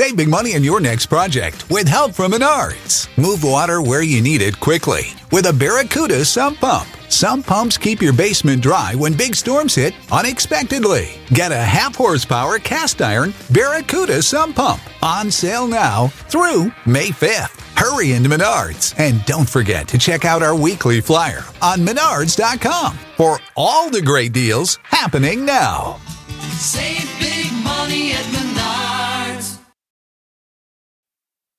Save big money on your next project with help from Menards. Move water where you need it quickly with a Barracuda sump pump. Some pumps keep your basement dry when big storms hit unexpectedly. Get a half horsepower cast iron Barracuda sump pump on sale now through May 5th. Hurry into Menards and don't forget to check out our weekly flyer on menards.com for all the great deals happening now. Save big money at Menards.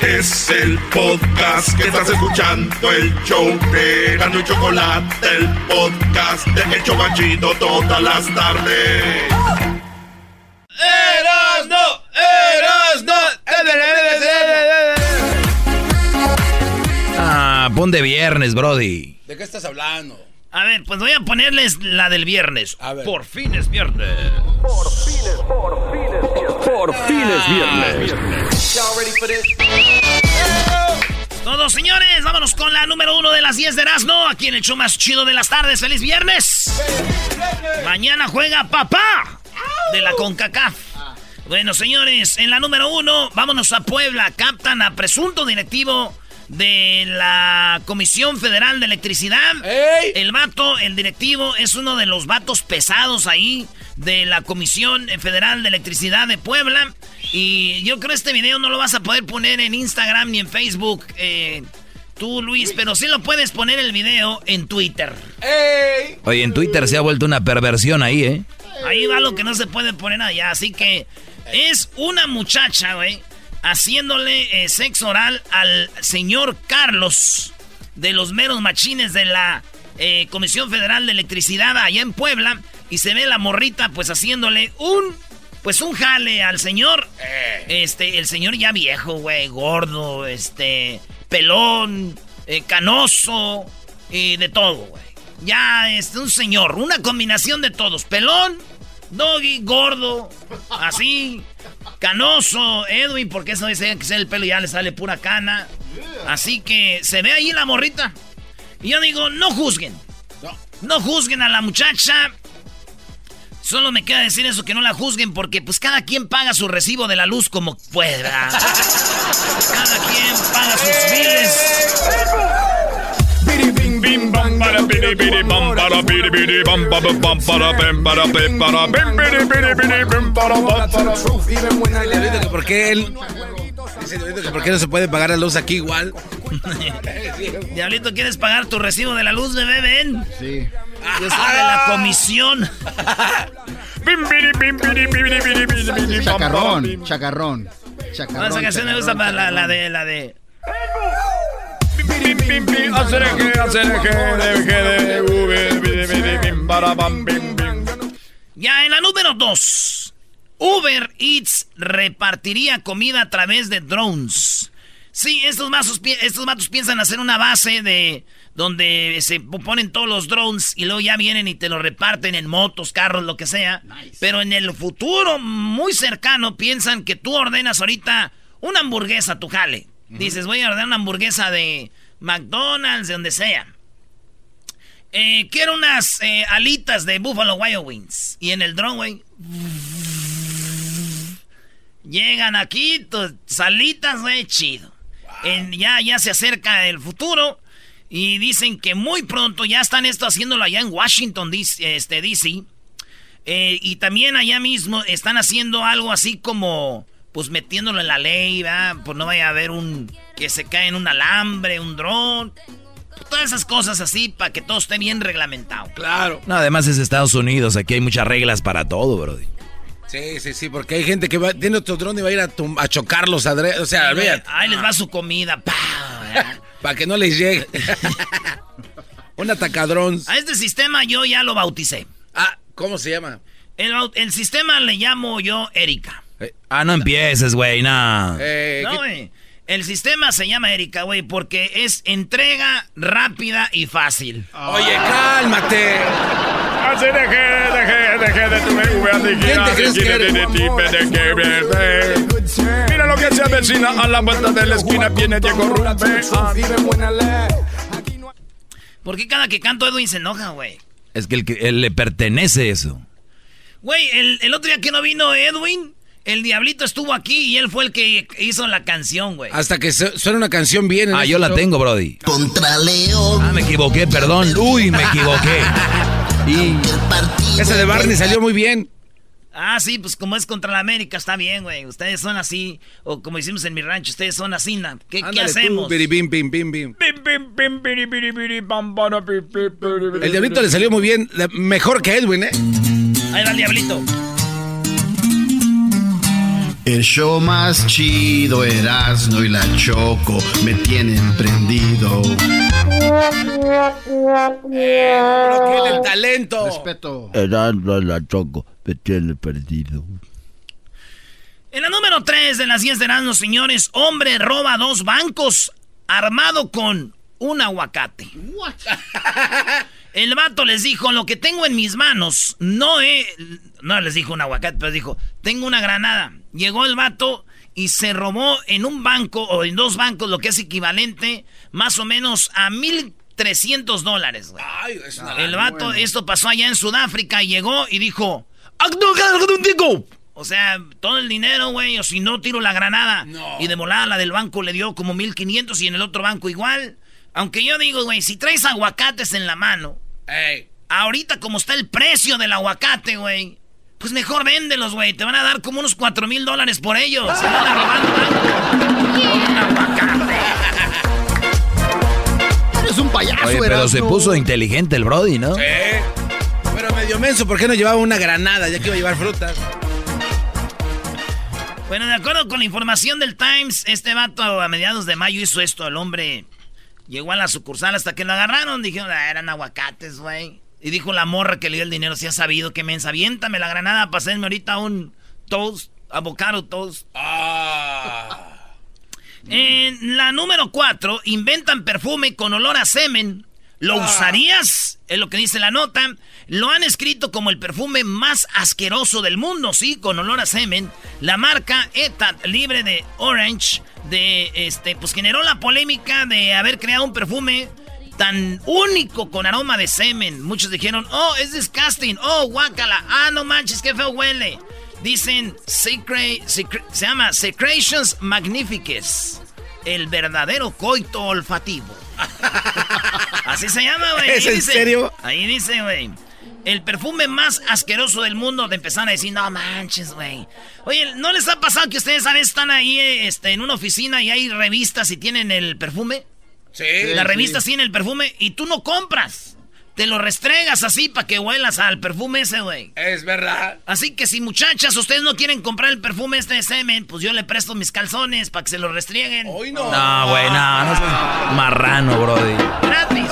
Es el podcast que estás escuchando, el show de Gano y Chocolate, el podcast de Hecho Machito todas las tardes. ¡Erasno! ¡Erasno! Ah, pon de viernes, Brody. ¿De qué estás hablando? A ver, pues voy a ponerles la del viernes. A ver. Por fin es viernes. Por fin es viernes. Todos, señores, vámonos con la número uno de las 10 de Erasmo. Aquí en el show más chido de las tardes. ¡Feliz viernes! Mañana juega papá de la CONCACAF. Bueno, señores, en la número uno, vámonos a Puebla. Captan a presunto directivo de la Comisión Federal de Electricidad. ¡Ey! El vato, el directivo, es uno de los vatos pesados ahí de la Comisión Federal de Electricidad de Puebla. Y yo creo que este video no lo vas a poder poner en Instagram ni en Facebook. eh, tú, Luis, pero sí lo puedes poner el video en Twitter. ¡Ey! Oye, en Twitter se ha vuelto una perversión ahí, ¿eh? Ahí va lo que no se puede poner allá. Así que es una muchacha, güey, haciéndole eh, sexo oral al señor Carlos de los meros machines de la eh, Comisión Federal de Electricidad allá en Puebla. Y se ve la morrita, pues haciéndole un. Pues un jale al señor. Este, el señor ya viejo, güey, gordo, este, pelón, eh, canoso, y de todo, güey. Ya es un señor, una combinación de todos. Pelón, doggy, gordo, así, canoso, Edwin, porque eso dice que sea el pelo y ya le sale pura cana. Así que se ve ahí la morrita. Y yo digo, no juzguen. No juzguen a la muchacha. Solo me queda decir eso, que no la juzguen, porque pues cada quien paga su recibo de la luz como pueda. Cada quien paga sus biles. ¿Por qué él? Dice Diablito que ¿Por qué no se puede pagar la luz aquí igual? Diablito, ¿quieres pagar tu recibo de la luz, bebé? Ven. Sí. Yo soy de la comisión. Chacarrón, chacarrón. Chacarrón. esa canción me gusta para la, la de la de. Ya en la número 2. Uber Eats repartiría comida a través de drones. Sí, estos matos, estos matos piensan hacer una base de donde se ponen todos los drones y luego ya vienen y te lo reparten en motos, carros, lo que sea. Pero en el futuro muy cercano piensan que tú ordenas ahorita una hamburguesa, tu jale. Dices, voy a ordenar una hamburguesa de McDonald's, de donde sea. Eh, quiero unas eh, alitas de Buffalo Wild Wings. Y en el drone, güey. Llegan aquí, tus alitas, güey, chido. En- ya, ya se acerca el futuro. Y dicen que muy pronto ya están esto haciéndolo allá en Washington, DC. Este, DC. Eh, y también allá mismo están haciendo algo así como, pues metiéndolo en la ley, ¿verdad? Pues no vaya a haber un, que se cae en un alambre, un dron. Todas esas cosas así para que todo esté bien reglamentado. Claro. No, además es Estados Unidos, aquí hay muchas reglas para todo, Brody. Sí, sí, sí, porque hay gente que va, tiene otro dron y va a ir a, tum- a chocarlos, adre- o sea, vean, Ahí les va su comida. pa. para que no les llegue. Un atacadrón. A este sistema yo ya lo bauticé. Ah, ¿cómo se llama? El sistema le llamo yo Erika. Eh, ah, no empieces, güey, no. Eh, No, ¿qué- güey. El sistema se llama Erika, güey, porque es entrega rápida y fácil. Oye, cálmate. Así dejé, dejé, dejé de tu ¿Quién te crees que eres? Mira lo que se avecina a la vuelta de la esquina. Viene Diego Rumbe. ¿Por qué cada que canto Edwin se enoja, güey? Es que, el que él le pertenece eso. Güey, el, el otro día que no vino Edwin, el Diablito estuvo aquí y él fue el que hizo la canción, güey. Hasta que su- suena una canción bien. en Ah, yo la show. tengo, Brody. Contra León. Ah, me equivoqué, perdón. Uy, me equivoqué. Y. Esa de Barney salió muy bien. Ah, sí, pues como es contra la América, está bien, güey. Ustedes son así, o como hicimos en mi rancho, ustedes son así, ¿na? ¿Qué, ¿qué Ándale tú, hacemos? biribim, bim, bim, bim. El diablito le salió muy bien. Mejor que Edwin, ¿eh? Ahí va el Diablito. El show más chido, Erasmo y la Choco me tienen prendido. Que es el talento. Respeto. Erasmo la choco, me tiene perdido. En la número 3 de las 10 de Erasmus, señores, hombre roba dos bancos armado con un aguacate. El vato les dijo, lo que tengo en mis manos, no es... No les dijo un aguacate, pero dijo, tengo una granada. Llegó el vato y se robó en un banco o en dos bancos, lo que es equivalente más o menos a 1.300 dólares. güey. Ay, es una- El vato, esto pasó allá en Sudáfrica, y llegó y dijo... O sea, todo el dinero, güey, o si no, tiro la granada. No. Y de volada la del banco le dio como 1500 y en el otro banco igual. Aunque yo digo, güey, si traes aguacates en la mano, Ey. ahorita como está el precio del aguacate, güey, pues mejor véndelos, güey. Te van a dar como unos 4 mil dólares por ellos. Se van a robar banco. Aguacate. Eres un payaso, Oye, pero se puso inteligente el Brody, ¿no? Sí. Pero medio menso, ¿por qué no llevaba una granada? Ya que iba a llevar frutas. Bueno, de acuerdo con la información del Times, este vato a mediados de mayo hizo esto. El hombre llegó a la sucursal hasta que lo agarraron. Dijeron, ah, eran aguacates, güey. Y dijo la morra que le dio el dinero, si ha sabido que mensa, aviéntame la granada para hacerme ahorita un toast, avocado toast. Ah. En la número 4, inventan perfume con olor a semen. ¿Lo usarías? Es lo que dice la nota. Lo han escrito como el perfume más asqueroso del mundo, sí, con olor a semen. La marca ETAT, libre de Orange, de este, pues generó la polémica de haber creado un perfume tan único con aroma de semen. Muchos dijeron, oh, es disgusting, oh, guácala, ah, no manches, qué feo huele. Dicen, secre- secre- se llama Secretions Magnificus, el verdadero coito olfativo. Así se llama, güey. ¿Es Ahí en dice- serio? Ahí dice, güey. El perfume más asqueroso del mundo de empezar a decir, no manches, güey. Oye, ¿no les ha pasado que ustedes a veces están ahí este, en una oficina y hay revistas y tienen el perfume? Sí. La revista tiene el perfume y tú no compras. Te lo restregas así para que huelas al perfume ese, güey. Es verdad. Así que si muchachas, ustedes no quieren comprar el perfume este de semen, pues yo le presto mis calzones para que se lo restrieguen. Hoy no. No, güey, no, no seas marrano, Brody. Gratis.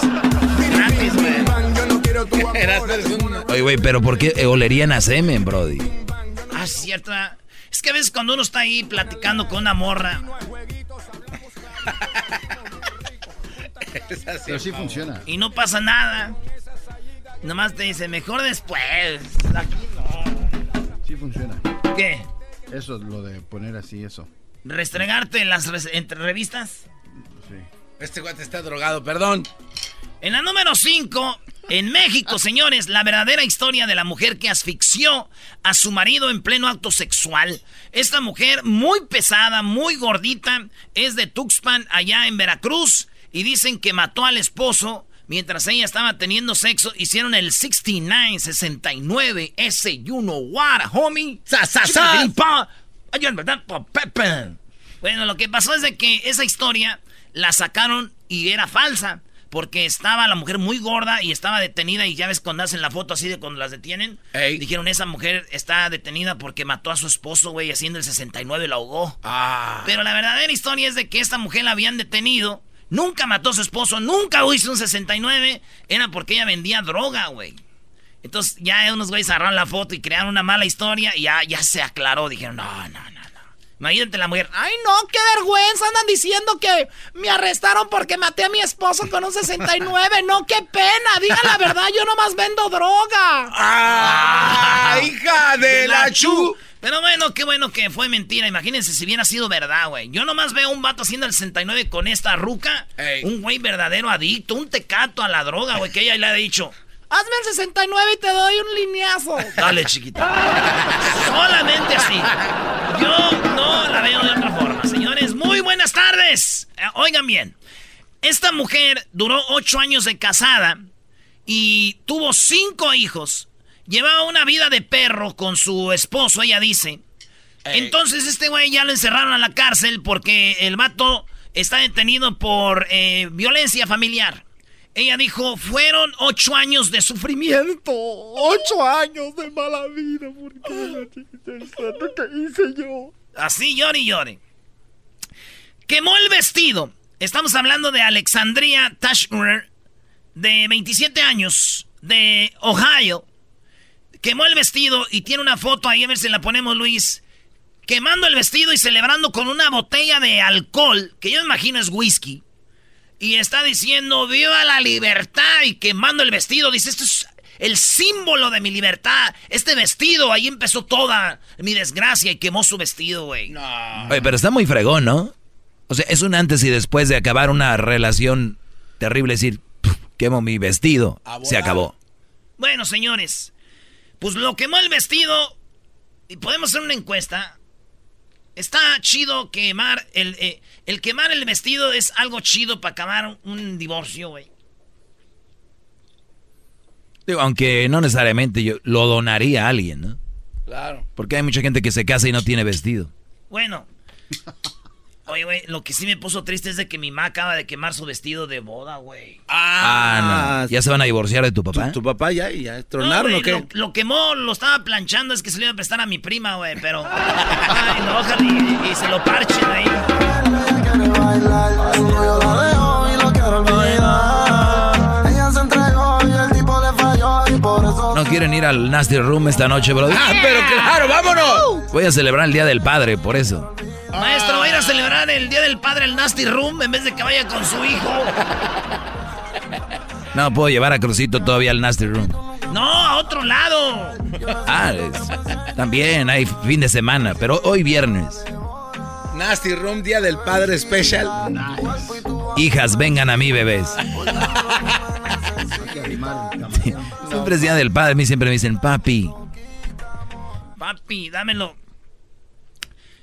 Gratis, güey. Oye, güey, pero ¿por qué olerían a semen, Brody? Ah, es cierto. ah. Es que a veces cuando uno está ahí platicando con una morra es así. Pero sí funciona. y no pasa nada, nomás te dice, mejor después. Aquí no. Sí funciona. ¿Qué? Eso, lo de poner así, eso. ¿Restregarte en las res- entre revistas? Sí. Este guate está drogado, perdón. En la número 5, en México, señores, la verdadera historia de la mujer que asfixió a su marido en pleno acto sexual. Esta mujer, muy pesada, muy gordita, es de Tuxpan, allá en Veracruz, y dicen que mató al esposo mientras ella estaba teniendo sexo. Hicieron el 69, 69, ese you know what, homie. Bueno, lo que pasó es de que esa historia la sacaron y era falsa. Porque estaba la mujer muy gorda y estaba detenida. Y ya ves cuando hacen la foto así de cuando las detienen. Ey. Dijeron, esa mujer está detenida porque mató a su esposo, güey, haciendo el 69 la ahogó. Ah. Pero la verdadera historia es de que esta mujer la habían detenido. Nunca mató a su esposo, nunca hizo un 69. Era porque ella vendía droga, güey. Entonces ya unos güeyes agarraron la foto y crearon una mala historia y ya, ya se aclaró. Dijeron, no, no, no, no. Imagínate la mujer. Ay, no, qué vergüenza. Andan diciendo que me arrestaron porque maté a mi esposo con un 69. No, qué pena. Diga la verdad, yo nomás vendo droga. ¡Ah, hija de la chu! Pero bueno, qué bueno que fue mentira. Imagínense si hubiera sido verdad, güey. Yo nomás veo un vato haciendo el 69 con esta ruca. Ey. Un güey verdadero adicto, un tecato a la droga, güey, que ella le ha dicho. Hazme el 69 y te doy un lineazo. Dale, chiquita. Solamente así. Yo no la veo de otra forma. Señores, muy buenas tardes. Eh, Oigan bien. Esta mujer duró ocho años de casada y tuvo cinco hijos. Llevaba una vida de perro con su esposo, ella dice. Entonces este güey ya lo encerraron a la cárcel porque el vato está detenido por eh, violencia familiar. Ella dijo, fueron ocho años de sufrimiento. Ocho años de mala vida. porque ¿Qué hice yo? Así llore y llore. Quemó el vestido. Estamos hablando de Alexandria Tashner, de 27 años, de Ohio. Quemó el vestido y tiene una foto ahí, a ver si la ponemos, Luis. Quemando el vestido y celebrando con una botella de alcohol, que yo me imagino es whisky. Y está diciendo, viva la libertad y quemando el vestido. Dice, esto es el símbolo de mi libertad. Este vestido, ahí empezó toda mi desgracia y quemó su vestido, güey. Oye, pero está muy fregón, ¿no? O sea, es un antes y después de acabar una relación terrible, decir, "Puf, quemo mi vestido, se acabó. Bueno, señores, pues lo quemó el vestido y podemos hacer una encuesta. Está chido quemar el, eh, el quemar el vestido es algo chido para acabar un, divorcio, güey. Digo, aunque no necesariamente yo lo donaría a alguien, ¿no? Claro. Porque hay mucha gente que se casa y no tiene vestido. Bueno. Oye, güey, lo que sí me puso triste es de que mi mamá acaba de quemar su vestido de boda, güey. Ah, no. ¿Ya se van a divorciar de tu papá? ¿Tu, tu papá ya, ya No, tronaron güey, o qué? Lo, lo quemó, lo estaba planchando, es que se lo iba a prestar a mi prima, güey, pero... Ay, no, ojalá y, y se lo parchen ahí. ¿No quieren ir al Nasty Room esta noche, bro? ¡Ah, pero claro, vámonos! Voy a celebrar el Día del Padre, por eso. Maestro, va a ir a celebrar el Día del Padre al Nasty Room en vez de que vaya con su hijo. No, puedo llevar a Crucito todavía al Nasty Room. No, a otro lado. Ah, es- también hay fin de semana, pero hoy viernes. Nasty Room, Día del Padre Special. Hijas, vengan a mí, bebés. Siempre es Día del Padre, a mí siempre me dicen, papi. Papi, dámelo.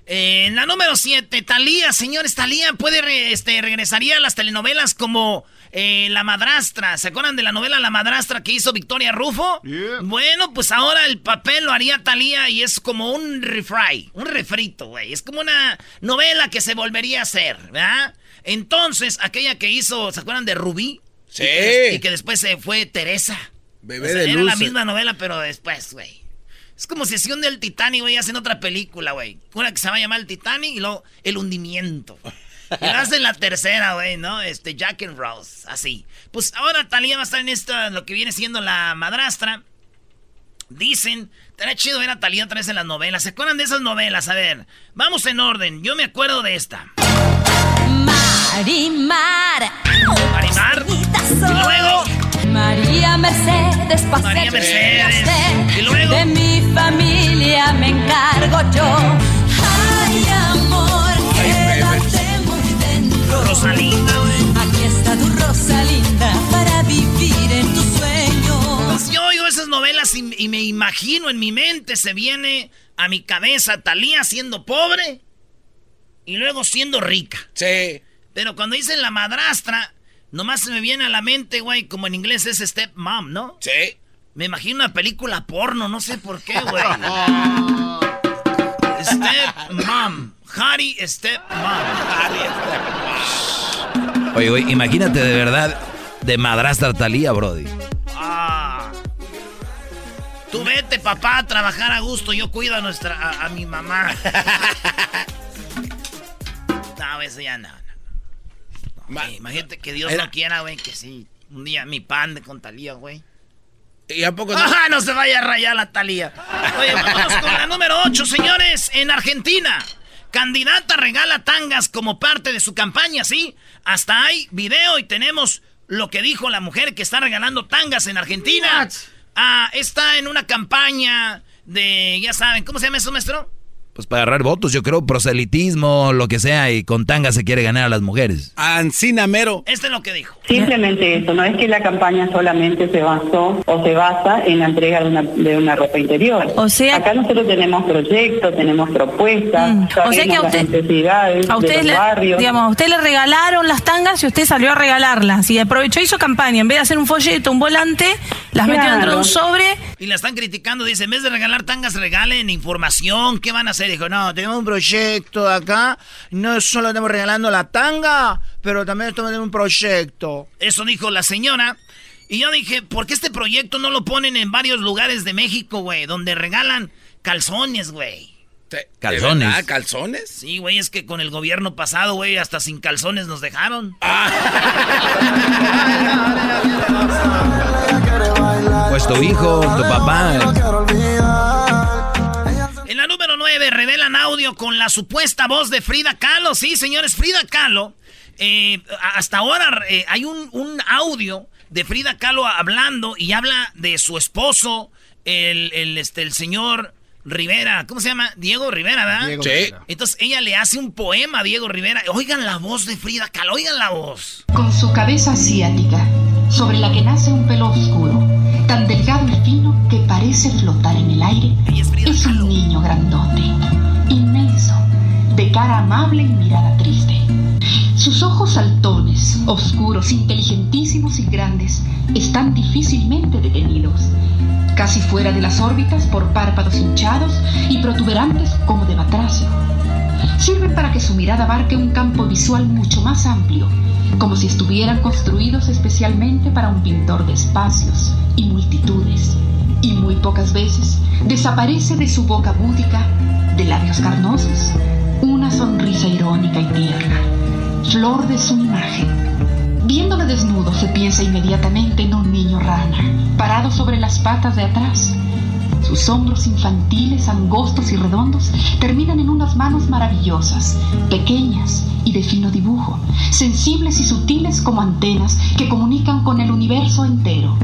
Eh, en la número 7, Talía, señores, Talía puede re- este, regresaría a las telenovelas como eh, La Madrastra. ¿Se acuerdan de la novela La Madrastra que hizo Victoria Rufo? Bueno, pues ahora el papel lo haría Talía y es como un refry, un refrito, güey. Es como una novela que se volvería a hacer, ¿verdad? Entonces, aquella que hizo, ¿se acuerdan de Rubí? Sí. Y que, y que después se fue Teresa. Bebé O sea, de era la misma novela, pero después, güey. Es como si hacían del Titanic, güey, hacen otra película, güey. Una que se va a llamar el Titanic y luego el hundimiento. Lo hacen la tercera, güey, ¿no? Este, Jack and Rose, así. Pues ahora Talía va a estar en esta, lo que viene siendo la madrastra. Dicen, estaría chido ver a Talía otra vez en las novelas. ¿Se acuerdan de esas novelas? A ver, vamos en orden. Yo me acuerdo de esta. Marimar. Marimar. Y luego, María Mercedes, pasé María Mercedes. llegaste. Y luego. De mi familia me encargo yo. Rosalinda, güey. Aquí está tu Rosalinda para vivir en tus sueños. Pues yo oigo esas novelas y, y me imagino en mi mente, se viene a mi cabeza Talía siendo pobre y luego siendo rica. Sí. Pero cuando dicen la madrastra, nomás se me viene a la mente, güey, como en inglés es step mom, ¿no? Sí. Me imagino una película porno, no sé por qué, güey. step mom. Harry step mom. Oye, güey, imagínate de verdad de madrastra Talía, Brody. Ah. Tú vete, papá, a trabajar a gusto. Yo cuido a nuestra, a, a mi mamá. no, eso ya no. imagínate que Dios Era- no quiera, güey, que sí. Un día mi pan de con Talía, güey. ¿Y a poco no? ¡Ajá! No se vaya a rayar la talía. Oye, vámonos con la número 8, señores. En Argentina, candidata regala tangas como parte de su campaña, ¿sí? Hasta hay video y tenemos lo que dijo la mujer que está regalando tangas en Argentina. Ah, está en una campaña de, ya saben, ¿cómo se llama eso, maestro? Pues para agarrar votos, yo creo, proselitismo, lo que sea, y con tanga se quiere ganar a las mujeres. Ancina Mero. Este es lo que dijo. Simplemente eso, no es que la campaña solamente se basó o se basa en la entrega de una, de una ropa interior. O sea- Acá nosotros tenemos proyectos, tenemos propuestas, Mm, o sea que a las usted- necesidades A usted, de los le, barrios. digamos, a usted le regalaron las tangas y usted salió a regalarlas. Y aprovechó, hizo campaña. En vez de hacer un folleto, un volante, las metió Claro. dentro de un sobre. Y la están criticando, dice, en vez de regalar tangas, regalen información. ¿Qué van a hacer? Dijo, no, tenemos un proyecto acá. No solo estamos regalando la tanga, pero también estamos en un proyecto. Eso dijo la señora. Y yo dije, ¿por qué este proyecto no lo ponen en varios lugares de México, güey? Donde regalan calzones, güey. Calzones. ¿De verdad? ¿Calzones? Sí, güey, es que con el gobierno pasado, güey, hasta sin calzones nos dejaron. Pues tu hijo, tu papá. Con la supuesta voz de Frida Kahlo. Sí, señores, Frida Kahlo. eh, hasta ahora eh, hay un, un audio de Frida Kahlo hablando y habla de su esposo, el, el, este, el señor Rivera. ¿Cómo se llama? Diego Rivera, ¿verdad? Diego Sí. Rivera. Entonces ella le hace un poema a Diego Rivera. Oigan la voz de Frida Kahlo, oigan la voz. Con su cabeza asiática, sobre la que nace un pelo oscuro, tan delgado y fino que parece flotar en el aire, es un niño grandote, de cara amable y mirada triste. Sus ojos saltones, oscuros, inteligentísimos y grandes, están difícilmente detenidos, casi fuera de las órbitas por párpados hinchados y protuberantes como de batracio sirven para que su mirada abarque un campo visual mucho más amplio, como si estuvieran construidos especialmente para un pintor de espacios y multitudes. Y muy pocas veces desaparece de su boca búdica, de labios carnosos, sonrisa irónica y tierna, flor de su imagen. Viéndole desnudo se piensa inmediatamente en un niño rana, parado sobre las patas de atrás, sus hombros infantiles, angostos y redondos terminan en unas manos maravillosas, pequeñas y de fino dibujo, sensibles y sutiles como antenas que comunican con el universo entero.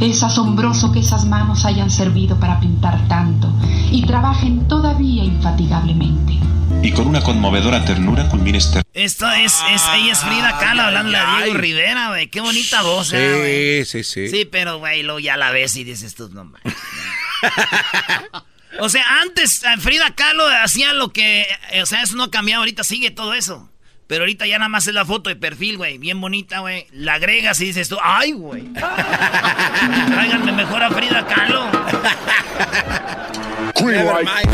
Es asombroso que esas manos hayan servido para pintar tanto y trabajen todavía infatigablemente. Y con una conmovedora ternura culmina este... Esto es, es, ella es Frida Kahlo hablando a Diego Rivera, güey. Qué bonita voz, ¿eh, güey? Sí, sí, sí. Sí, pero, güey, luego ya la ves y dices tú, no mames. O sea, antes eh, Frida Kahlo hacía lo que. eh, O sea, eso no ha cambiado, ahorita sigue todo eso. Pero ahorita ya nada más es la foto de perfil, güey. Bien bonita, güey. La agregas y dices tú, ¡ay, güey! Tráiganme mejor a Frida Kahlo. Never mind.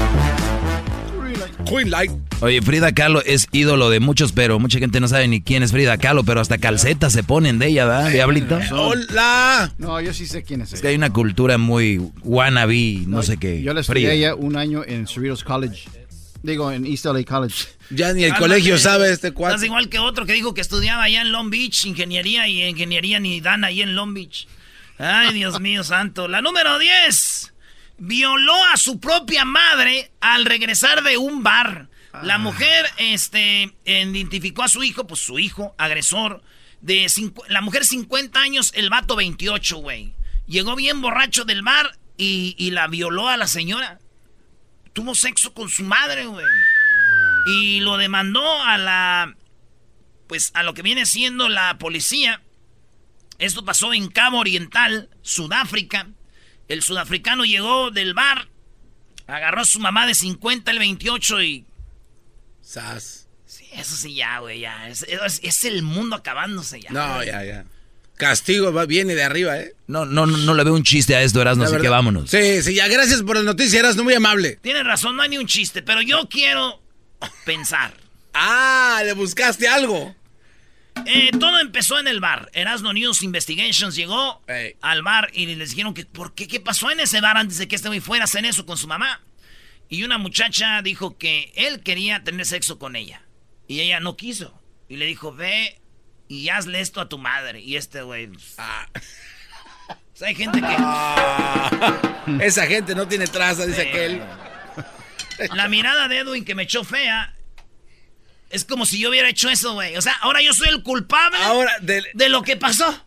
Queen Light. Oye, Frida Kahlo es ídolo de muchos, pero mucha gente no sabe ni quién es Frida Kahlo, pero hasta calcetas se ponen de ella, ¿verdad, Diablito? ¡Hola! No, yo sí sé quién es Es ella. que hay una cultura muy wannabe, no, sé qué. Yo le estudié ella un año en Cerritos College. Digo, en East LA College. Ya ni el colegio sabe este cuadro. Estás igual que otro que dijo que estudiaba allá en Long Beach, ingeniería, y ingeniería ni dan ahí en Long Beach. Ay, Dios mío santo. La número 10. Violó a su propia madre al regresar de un bar. La mujer, este, identificó a su hijo, pues su hijo, agresor, de la mujer 50 años, el vato 28, güey. Llegó bien borracho del bar y, y la violó a la señora. Tuvo sexo con su madre, güey. Y lo demandó a la, pues a lo que viene siendo la policía. Esto pasó en Cabo Oriental, Sudáfrica. El sudafricano llegó del bar, agarró a su mamá de 50, el 28 y... Sas. Sí, eso sí ya, güey, ya. Es, es- es el mundo acabándose ya. No, güey. ya, ya. Castigo va, viene de arriba, ¿eh? No, no, no, no le veo un chiste a esto, Erasmo, La así que vámonos. Sí, sí, ya. Gracias por las noticias, eras muy amable. Tienes razón, no hay ni un chiste, pero yo quiero pensar. Ah, le buscaste algo. Eh, todo empezó en el bar. Erasmo News Investigations llegó al bar y les dijeron que por qué, qué pasó en ese bar antes de que este güey fuera a hacer eso con su mamá. Y una muchacha dijo que él quería tener sexo con ella. Y ella no quiso. Y le dijo, ve y hazle esto a tu madre. Y este güey... pues, O sea, hay gente que... Ah, esa gente no tiene traza, dice aquel. La mirada de Edwin que me echó fea es como si yo hubiera hecho eso, güey. O sea, ahora yo soy el culpable Ahora, de lo que pasó.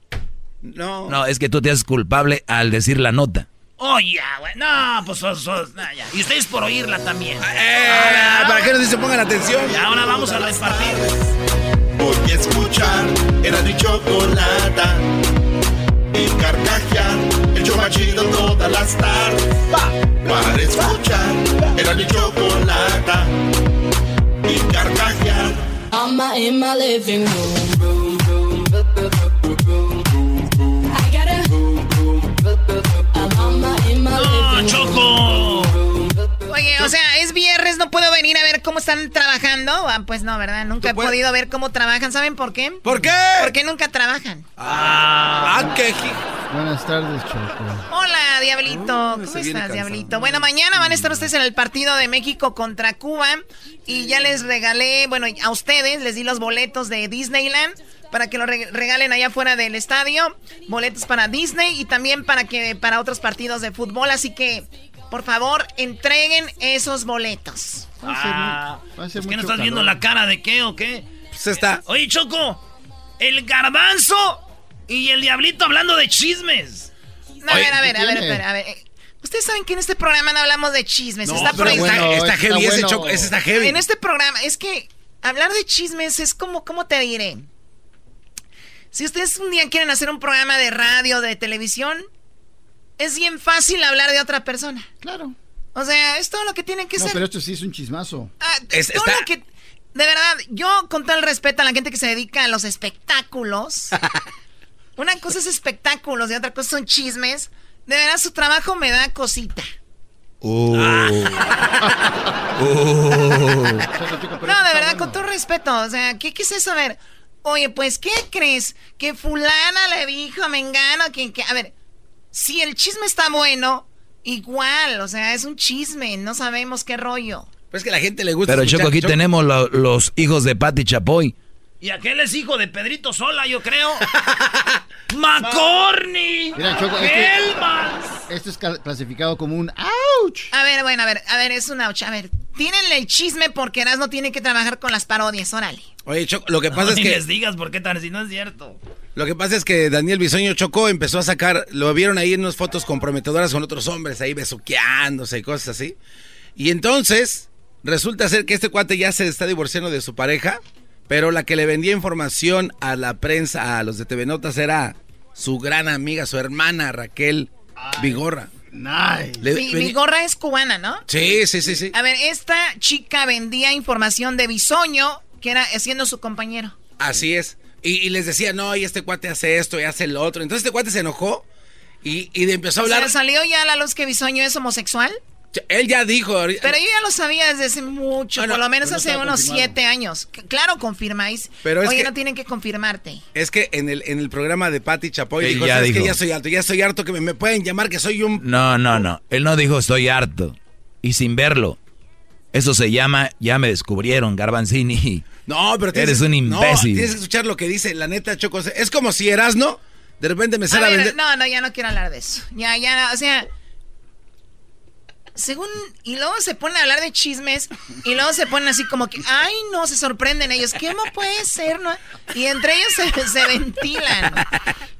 No. No, es que tú te haces culpable al decir la nota. Oh, ya, güey. No, pues sos, sos- no, ya. Y ustedes por oírla también. Eh, para que no se pongan atención. Y ahora vamos a repartir. A escuchar era mi chocolata y carcajear el show más chido todas las tardes. Para escuchar era mi chocolata y carcajear. I'm in my living room, viernes, no puedo venir a ver cómo están trabajando. Ah, pues no, ¿verdad? Nunca he podido ver cómo trabajan. ¿Saben por qué? ¿Por qué? Porque nunca trabajan. Ah, qué Buenas tardes, Choco. Hola, Diablito. ¿Cómo se viene estás. Diablito? Bueno, mañana van a estar ustedes en el partido de México contra Cuba. Y ya les regalé, bueno, a ustedes les di los boletos de Disneyland para que los re- regalen allá afuera del estadio. Boletos para Disney y también para que para otros partidos de fútbol. Así que, por favor, entreguen esos boletos. Ah, va a ser ¿es que no estás viendo la cara de qué o qué? Pues está. Oye, Choco, el garbanzo y el diablito hablando de chismes. No, a ver, a ver, a ver, ¿qué espera, a ver. eh, Ustedes saben que en este programa no hablamos de chismes. No, está pero prohibido. bueno, está- está heavy ese Choco, ese está heavy. En este programa, es que hablar de chismes es como, ¿cómo te diré? Si ustedes un día quieren hacer un programa de radio, de televisión, es bien fácil hablar de otra persona. Claro. O sea, es todo lo que tienen que No, ser. pero esto sí es un chismazo. Ah, todo lo que- de verdad, yo con todo el respeto a la gente que se dedica a los espectáculos, una cosa es espectáculos y otra cosa son chismes. De verdad, su trabajo me da cosita. Uh. No, de verdad, con todo respeto. O sea, ¿qué, es? A ver, oye, pues, ¿qué crees? Que fulana le dijo a Mengano que, que... A ver, si el chisme está bueno, igual, o sea, es un chisme, no sabemos qué rollo. Pues que a la gente le gusta. Pero escuchar- Choco, aquí Choco- tenemos lo- los hijos de Patti Chapoy. Y aquel es hijo de Pedrito Sola, yo creo. ¡Macorni! Mira, Choco, es que- ¡Hellmans! Esto es clasificado como un ouch. A ver, bueno, a ver, a ver, es un ouch. A ver, tírenle el chisme porque Erasmo tiene que trabajar con las parodias, órale. Oye, Choco, lo que pasa No, es ni que. les digas por qué tan si no es cierto. Lo que pasa es que Daniel Bisoño Chocó empezó a sacar, lo vieron ahí en unas fotos comprometedoras con otros hombres ahí besuqueándose y cosas así. Y entonces, resulta ser que este cuate ya se está divorciando de su pareja, pero la que le vendía información a la prensa, a los de TV Notas, era su gran amiga, su hermana Raquel Vigorra. Nice. Le- Mi, venía- mi gorra es cubana, ¿no? Sí, sí, sí, sí. A ver, esta chica vendía información de Bisoño, que era siendo su compañero. Así es. Y, y les decía, no, y este cuate hace esto y hace lo otro. Entonces este cuate se enojó y, y empezó a O sea, hablar. ¿Salió ya a la luz que Bisoño es homosexual? Él ya dijo. ahorita- Pero yo ya lo sabía desde hace mucho, Bueno, por lo menos no hace unos confirmado. siete años. Claro, confirmáis. Pero es Oye, que- no tienen que confirmarte. Es que en el, en el programa de Patti Chapoy Él dijo, ya "¿Sabes qué? dijo. ya soy alto, ya soy harto que me, me pueden llamar que soy un... No, no, no. Él no dijo estoy harto. Y sin verlo. Eso se llama, ya me descubrieron, Garbanzini. No, pero tienes, Eres un no, imbécil. tienes que escuchar lo que dice la neta Choco. Es como si Erasno de repente me A sale a ver, vender... no, no, ya no quiero hablar de eso. Ya, ya, o sea... Según... Y luego se ponen a hablar de chismes y luego se ponen así como que... Ay, no, se sorprenden ellos. ¿Cómo puede ser? no? Y entre ellos se, se ventilan.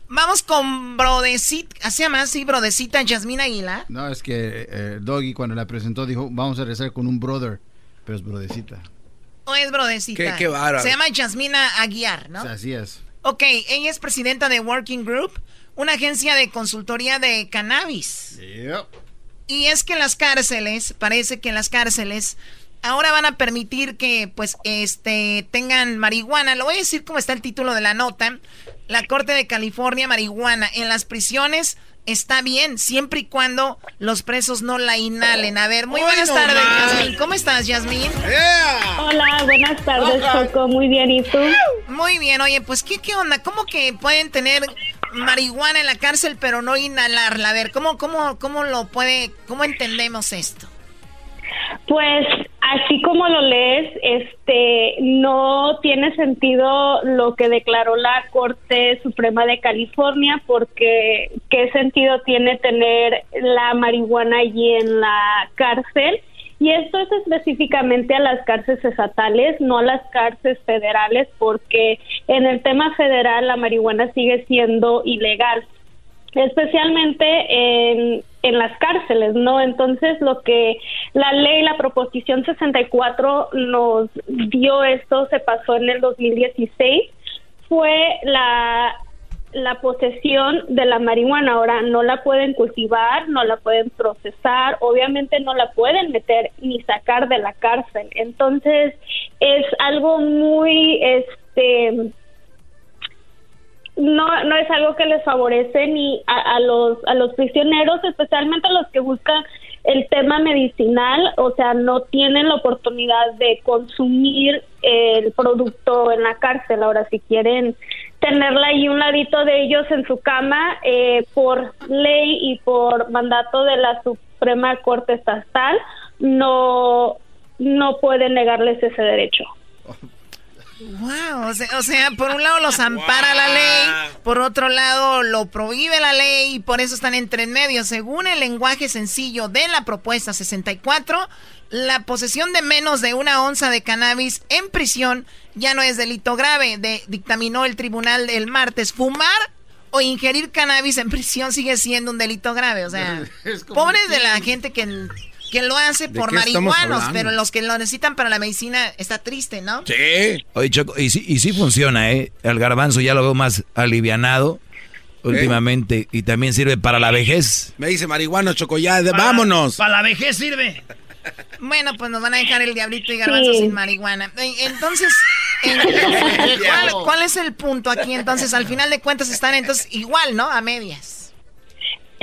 Vamos con Brodecita... ¿Se llama así? Brodecita Yasmín Aguilar. No, es que eh, Doggy cuando la presentó dijo, vamos a rezar con un brother, pero es brodecita. ¿O es Brodecita? Qué- qué bárbaro. Se llama Yasmina Aguiar, ¿no? O sea, así es. Ok, ella es presidenta de Working Group, una agencia de consultoría de cannabis. Y es que las cárceles, parece que las cárceles ahora van a permitir que pues este tengan marihuana. Lo voy a decir como está el título de la nota. La Corte de California, marihuana en las prisiones está bien, siempre y cuando los presos no la inhalen. A ver, muy buenas no tardes. Yasmín. ¿Cómo estás, Yasmín? Hola, buenas tardes, Choco. Muy bien, ¿y tú? Muy bien, oye, pues ¿qué, qué onda? ¿Cómo que pueden tener marihuana en la cárcel pero no inhalarla? A ver, ¿cómo, cómo, cómo lo puede, cómo entendemos esto? Pues así como lo lees, este no tiene sentido lo que declaró la Corte Suprema de California porque qué sentido tiene tener la marihuana allí en la cárcel y esto es específicamente a las cárceles estatales, no a las cárceles federales porque en el tema federal la marihuana sigue siendo ilegal especialmente en, en las cárceles, ¿no? Entonces, lo que la ley, la proposición 64 nos dio esto, se pasó en el 2016, fue la, la posesión de la marihuana. Ahora, no la pueden cultivar, no la pueden procesar, obviamente no la pueden meter ni sacar de la cárcel. Entonces, es algo muy, este, no no es algo que les favorece ni a, a, los a los prisioneros especialmente a los que buscan el tema medicinal o sea no tienen la oportunidad de consumir el producto en la cárcel. Ahora si quieren tenerla ahí un ladito de ellos en su cama eh, por ley y por mandato de la Suprema Corte Estatal no no pueden negarles ese derecho Wow, o sea, o sea, por un lado los ampara la ley, por otro lado lo prohíbe la ley y por eso están entre en medio. Según el lenguaje sencillo de la propuesta 64, la posesión de menos de una onza de cannabis en prisión ya no es delito grave, de, dictaminó el tribunal el martes. Fumar o ingerir cannabis en prisión sigue siendo un delito grave, o sea, pobres de la gente que que lo hace por marihuanos, pero los que lo necesitan para la medicina está triste, ¿no? Sí. Oye, Choco, y sí, y sí funciona, ¿eh? El garbanzo ya lo veo más alivianado últimamente y también sirve para la vejez. Me dice marihuano, Choco, ya, vámonos. Para la vejez sirve. Bueno, pues nos van a dejar el diablito y garbanzo sí. sin marihuana. Entonces, ¿cuál, ¿cuál es el punto aquí? Entonces, al final de cuentas están entonces igual, ¿no? A medias.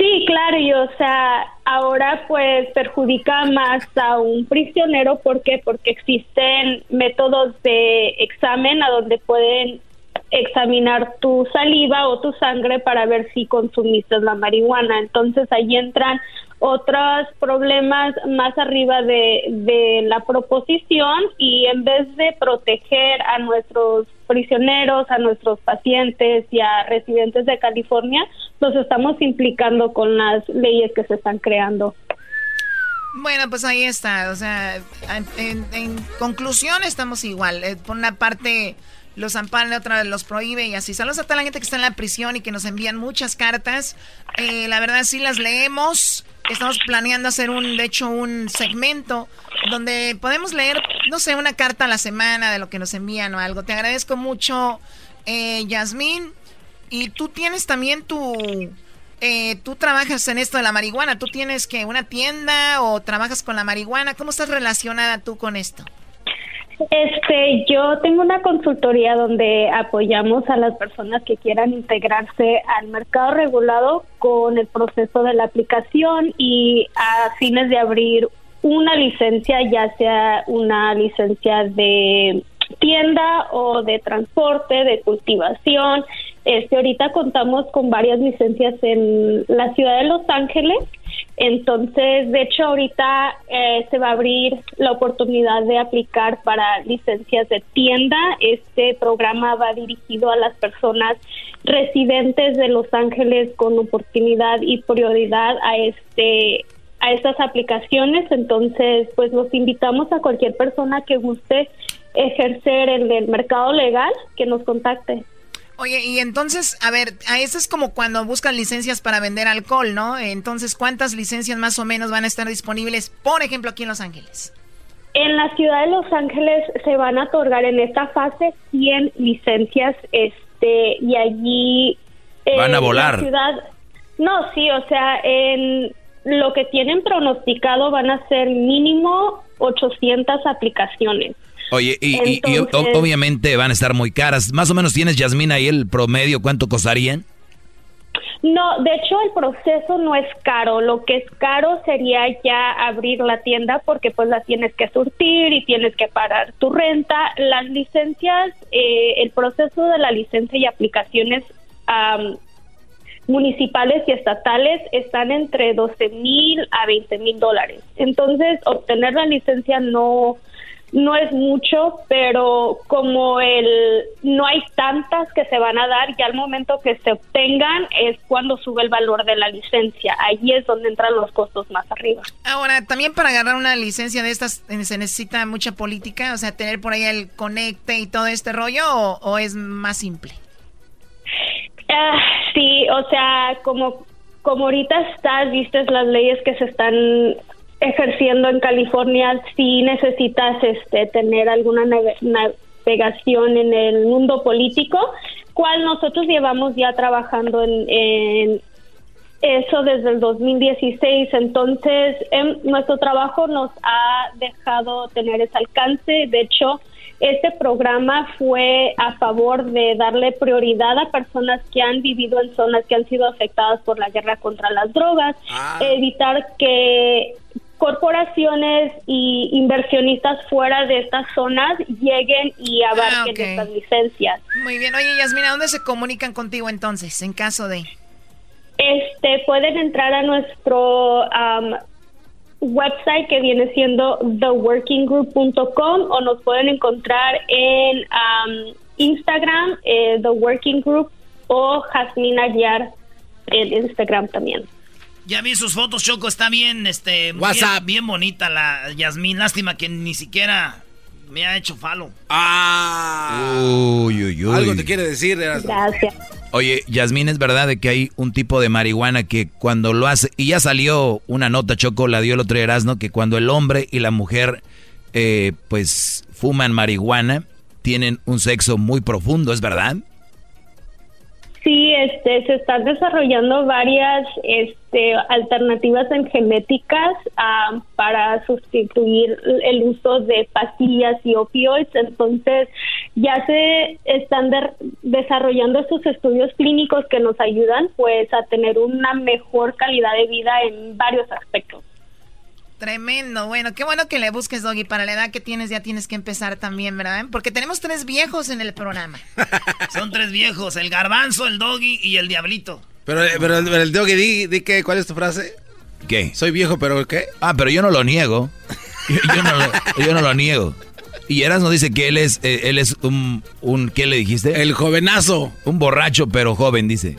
Sí, claro, y o sea, ahora pues perjudica más a un prisionero, ¿por qué? Porque existen métodos de examen a donde pueden examinar tu saliva o tu sangre para ver si consumiste la marihuana. Entonces ahí entran otros problemas más arriba de, de la proposición y en vez de proteger a nuestros prisioneros, a nuestros pacientes y a residentes de California, los estamos implicando con las leyes que se están creando. Bueno, pues ahí está. O sea, en, conclusión estamos igual. Eh, por una parte los amparan, otra vez los prohíbe y así. Saludos a toda la gente que está en la prisión y que nos envían muchas cartas. Eh, la verdad sí las leemos. Estamos planeando hacer un, de hecho, un segmento donde podemos leer, no sé, una carta a la semana de lo que nos envían o algo. Te agradezco mucho, eh, Yasmín. Y tú tienes también tu... Eh, tú trabajas en esto de la marihuana. ¿Tú tienes que una tienda o trabajas con la marihuana? ¿Cómo estás relacionada tú con esto? Este, yo tengo una consultoría donde apoyamos a las personas que quieran integrarse al mercado regulado con el proceso de la aplicación y a fines de abrir una licencia, ya sea una licencia de tienda o de transporte, de cultivación. Este, ahorita contamos con varias licencias en la ciudad de Los Ángeles entonces, de hecho, ahorita eh, se va a abrir la oportunidad de aplicar para licencias de tienda. Este programa va dirigido a las personas residentes de Los Ángeles con oportunidad y prioridad a este a estas aplicaciones. Entonces, pues los invitamos a cualquier persona que guste ejercer en el mercado legal que nos contacte. Oye, y entonces, a ver, a eso es como cuando buscan licencias para vender alcohol, ¿no? Entonces, ¿cuántas licencias más o menos van a estar disponibles, por ejemplo, aquí en Los Ángeles? En la ciudad de Los Ángeles se van a otorgar en esta fase 100 licencias, este, y allí... Van a volar. Ciudad, no, sí, o sea, en lo que tienen pronosticado van a ser mínimo 800 aplicaciones. Oye, y, Entonces, y, y, obviamente van a estar muy caras. Más o menos tienes, Yasmina, ahí el promedio, ¿cuánto costarían? No, de hecho el proceso no es caro. Lo que es caro sería ya abrir la tienda porque pues la tienes que surtir y tienes que pagar tu renta. Las licencias, eh, el proceso de la licencia y aplicaciones um, municipales y estatales están entre 12 mil a 20 mil dólares. Entonces, obtener la licencia no no es mucho, pero como el no hay tantas que se van a dar, ya al momento que se obtengan es cuando sube el valor de la licencia. Ahí es donde entran los costos más arriba. Ahora, también para agarrar una licencia de estas eh, se necesita mucha política, o sea, tener por ahí el conecte y todo este rollo, o, o es más simple. Ah, sí, o sea, como como ahorita estás, viste las leyes que se están ejerciendo en California, sí necesitas este, tener alguna nave- navegación en el mundo político, cual nosotros llevamos ya trabajando en, en eso desde el 2016. Entonces, em, nuestro trabajo nos ha dejado tener ese alcance. De hecho, este programa fue a favor de darle prioridad a personas que han vivido en zonas que han sido afectadas por la guerra contra las drogas, evitar que corporaciones y inversionistas fuera de estas zonas lleguen y abarquen Ah, ok. estas licencias. Muy bien, oye Yasmina, ¿dónde se comunican contigo entonces, en caso de... Este pueden entrar a nuestro am, website que viene siendo theworkinggroup.com o nos pueden encontrar en am, Instagram, eh, The Working Group o Jasmine Aguiar en Instagram también. Ya vi sus fotos, Choco, está bien, este... WhatsApp. Bien, bien bonita la Yasmín, lástima que ni siquiera me ha hecho falo. Ah. Uy, uy, uy. Algo te quiere decir. Erasmo. Gracias. Oye, Yasmín, ¿es verdad de que hay un tipo de marihuana que cuando lo hace, y ya salió una nota, Choco, la dio el otro día Erasmo, que cuando el hombre y la mujer, eh, pues, fuman marihuana, tienen un sexo muy profundo, ¿es verdad? Sí, este, se están desarrollando varias este, alternativas en genéticas ah, para sustituir el uso de pastillas y opioides. Entonces, ya se están de- desarrollando estos estudios clínicos que nos ayudan, pues, a tener una mejor calidad de vida en varios aspectos. Tremendo, bueno, qué bueno que le busques, Doggy, para la edad que tienes ya tienes que empezar también, ¿verdad? Porque tenemos tres viejos en el programa. Son tres viejos, el garbanzo, el doggy y el diablito. Pero, eh, pero el, pero el Doggy, di, di que, ¿cuál es tu frase? ¿Qué? Soy viejo, pero ¿qué? Ah, pero yo no lo niego. Yo, yo no, lo, yo no lo niego. Y Erasmo dice que él es, eh, él es un, un, ¿qué le dijiste? El jovenazo. Un borracho, pero joven, dice.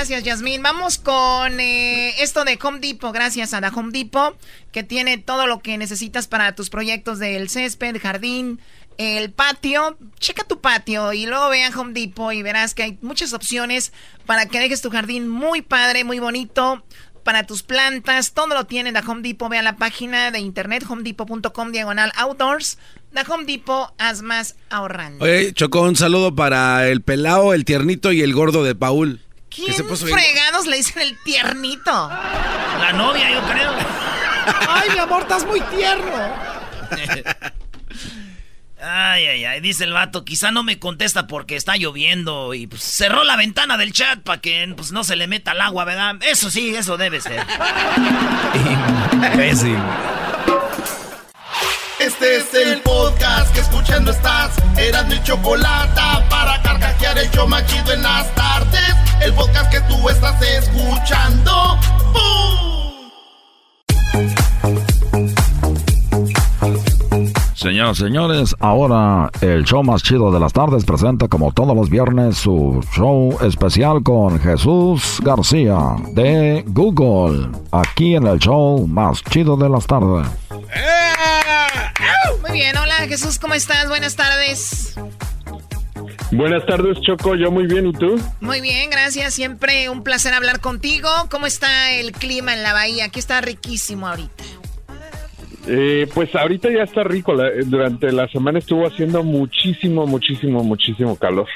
Gracias, Yasmín. Vamos con eh, esto de Home Depot. Gracias a la Home Depot, que tiene todo lo que necesitas para tus proyectos del césped, jardín, el patio. Checa tu patio y luego ve a Home Depot y verás que hay muchas opciones para que dejes tu jardín muy padre, muy bonito. Para tus plantas, todo lo tiene la Home Depot. Ve a la página de internet homedepot.com diagonal outdoors. La Home Depot, haz más ahorrando. Oye, Chocó, un saludo para el pelao, el tiernito y el gordo de Paul. ¿Quién que se puso bien- fregados le dicen el tiernito? La novia, yo creo. Ay, mi amor, estás muy tierno. Ay, ay, ay, dice el vato, quizá no me contesta porque está lloviendo y pues cerró la ventana del chat para que pues, no se le meta el agua, ¿verdad? Eso sí, eso debe ser. Imbécil. Este es el podcast que escuchando estás. Eran mi chocolate para carcajear el yo machido en las tardes. El podcast que tú estás escuchando. ¡Bum! Señoras y señores, ahora el show más chido de las tardes presenta como todos los viernes su show especial con Jesús García de Google, aquí en el show más chido de las tardes. Muy bien, hola Jesús, ¿cómo estás? Buenas tardes. Buenas tardes, Choco. Yo muy bien, ¿y tú? Muy bien, gracias. Siempre un placer hablar contigo. ¿Cómo está el clima en la bahía? Aquí está riquísimo ahorita. Eh, pues ahorita ya está rico. La- durante la semana estuvo haciendo muchísimo, muchísimo, muchísimo calor.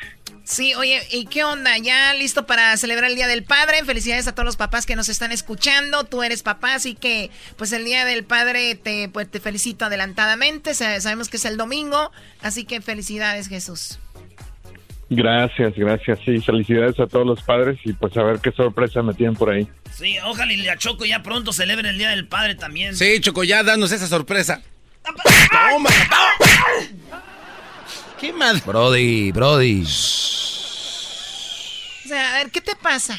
Sí, oye, ¿y qué onda? ¿Ya listo para celebrar el Día del Padre? Felicidades a todos los papás que nos están escuchando. Tú eres papá, así que pues el Día del Padre te, pues, te felicito adelantadamente. Sa- Sabemos que es el domingo, así que felicidades Jesús. Gracias, gracias. Sí, felicidades a todos los padres y pues a ver qué sorpresa me tienen por ahí. Sí, ojalá y la Choco ya pronto celebre el Día del Padre también. Sí, Choco, ya danos esa sorpresa. ¡Toma! ¿Qué más? Brody, Brody. Es sea, a ver, ¿qué te pasa?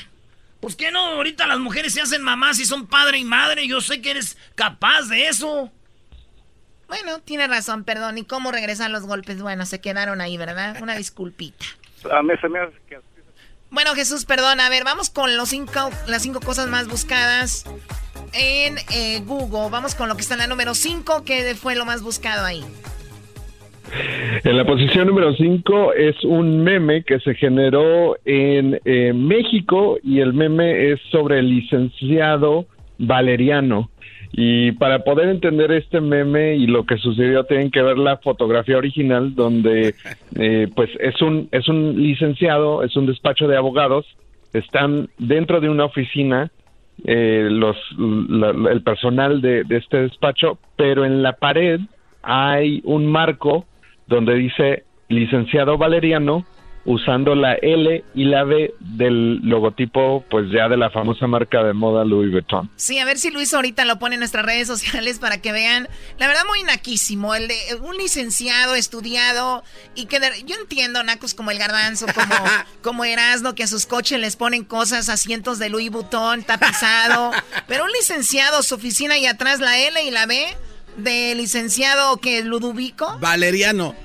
Pues que no, ahorita las mujeres se hacen mamás y son padre y madre. Yo sé que eres capaz de eso. Bueno, tiene razón, perdón. ¿Y cómo regresan los golpes? Bueno, se quedaron ahí, ¿verdad? Una disculpita. A mí se me hace que... Bueno, Jesús, perdón. A ver, vamos con los cinco, las cinco cosas más buscadas en eh, Google. Vamos con lo que está en la número 5, que fue lo más buscado ahí. En la posición número 5 es un meme que se generó en eh, México y el meme es sobre el licenciado Valeriano. Y para poder entender este meme y lo que sucedió tienen que ver la fotografía original donde eh, pues es un es un licenciado, es un despacho de abogados, están dentro de una oficina eh, los la- el personal de, de este despacho, pero en la pared hay un marco donde dice licenciado Valeriano usando la L y la V del logotipo pues ya de la famosa marca de moda Louis Vuitton. Sí, a ver si Luis ahorita lo pone en nuestras redes sociales para que vean. La verdad, muy naquísimo. El de un licenciado, estudiado. Y que de- yo entiendo, nacos como el garbanzo, como, como Erasmo, que a sus coches les ponen cosas, asientos de Louis Vuitton, tapizado. Pero un licenciado, su oficina y atrás la L y la B de licenciado que Ludovico. Valeriano.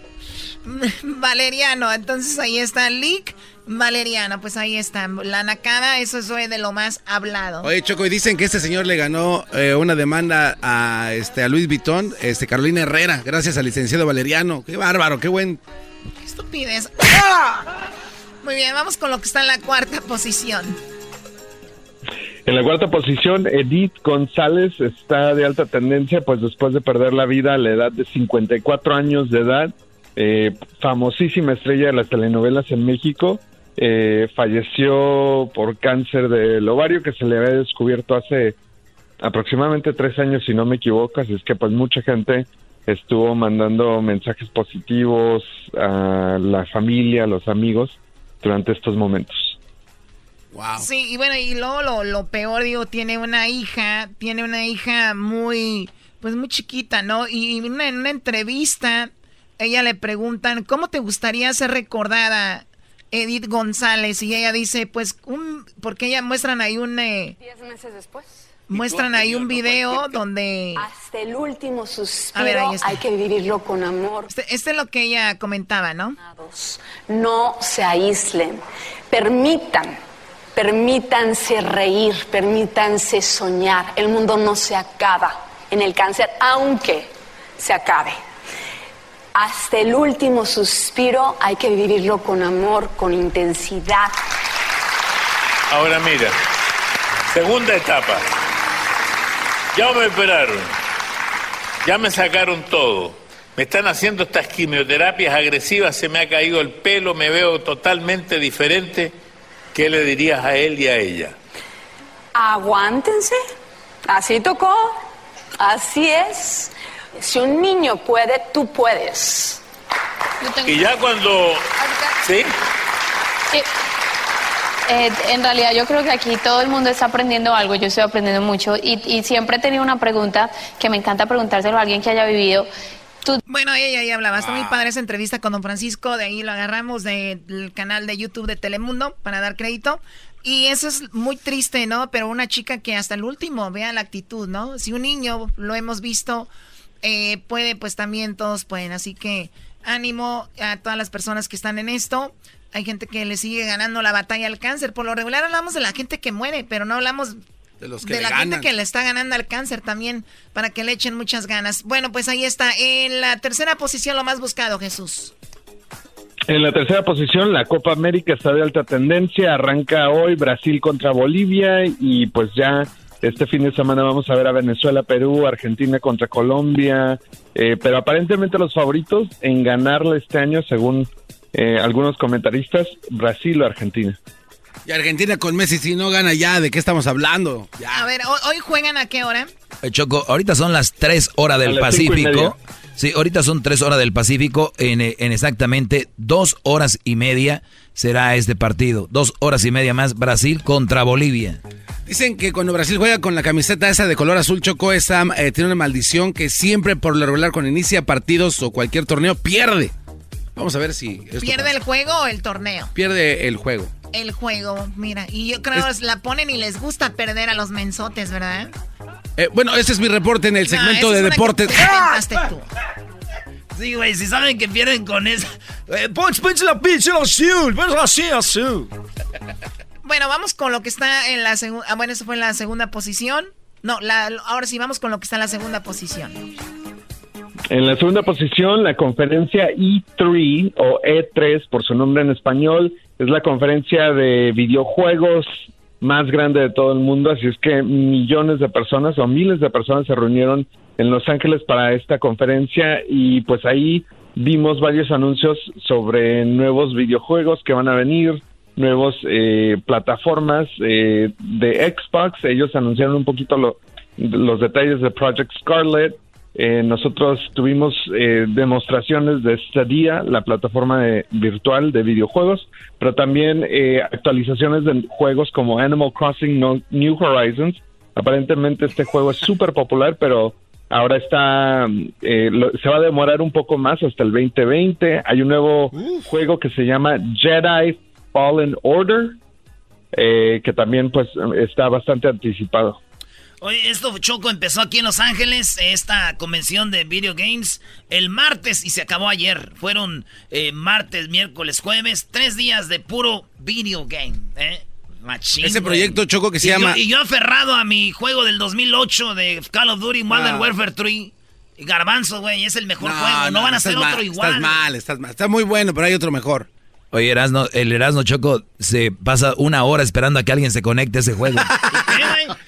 Valeriano, entonces ahí está Lick Valeriano, pues ahí está. La nacada, eso es de lo más hablado. Oye, Choco, y dicen que este señor le ganó eh, una demanda a este a Luis Vitón, este Carolina Herrera, gracias al licenciado Valeriano. Qué bárbaro, qué buen. Qué estupidez. ¡Ah! Muy bien, vamos con lo que está en la cuarta posición. En la cuarta posición, Edith González está de alta tendencia, pues después de perder la vida a la edad de 54 años de edad, eh, famosísima estrella de las telenovelas en México, eh, falleció por cáncer del ovario que se le había descubierto hace aproximadamente tres años, si no me equivoco, así es que pues mucha gente estuvo mandando mensajes positivos a la familia, a los amigos durante estos momentos. Sí, y bueno, y luego lo, lo peor, digo, tiene una hija, tiene una hija muy, pues muy chiquita, ¿no? Y en una, en una entrevista, ella le preguntan, ¿cómo te gustaría ser recordada, Edith González? Y ella dice, pues, un, porque ella muestran ahí un, eh, Diez meses después. muestran ahí un video donde... Hasta el último suspiro A ver, ahí está. hay que vivirlo con amor. Este, este es lo que ella comentaba, ¿no? No se aíslen. Permitan, permítanse reír, permítanse soñar. El mundo no se acaba en el cáncer, aunque se acabe. Hasta el último suspiro hay que vivirlo con amor, con intensidad. Ahora mira, segunda etapa. Ya me operaron, ya me sacaron todo, me están haciendo estas quimioterapias agresivas, se me ha caído el pelo, me veo totalmente diferente. ¿Qué le dirías a él y a ella? Aguántense. Así tocó. Así es. Si un niño puede, tú puedes. Y ya cuando... ¿Sí? Sí. Eh, en realidad yo creo que aquí todo el mundo está aprendiendo algo, yo estoy aprendiendo mucho y, y siempre he tenido una pregunta que me encanta preguntárselo a alguien que haya vivido. Tú... Bueno, ella ahí hablaba. Está muy padre esa entrevista con don Francisco. De ahí lo agarramos del canal de YouTube de Telemundo para dar crédito. Y eso es muy triste, ¿no? Pero una chica que hasta el último vea la actitud, ¿no? Si un niño lo hemos visto, eh, puede, pues también todos pueden. Así que ánimo a todas las personas que están en esto. Hay gente que le sigue ganando la batalla al cáncer. Por lo regular hablamos de la gente que muere, pero no hablamos De los que de le la ganan. gente que le está ganando al cáncer también, para que le echen muchas ganas. Bueno, pues ahí está. En la tercera posición, lo más buscado, Jesús. En la tercera posición, la Copa América está de alta tendencia. Arranca hoy Brasil contra Bolivia y pues ya este fin de semana vamos a ver a Venezuela, Perú, Argentina contra Colombia. Eh, pero aparentemente los favoritos en ganarla este año, según eh, algunos comentaristas, Brasil o Argentina. Y Argentina con Messi, si no gana ya, ¿de qué estamos hablando? A ver, ¿hoy, juegan a qué hora? Eh, Choco, ahorita son las 3 horas del Pacífico. Sí, ahorita son 3 horas del Pacífico. En, eh, en exactamente 2 horas y media será este partido. 2 horas y media más Brasil contra Bolivia. Dicen que cuando Brasil juega con la camiseta esa de color azul choco, esa eh, tiene una maldición que siempre por lo regular cuando inicia partidos o cualquier torneo pierde. Vamos a ver si esto ¿Pierde pasa. el juego o el torneo? pierde el juego. El juego, mira. Y yo creo que la ponen y les gusta perder a los mensotes, ¿verdad? Eh, bueno, ese es mi reporte en el No, segmento esa de es deportes. que te tú. Sí, güey, si saben que pierden con eso. Eh, punch, punch la pinche azul, así, azul. Bueno, vamos con lo que está en la segunda. Ah, bueno, eso fue en la segunda posición. No, la, ahora sí, vamos con lo que está en la segunda posición. En la segunda posición, la conferencia E3 o E3 por su nombre en español, es la conferencia de videojuegos más grande de todo el mundo, así es que millones de personas o miles de personas se reunieron en Los Ángeles para esta conferencia y pues ahí vimos varios anuncios sobre nuevos videojuegos que van a venir, nuevos eh, plataformas eh, de Xbox, ellos anunciaron un poquito lo- los detalles de Project Scarlet, eh, nosotros tuvimos eh, demostraciones de Stadia, la plataforma de- virtual de videojuegos, pero también eh, actualizaciones de juegos como Animal Crossing No- New Horizons. Aparentemente este juego es súper popular, pero ahora está, eh, lo- se va a demorar un poco más hasta el 2020. Hay un nuevo juego que se llama Jedi Fallen Order, eh, que también pues está bastante anticipado. Oye, esto Choco empezó aquí en Los Ángeles, esta convención de video games, el martes y se acabó ayer. Fueron eh, martes, miércoles, jueves, tres días de puro video game. ¿eh? Machín, Ese proyecto, Choco, que se Y yo- llama- y yo aferrado a mi juego del 2008 de Call of Duty Modern Ah. Warfare 3. Y Garbanzo, güey, es el mejor No, juego. No, van a hacer mal, otro igual. Estás mal, estás mal. Está muy bueno, pero hay otro mejor. Oye, Erasno, el Erasno Choco se pasa una hora esperando a que alguien se conecte a ese juego.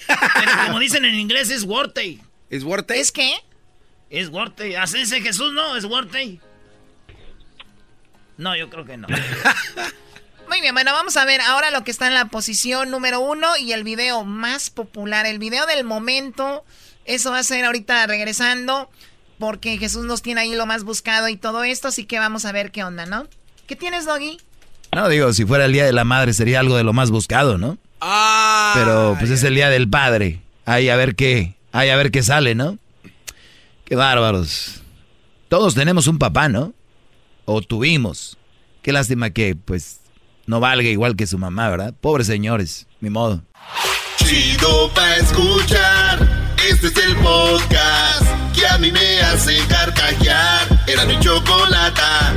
Pero como dicen en inglés, es worthy. ¿Es worthy? ¿Es qué? Es worthy. Así dice Jesús, ¿no? Es worthy. No, yo creo que no. Muy bien, bueno, vamos a ver ahora lo que está en la posición número uno y el video más popular, el video del momento. Eso va a ser ahorita regresando, porque Jesús nos tiene ahí lo más buscado y todo esto, así que vamos a ver qué onda, ¿no? ¿Qué tienes, Doggy? No, digo, si fuera el Día de la Madre sería algo de lo más buscado, ¿no? Ah, Pero pues es el Día del Padre. Ahí a ver qué, ahí a ver qué sale, ¿no? Qué bárbaros. Todos tenemos un papá, ¿no? O tuvimos. Qué lástima que, pues, no valga igual que su mamá, ¿verdad? Pobres señores, ni modo. Chido pa' escuchar. Este es el podcast que a mí me hace carcajear. Era mi chocolata.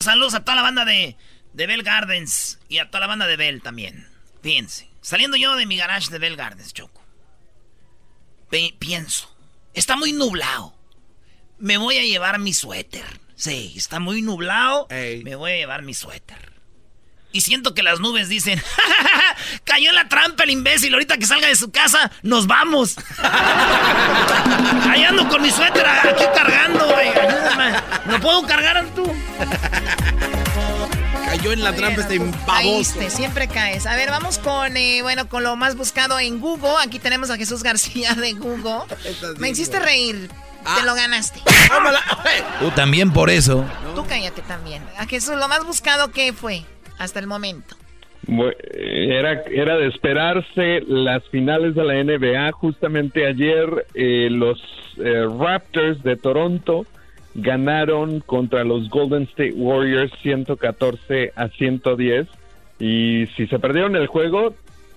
Saludos a toda la banda de, de Bell Gardens y a toda la banda de Bell también. Fíjense, saliendo yo de mi garage de Bell Gardens, Choco. Pe- pienso, está muy nublado. Me voy a llevar mi suéter. Sí, está muy nublado. Me voy a llevar mi suéter. Y siento que las nubes dicen, "Ja, ja, ja, ja, cayó en la trampa el imbécil, ahorita que salga de su casa, nos vamos. Ahí ando con mi suéter aquí cargando, güey. ¿No puedo cargar tú? Cayó en la trampa este baboso. Caíste, siempre caes. A ver, vamos con, eh, bueno, con lo más buscado en Google. Aquí tenemos a Jesús García de Google. Me hiciste reír. Ah. Te lo ganaste. Tú también por eso. Tú cállate también. A Jesús, lo más buscado, ¿qué fue hasta el momento? Bu- Era, era de esperarse las finales de la NBA. Justamente ayer eh, los eh, Raptors de Toronto ganaron contra los Golden State Warriors 114 a 110. Y si se perdieron el juego,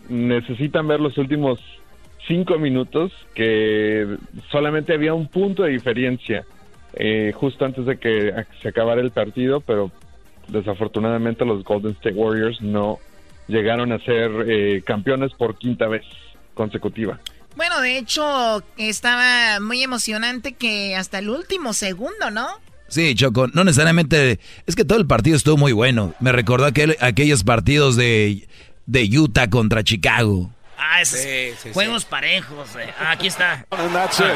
necesitan ver los últimos cinco minutos, que solamente había un punto de diferencia eh, justo antes de que se acabara el partido, pero desafortunadamente los Golden State Warriors no llegaron a ser eh, campeones por quinta vez consecutiva. Bueno, de hecho, estaba muy emocionante que hasta el último segundo, ¿no? Sí, Choco, no necesariamente. Es que todo el partido estuvo muy bueno. Me recordó aquel, aquellos partidos de, de Utah contra Chicago. Ah, esos juegos parejos. eh. Ah, aquí está. And that's it.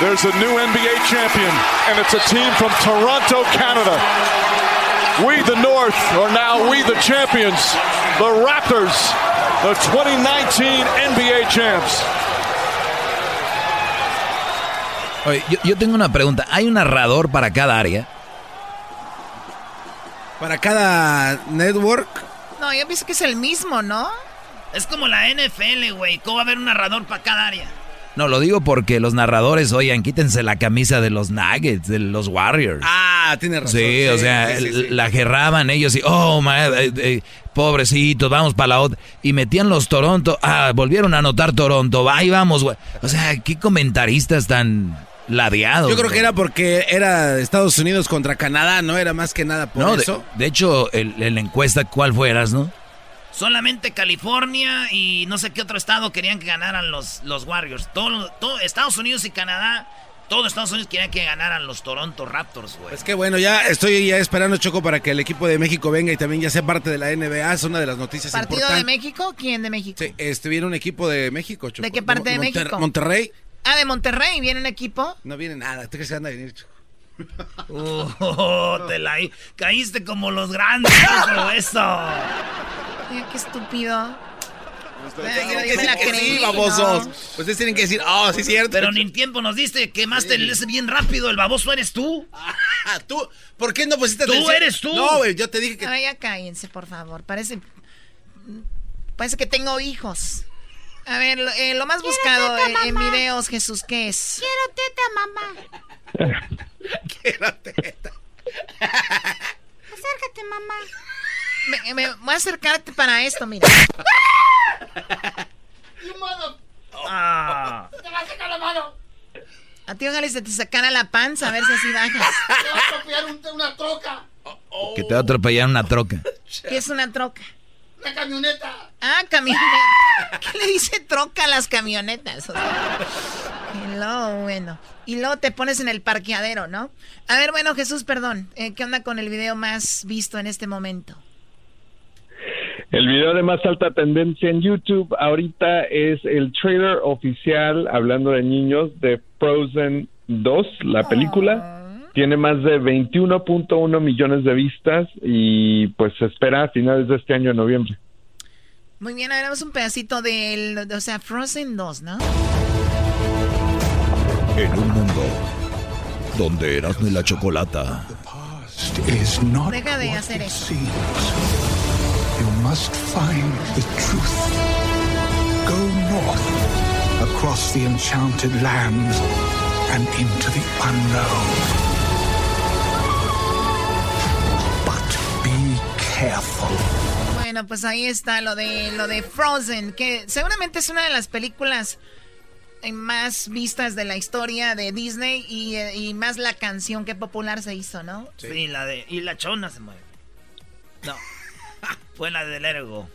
There's a new NBA champion, and it's a team from Toronto, Canada. We, the North, are now we, the champions. The Raptors, the 2019 NBA champs. Oye, yo, yo tengo una pregunta. ¿Hay un narrador para cada área? Para cada network. No, yo pienso que es el mismo, ¿no? Es como la NFL, güey. ¿Cómo va a haber un narrador para cada área? No, lo digo porque los narradores, oigan, quítense la camisa de los Nuggets, de los Warriors. Ah, tiene razón. Sí, o sea, sí, sí, sí. la gerraban ellos y, oh, my, eh, eh, pobrecitos, vamos para la otra. Y metían los Toronto, ah, volvieron a anotar Toronto, ahí vamos, güey. O sea, qué comentaristas tan ladeados. Yo creo que era porque era Estados Unidos contra Canadá, ¿no? Era más que nada por No, de, eso. de hecho, el- en la encuesta, ¿cuál fueras, no? Solamente California y no sé qué otro estado querían que ganaran los, los Warriors. Todo, todo Estados Unidos y Canadá, todo Estados Unidos querían que ganaran los Toronto Raptors, güey. Es que bueno, ya estoy ya esperando, Choco, para que el equipo de México venga y también ya sea parte de la NBA. Es una de las noticias ¿Partido de importantes. México? ¿Quién de México? Sí, este viene un equipo de México, Choco. ¿De qué parte de Monter- México? Monterrey. Ah, de Monterrey, ¿viene un equipo? No viene nada. ¿Tú crees que van a venir, Choco? Oh, te la caíste como los grandes, eso. Ay, qué estúpido. Sí. Ustedes tienen que decir, oh, sí, cierto. Pero ni tiempo nos diste, quemaste el ese bien rápido, el baboso eres tú. Ah, tú, ¿por qué no pusiste Tú atención? eres tú. No, güey, yo te dije que. Ay, ya cállense, por favor. Parece. Parece que tengo hijos. A ver, lo, eh, lo más buscado teta, en, videos, Jesús, ¿qué es? Quiero teta, mamá. Quiero teta. Acércate, mamá. Me, me- voy a acercarte para esto, mira. Ah. ¡Te va a sacar la mano! A ti ojalá se te sacara la panza, a ver si así bajas. ¡Te va a atropellar un- una troca! Que te va a atropellar una troca. ¿Qué es una troca? ¡Una camioneta! Ah, camioneta. ¿Qué le dice troca a las camionetas? O sea, y luego, bueno. Y luego te pones en el parqueadero, ¿no? A ver, bueno, Jesús, perdón. eh, ¿Qué onda con el video más visto en este momento? El video de más alta tendencia en YouTube ahorita es el trailer oficial, hablando de niños, de Frozen 2, la película. Tiene más de 21.1 millones de vistas y pues se espera a finales de este año, en noviembre. Muy bien, ahora vemos un pedacito del, o sea, Frozen 2, ¿no? En un mundo donde Erasmo y la Chocolata is not Deja de hacer eso. You must find the truth. Go north, across the enchanted lands, and into the unknown. Careful. Bueno, pues ahí está lo de lo de Frozen, que seguramente es una de las películas eh, más vistas de la historia de Disney y, eh, y más la canción que popular se hizo, ¿no? Sí, la de. Y la chona se mueve. No. Fue la de Let It Go.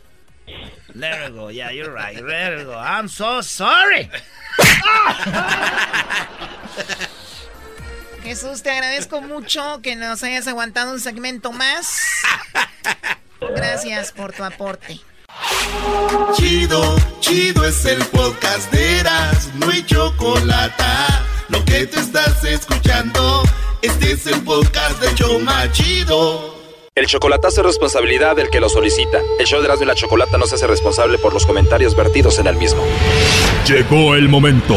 Let It Go, yeah, you're right. Let It Go. I'm so sorry. Jesús, te agradezco mucho que nos hayas aguantado un segmento más. Gracias por tu aporte. Chido, chido es el podcast de Eras, no hay chocolate. Lo que te estás escuchando, este es el podcast de Choma Chido. El chocolatazo es responsabilidad del que lo solicita. El show de Erasmo y la Chocolata no se hace responsable por los comentarios vertidos en el mismo. Llegó el momento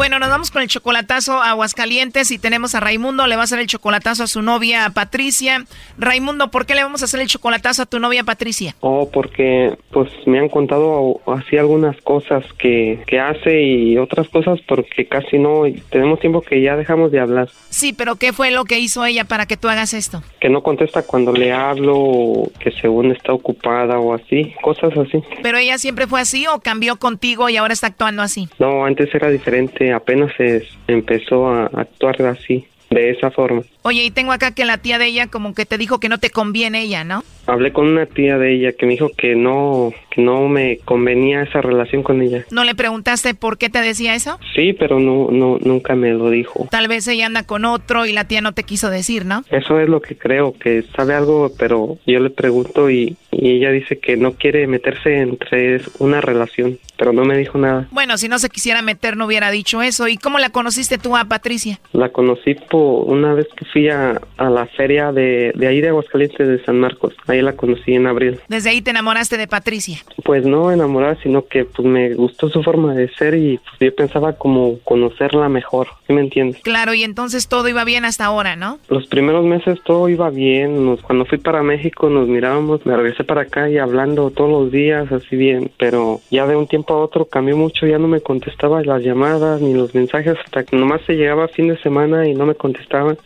Bueno, nos vamos con el chocolatazo a Aguascalientes y tenemos a Raimundo, le va a hacer el chocolatazo a su novia Patricia. Raimundo, ¿por qué le vamos a hacer el chocolatazo a tu novia Patricia? Oh, porque pues me han contado así algunas cosas que, que hace y otras cosas porque casi no tenemos tiempo que ya dejamos de hablar. Sí, pero ¿qué fue lo que hizo ella para que tú hagas esto? Que no contesta cuando le hablo, que según está ocupada o así, cosas así. ¿Pero ella siempre fue así o cambió contigo y ahora está actuando así? No, antes era diferente, apenas se empezó a actuar así, de esa forma. Oye, y tengo acá que la tía de ella como que te dijo que no te conviene ella, ¿no? Hablé con una tía de ella que me dijo que no, que no me convenía esa relación con ella. ¿No le preguntaste por qué te decía eso? Sí, pero no, no, nunca me lo dijo. Tal vez ella anda con otro y la tía no te quiso decir, ¿no? Eso es lo que creo, que sabe algo, pero yo le pregunto y, y ella dice que no quiere meterse entre una relación, pero no me dijo nada. Bueno, si no se quisiera meter no hubiera dicho eso. ¿Y cómo la conociste tú a Patricia? La conocí por una vez que fui a, a la feria de, de ahí de Aguascalientes de San Marcos. Ahí la conocí en abril. Desde ahí te enamoraste de Patricia. Pues no enamorada, sino que pues me gustó su forma de ser y pues, yo pensaba como conocerla mejor. ¿Sí me entiendes? Claro, y entonces todo iba bien hasta ahora, ¿no? Los primeros meses todo iba bien. Nos, cuando fui para México nos mirábamos, me regresé para acá y hablando todos los días así bien, pero ya de un tiempo a otro cambió mucho, ya no me contestaba las llamadas ni los mensajes hasta que nomás se llegaba fin de semana y no me contestaba.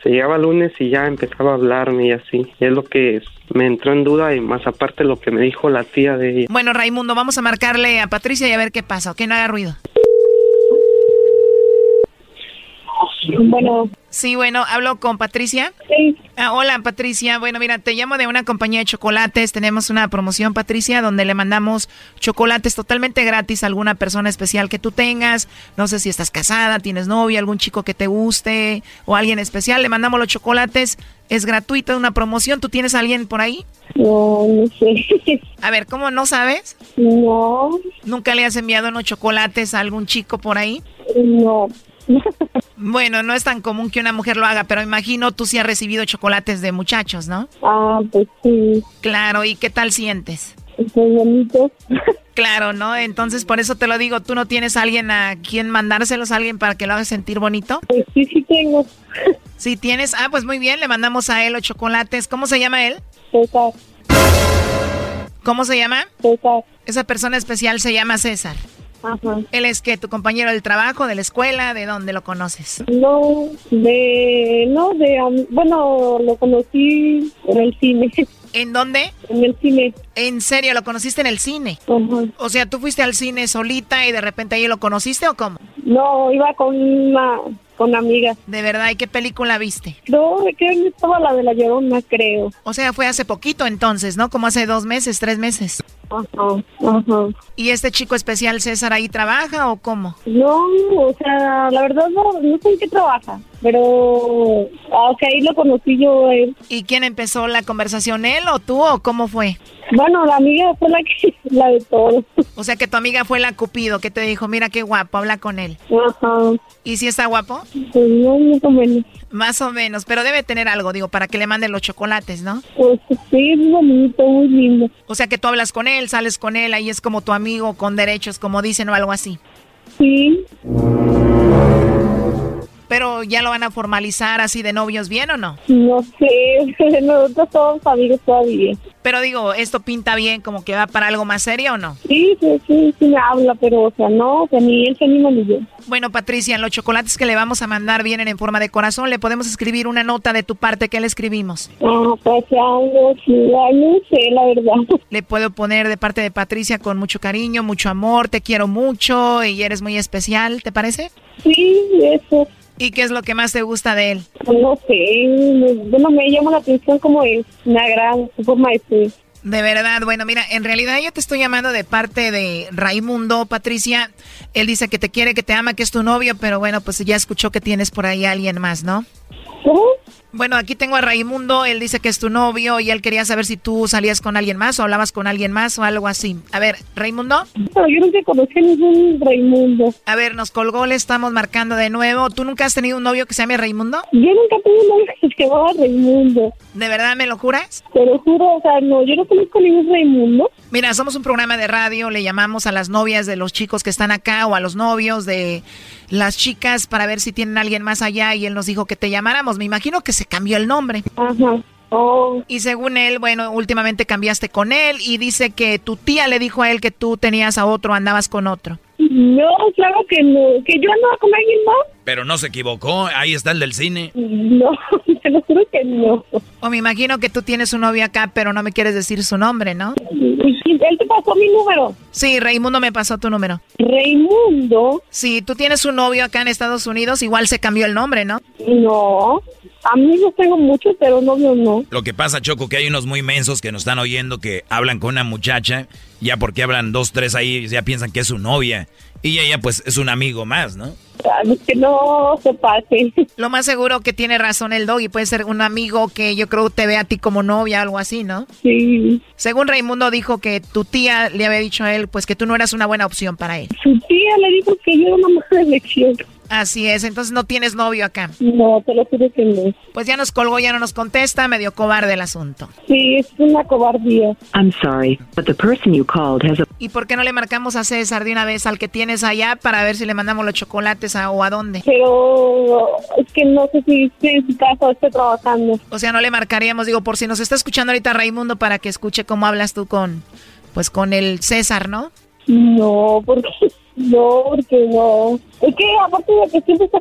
Se llegaba lunes y ya empezaba a hablarme y así. Es lo que me entró en duda y más aparte lo que me dijo la tía de ella. Bueno, Raimundo, vamos a marcarle a Patricia y a ver qué pasa, ¿ok? No haga ruido. Bueno. Sí, bueno, hablo con Patricia. Sí. Ah, hola, Patricia. Bueno, mira, te llamo de una compañía de chocolates. Tenemos una promoción, Patricia, donde le mandamos chocolates totalmente gratis a alguna persona especial que tú tengas. No sé si estás casada, tienes novia, algún chico que te guste o alguien especial. Le mandamos los chocolates. Es gratuito, una promoción. ¿Tú tienes a alguien por ahí? No, no sé. A ver, ¿cómo no sabes? No. ¿Nunca le has enviado unos chocolates a algún chico por ahí? No. Bueno, no es tan común que una mujer lo haga, pero imagino tú sí has recibido chocolates de muchachos, ¿no? Ah, pues sí. Claro, ¿y qué tal sientes? Muy bonito. Claro, ¿no? Entonces por eso te lo digo, ¿tú no tienes a alguien a quien mandárselos a alguien para que lo haga sentir bonito? Pues sí, sí tengo. Sí tienes, ah, pues muy bien, le mandamos a él los chocolates. ¿Cómo se llama él? César. ¿Cómo se llama? César. Esa persona especial se llama César. Ajá. ¿Él es que tu compañero del trabajo, de la escuela, de dónde lo conoces? No, de, no, de, am- bueno, lo conocí en el cine. ¿En dónde? En el cine. ¿En serio lo conociste en el cine? O sea, tú fuiste al cine solita y de repente ahí lo conociste o cómo? No, iba con una, con amigas. De verdad, ¿y qué película viste? No, creo que estaba la de la Llorona, creo. O sea, fue hace poquito entonces, ¿no? Como hace dos meses, tres meses. Ajá, ajá. ¿Y este chico especial César ahí trabaja o cómo? No, o sea, la verdad no, no sé en qué trabaja, pero ah, ok, ahí lo conocí yo él. ¿Y quién empezó la conversación, él o tú o cómo fue? Bueno, la amiga fue la que, la de todo. O sea, que tu amiga fue la Cupido que te dijo, mira qué guapo, habla con él. Ajá. ¿Y si está guapo? Pues no, más o menos. Más o menos, pero debe tener algo, digo, para que le manden los chocolates, ¿no? Pues sí, es bonito, muy lindo. O sea, que tú hablas con él, sales con él, ahí es como tu amigo con derechos, como dicen o algo así. Sí. Pero ya lo van a formalizar así de novios bien o no? No sé, nosotros somos amigos todavía. Pero digo, ¿esto pinta bien como que va para algo más serio o no? Sí, sí, sí, sí me habla, pero o sea, no, sea, ni él se anima ni yo. Bueno, Patricia, los chocolates que le vamos a mandar vienen en forma de corazón. Le podemos escribir una nota de tu parte que le escribimos. Ah, pues ya no, sí, no sé, la verdad. Le puedo poner de parte de Patricia con mucho cariño, mucho amor, te quiero mucho y eres muy especial, ¿te parece? Sí, eso. ¿Y qué es lo que más te gusta de él? No sé, bueno, me llama la atención como es, me agrada su forma de ser. De verdad, bueno, mira, en realidad yo te estoy llamando de parte de Raimundo, Patricia. Él dice que te quiere, que te ama, que es tu novio, pero bueno, pues ya escuchó que tienes por ahí a alguien más, ¿no? Bueno, aquí tengo a Raimundo, él dice que es tu novio y él quería saber si tú salías con alguien más o hablabas con alguien más o algo así. A ver, Raimundo. Pero yo nunca conocí a ningún Raimundo. A ver, nos colgó, le estamos marcando de nuevo. ¿Tú nunca has tenido un novio que se llame Raimundo? Yo nunca tuve un novio que se llamaba Raimundo. ¿De verdad me lo juras? Te lo juro, o sea, no, yo no conozco ningún Raimundo. Mira, somos un programa de radio, le llamamos a las novias de los chicos que están acá o a los novios de las chicas para ver si tienen a alguien más allá y él nos dijo que te llamáramos. Me imagino que se cambió el nombre. Ajá. Oh. Y según él, bueno, últimamente cambiaste con él y dice que tu tía le dijo a él que tú tenías a otro, andabas con otro. No, claro que no, que yo andaba con alguien más. Pero no se equivocó, ahí está el del cine. No, te lo juro que no. O me imagino que tú tienes un novio acá, pero no me quieres decir su nombre, ¿no? ¿Y quién- ¿Él te pasó mi número? Sí, Raimundo me pasó tu número. Raimundo. Sí, tú tienes un novio acá en Estados Unidos, igual se cambió el nombre, ¿no? No. Amigos tengo muchos, pero novios no. Lo que pasa, Choco, que hay unos muy mensos que nos están oyendo que hablan con una muchacha, ya porque hablan dos, tres ahí, ya piensan que es su novia. Y ella, pues, es un amigo más, ¿no? Que no se pase. Lo más seguro que tiene razón el doggy. Puede ser un amigo que yo creo te ve a ti como novia, algo así, ¿no? Sí. Según Raimundo dijo que tu tía le había dicho a él, pues que tú no eras una buena opción para él. Su tía le dijo que yo era una mejor elección. Así es, entonces no tienes novio acá. No, te lo juro que no. Pues ya nos colgó, ya no nos contesta, medio cobarde el asunto. Sí, es una cobardía. I'm sorry, but the person you called has a... ¿Y por qué no le marcamos a César de una vez al que tienes allá para ver si le mandamos los chocolates a, o a dónde? Pero es que no sé si en su casa o estoy trabajando. O sea, no le marcaríamos, digo, por si nos está escuchando ahorita Raimundo para que escuche cómo hablas tú con, pues con el César, ¿no? No, porque no, porque no. Es que aparte de que siempre está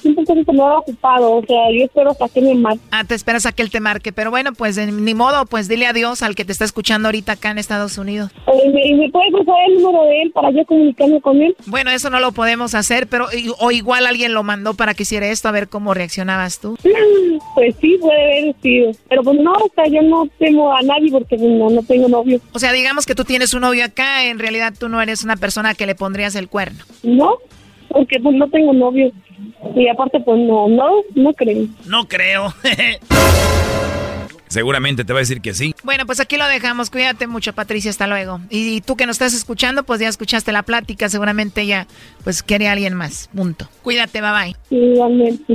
siempre está ocupado, o sea, yo espero hasta que me marque. Ah, te esperas a que él te marque, pero bueno, pues eh, ni modo, pues dile adiós al que te está escuchando ahorita acá en Estados Unidos. ¿Y me, y me puede pasar el número de él para yo comunicarme con él? Bueno, eso no lo podemos hacer, pero o igual alguien lo mandó para que hiciera esto, a ver cómo reaccionabas tú. Pues sí, puede haber sido. Pero pues no, o sea, yo no temo a nadie porque pues, no, no tengo novio. O sea, digamos que tú tienes un novio acá, en realidad tú no eres una persona que le pondrías el cuerno. No, porque pues no tengo novio. Y aparte pues no, no, no creo. No creo. Seguramente te va a decir que sí. Bueno, pues aquí lo dejamos. Cuídate mucho, Patricia. Hasta luego. Y, tú que nos estás escuchando, pues ya escuchaste la plática. Seguramente ella, pues quiere a alguien más. Punto. Cuídate, bye bye. Igualmente.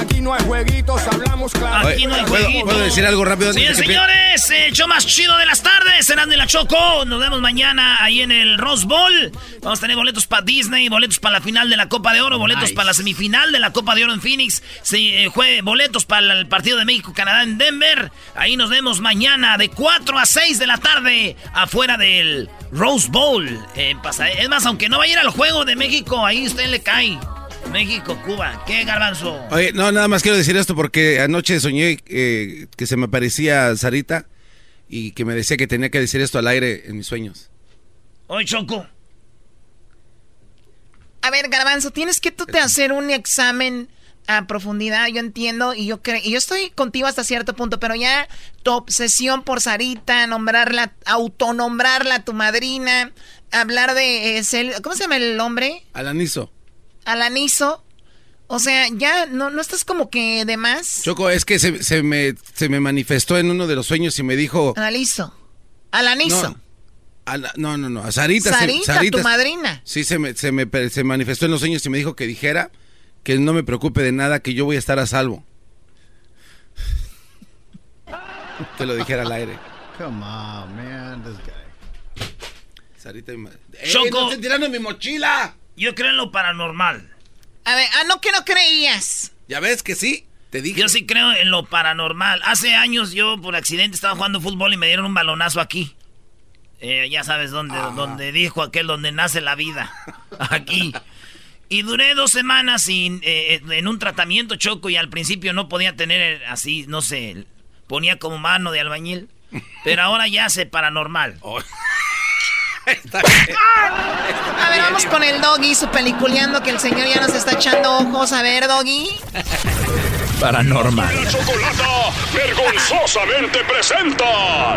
Aquí no hay jueguitos, hablamos claro. Aquí no hay ¿puedo, decir algo rápido? Sí, señores, el show más chido de las tardes, Serán de la Choco. Nos vemos mañana ahí en el Rose Bowl. Vamos a tener boletos para Disney, boletos para la final de la Copa de Oro, boletos Nice. para la semifinal de la Copa de Oro en Phoenix, sí, eh, jue- boletos para el partido de México-Canadá en Denver. Ahí nos vemos mañana de 4 a 6 de la tarde afuera del Rose Bowl. Eh, pasa- es más, aunque no vaya a ir al juego de México, ahí usted le cae. México, Cuba. ¿Qué, Garbanzo? Oye, no, nada más quiero decir esto porque anoche soñé eh, que se me aparecía Sarita y que me decía que tenía que decir esto al aire en mis sueños. Oye, Choco. A ver, Garbanzo, tienes que tú te hacer un examen a profundidad, yo entiendo, y yo creo, y yo estoy contigo hasta cierto punto, pero ya tu obsesión por Sarita, nombrarla, autonombrarla tu madrina, hablar de eh, ¿cómo se llama el hombre? Alanizo. Alanizo. O sea, ya no, no estás como que de más. Choco, es que se, se me, se me manifestó en uno de los sueños y me dijo... Alanizo. Alanizo. No, a la- no, no, no, a Sarita. se- Sarita, tu madrina. Sí, se me, se, me, se manifestó en los sueños y me dijo que dijera que no me preocupe de nada, que yo voy a estar a salvo. Que lo dijera al aire. Come on, man, this guy. Sarita y madre. ¡Eh, Choco. no estén tirando mi mochila! Yo creo en lo paranormal. A ver, ah, no que no creías. ¿Ya ves que sí? Te dije. Yo sí creo en lo paranormal. Hace años yo por accidente estaba jugando fútbol y me dieron un balonazo aquí. Eh, ya sabes dónde, donde dijo aquel donde nace la vida. Aquí. Y duré dos semanas sin, eh, en un tratamiento choco y al principio no podía tener así, no sé, ponía como mano de albañil. Pero ahora ya sé paranormal. A ver, vamos con el doggy, su peliculeando que el señor ya nos está echando ojos. A ver, doggy. Paranormal. La chocolata vergonzosamente presenta.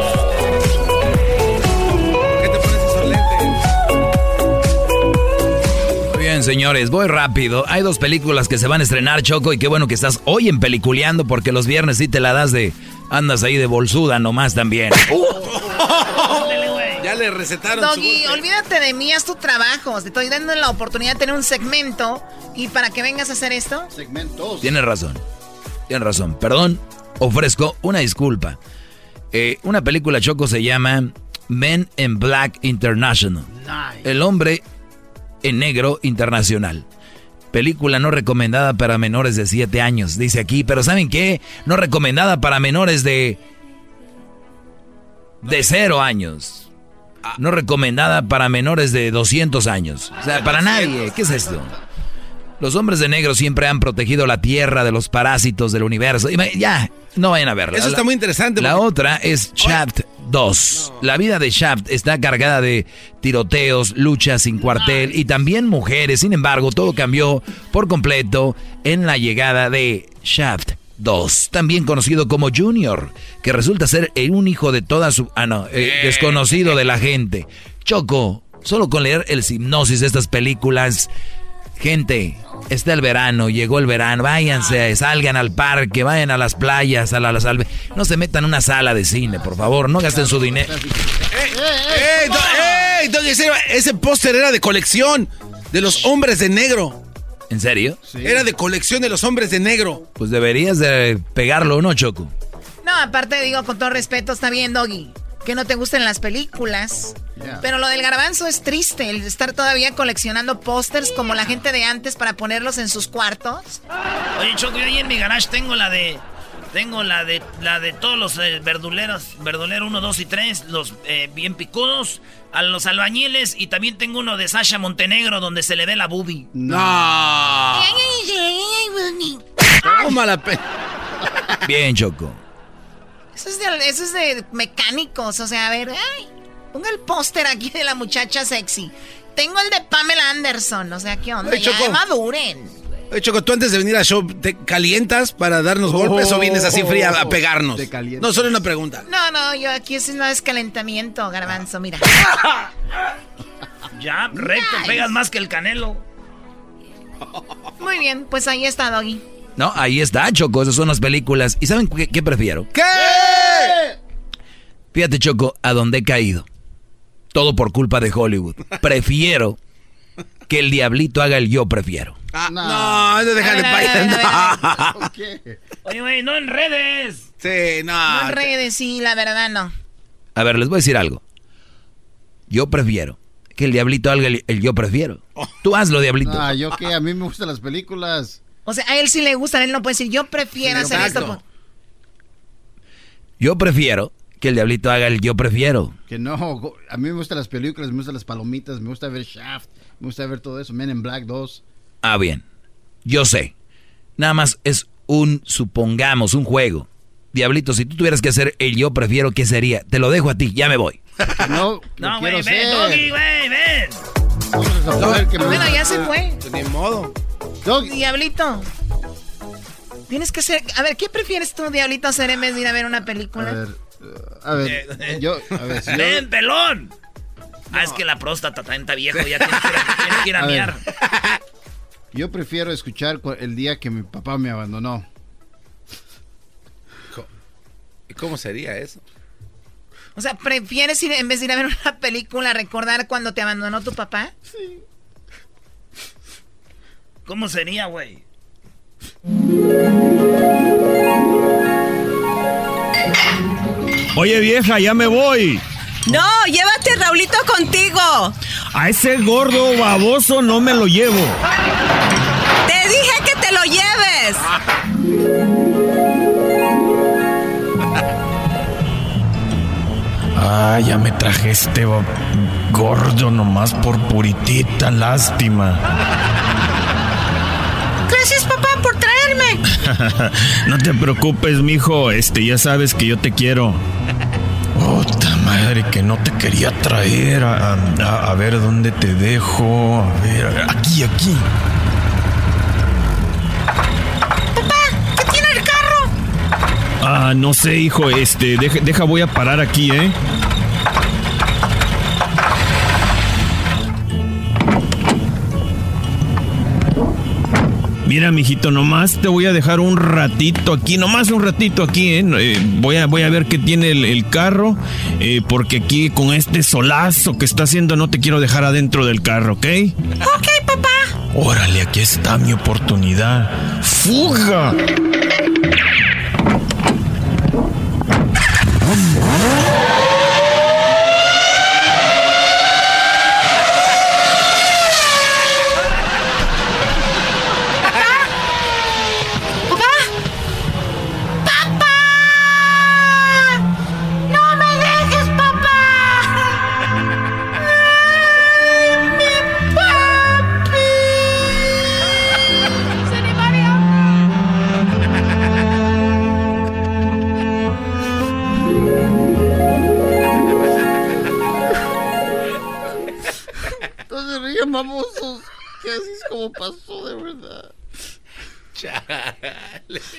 Señores, voy rápido. Hay dos películas que se van a estrenar, Choco, y qué bueno que estás hoy en peliculeando porque los viernes sí te la das de... Andas ahí de bolsuda nomás también. ya le recetaron Doggy, olvídate de mí, haz tu trabajo. Te estoy dando la oportunidad de tener un segmento. ¿Y para que vengas a hacer esto? Segmentos. Tienes razón. Tienes razón. Perdón, ofrezco una disculpa. Eh, una película Choco se llama Men in Black International. El hombre en negro internacional. Película no recomendada para menores de 7 años, dice aquí. Pero ¿saben qué? No recomendada para menores de... De 0 años. No recomendada para menores de 200 años. O sea, para nadie. ¿Qué es esto? Los hombres de negro siempre han protegido la tierra de los parásitos del universo. Y ya, no vayan a verla. Eso está muy interesante. La otra es Shaft 2. La vida de Shaft está cargada de tiroteos, luchas sin cuartel y también mujeres. Sin embargo, todo cambió por completo en la llegada de Shaft 2, también conocido como Junior, que resulta ser un hijo de toda su... Ah, no, eh, desconocido de la gente. Choco, solo con leer el hipnosis de estas películas Gente, está el verano, llegó el verano, váyanse, salgan al parque, vayan a las playas, a la, las No se metan en una sala de cine, por favor, no gasten su dinero. ¡Ey, ey, ese póster era de colección de los hombres de negro! ¿En serio? Era de colección de los hombres de negro. Pues deberías de pegarlo, ¿no, Choco? No, aparte digo, con todo respeto, está bien, Doggy que no te gusten las películas. Pero lo del garbanzo es triste, el estar todavía coleccionando pósters como la gente de antes para ponerlos en sus cuartos. Oye, Choco, yo ahí en mi garage tengo la de. Tengo la de la de todos los eh, verduleros, verdulero 1, 2 y 3, los eh, bien picudos, a los albañiles y también tengo uno de Sasha Montenegro donde se le ve la boobie. No. Toma la pe Bien, Choco. Eso es, de, mecánicos. O sea, a ver, ay, ponga el póster aquí de la muchacha sexy. Tengo el de Pamela Anderson. O sea, ¿qué onda? ya maduren. Oye, Choco, tú antes de venir a show, ¿te calientas para darnos golpes o vienes así fría a pegarnos? no, solo una pregunta. No, no, yo aquí es un descalentamiento, garbanzo, mira. ya, recto, pegas más que el canelo. Muy bien, pues ahí está, Doggy. No, ahí está, Choco, esas son las películas. ¿Y saben qué, prefiero? ¿Qué? Fíjate, Choco, a dónde he caído. Todo por culpa de Hollywood. Prefiero que el diablito haga el yo prefiero. Ah, no, no, deja de payar. Oye, güey, no en redes. Sí, no. No en redes, sí, la verdad no. A ver, les voy a decir algo. Yo prefiero que el diablito haga el, yo prefiero. Tú hazlo, diablito. Ah, yo qué, a mí me gustan las películas. O sea, a él sí le gusta, él no puede decir, yo prefiero hacer esto. Yo prefiero que el diablito haga el yo prefiero. Que no, a mí me gustan las películas, me gustan las palomitas, me gusta ver Shaft, me gusta ver todo eso, Men in Black 2. Ah, bien. Yo sé. Nada más es un, supongamos, un juego. Diablito, si tú tuvieras que hacer el yo prefiero, ¿qué sería? Te lo dejo a ti, ya me voy. no, no, güey, ven, Doggy, güey, ven. Bueno, ya se fue. Ni modo. Diablito. Tienes que ser. A ver, ¿qué prefieres tú, Diablito, hacer en vez de ir a ver una película? A ver, a ver, eh, yo. A ver, ¡Ven, pelón! Ah, es que la próstata está viejo, ya tiene que ir a, miar. Yo prefiero escuchar el día que mi papá me abandonó. ¿Y cómo sería eso? O sea, ¿prefieres ir en vez de ir a ver una película recordar cuando te abandonó tu papá? Sí. ¿Cómo sería, güey? Oye, vieja, ya me voy. No, llévate a Raulito contigo. A ese gordo baboso no me lo llevo. Te dije que te lo lleves. Ah, ya me traje este gordo nomás por puritita, lástima. Gracias, papá, por traerme. no te preocupes, mijo. Este, ya sabes que yo te quiero. Puta madre, que no te quería traer. A, ver dónde te dejo. A ver, aquí, aquí. Papá, ¿qué tiene el carro? Ah, no sé, hijo. Este, deja, deja voy a parar aquí, ¿eh? Mira, mijito, nomás te voy a dejar un ratito aquí, nomás un ratito aquí, ¿eh? Eh, voy, a, voy a ver qué tiene el, el carro, eh, porque aquí con este solazo que está haciendo no te quiero dejar adentro del carro, ¿ok? Ok, papá. Órale, aquí está mi oportunidad. ¡Fuga!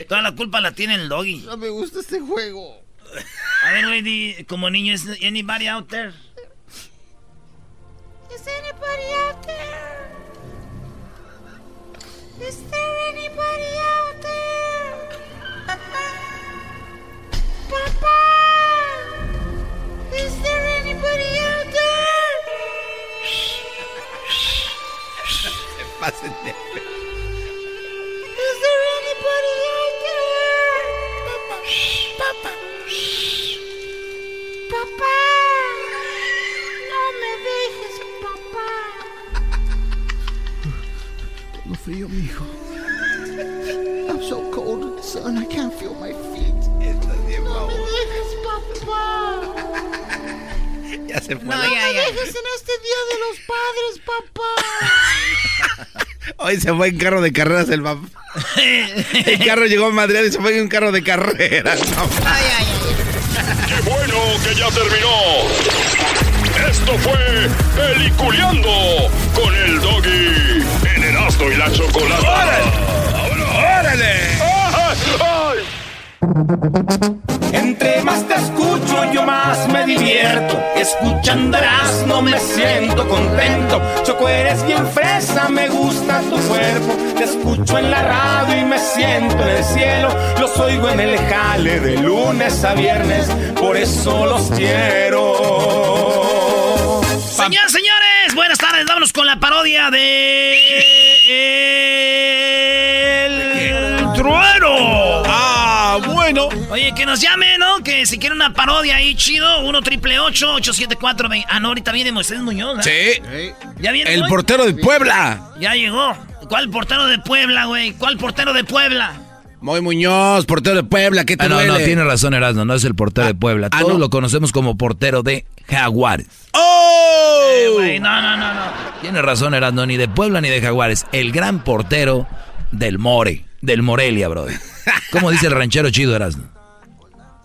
Toda la culpa la tiene el doggy. No me gusta este juego. A ver, di- como niño, ¿es anybody out there? Is anybody out there? Is there anybody out there? Papa! Is there anybody out there? Se pasen de- Frío, mijo. I'm so cold, son. I can't feel my feet. No me dejes, papá. Ya se fue. No, la- me dejes en este día de los padres, papá. Hoy se fue en carro de carreras el papá. El carro llegó a Madrid y se fue en un carro de carreras. No. ¡Qué bueno que ya terminó! Esto fue Peliculeando con el Doggy Erasmo y la Chocolata. ¡Órale! ¡Ay! Entre más te escucho, yo más me divierto. Escuchando no me siento contento. Choco, eres bien fresa, me gusta tu cuerpo. Te escucho en la radio y me siento en el cielo. Los oigo en el jale de lunes a viernes, por eso los quiero. Señoras, señores, buenas tardes. Vámonos con la parodia de. El trueno. Ah, bueno. Oye, que nos llame, ¿no? Que si quiere una parodia ahí chido, 1 triple 874 Ah, no, ahorita viene Moisés Muñoz. Sí. ¿Ya viene? El hoy? portero de Puebla. Ya llegó. ¿Cuál portero de Puebla, güey? ¿Cuál portero de Puebla? Moy Muñoz, portero de Puebla. ¿Qué te Ah, no, duele? no, tiene razón Erasmo, no es el portero de Puebla. ah, Todos no. lo conocemos como portero de Jaguares. ¡Oh! Eh, no, no, no, no. Tiene razón Erasmo, ni de Puebla ni de Jaguares. El gran portero del More, del Morelia, brother. ¿Cómo dice el ranchero chido Erasmo?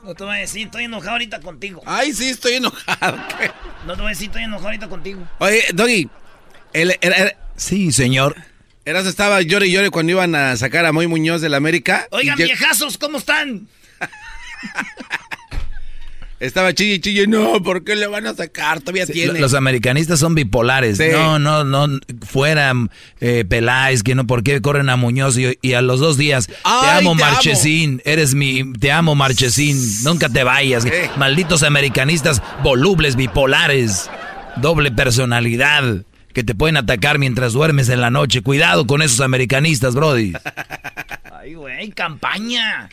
No te voy a decir, estoy enojado ahorita contigo. Ay, sí, estoy enojado. ¿qué? No te voy a decir, estoy enojado ahorita contigo. Oye, Doggy. El, el, el- Sí, señor. Eras estaba llore y llore cuando iban a sacar a Moy Muñoz del América. Oigan, viejazos, ¿cómo están? Estaba chille y chille. No, ¿por qué le van a sacar? Todavía Sí, tiene. Los americanistas son bipolares. Sí. No, no, no. Fuera eh, Peláez, que no, ¿por qué corren a Muñoz? Y, y a los dos días, te amo, te Marchesín. Eres mi, te amo, Marchesín. Nunca te vayas. Malditos americanistas volubles, bipolares. Doble personalidad. Que te pueden atacar mientras duermes en la noche. Cuidado con esos americanistas, Brody. Ay, güey, campaña.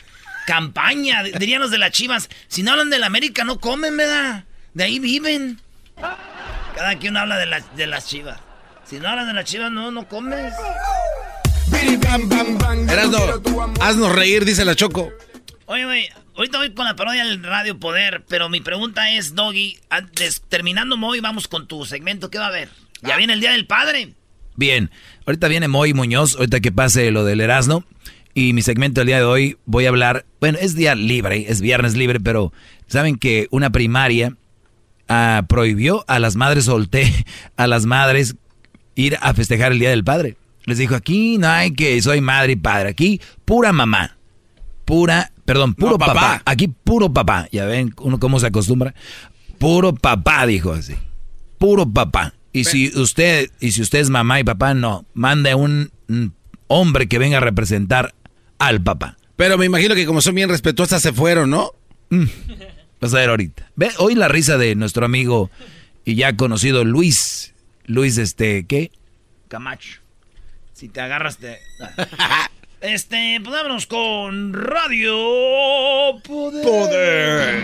Campaña, dirían los de las chivas. Si no hablan de la América, no comen, ¿verdad? De ahí viven. Cada quien habla de, la- de las chivas. Si no hablan de las chivas, no, no comes. Erasno, haznos reír, dice la Choco. Oye, güey, ahorita voy con la parodia del Radio Poder, pero mi pregunta es, Doggy, antes, terminando Moy, vamos con tu segmento, ¿qué va a haber? Ya viene el Día del Padre. Bien, ahorita viene Moy Muñoz, ahorita que pase lo del Erasmo. Y mi segmento del día de hoy voy a hablar, bueno, es día libre, es viernes libre, pero saben que una primaria ah, prohibió a las madres solté, a las madres ir a festejar el Día del Padre. Les dijo, aquí no hay que soy madre y padre, aquí pura mamá, pura, perdón, puro No, papá. papá. aquí puro papá. Ya ven uno cómo se acostumbra. Puro papá, dijo así. Puro papá. Y si usted, y si usted es mamá y papá, no, mande un, un- hombre que venga a representar al papá. Pero me imagino que como son bien respetuosas se fueron, ¿no? Mm. Vas a ver ahorita. Ve, hoy la risa de nuestro amigo y ya conocido Luis. Luis, este, ¿qué? Camacho. Si te agarras, te... Este, pues vámonos con Radio Poder.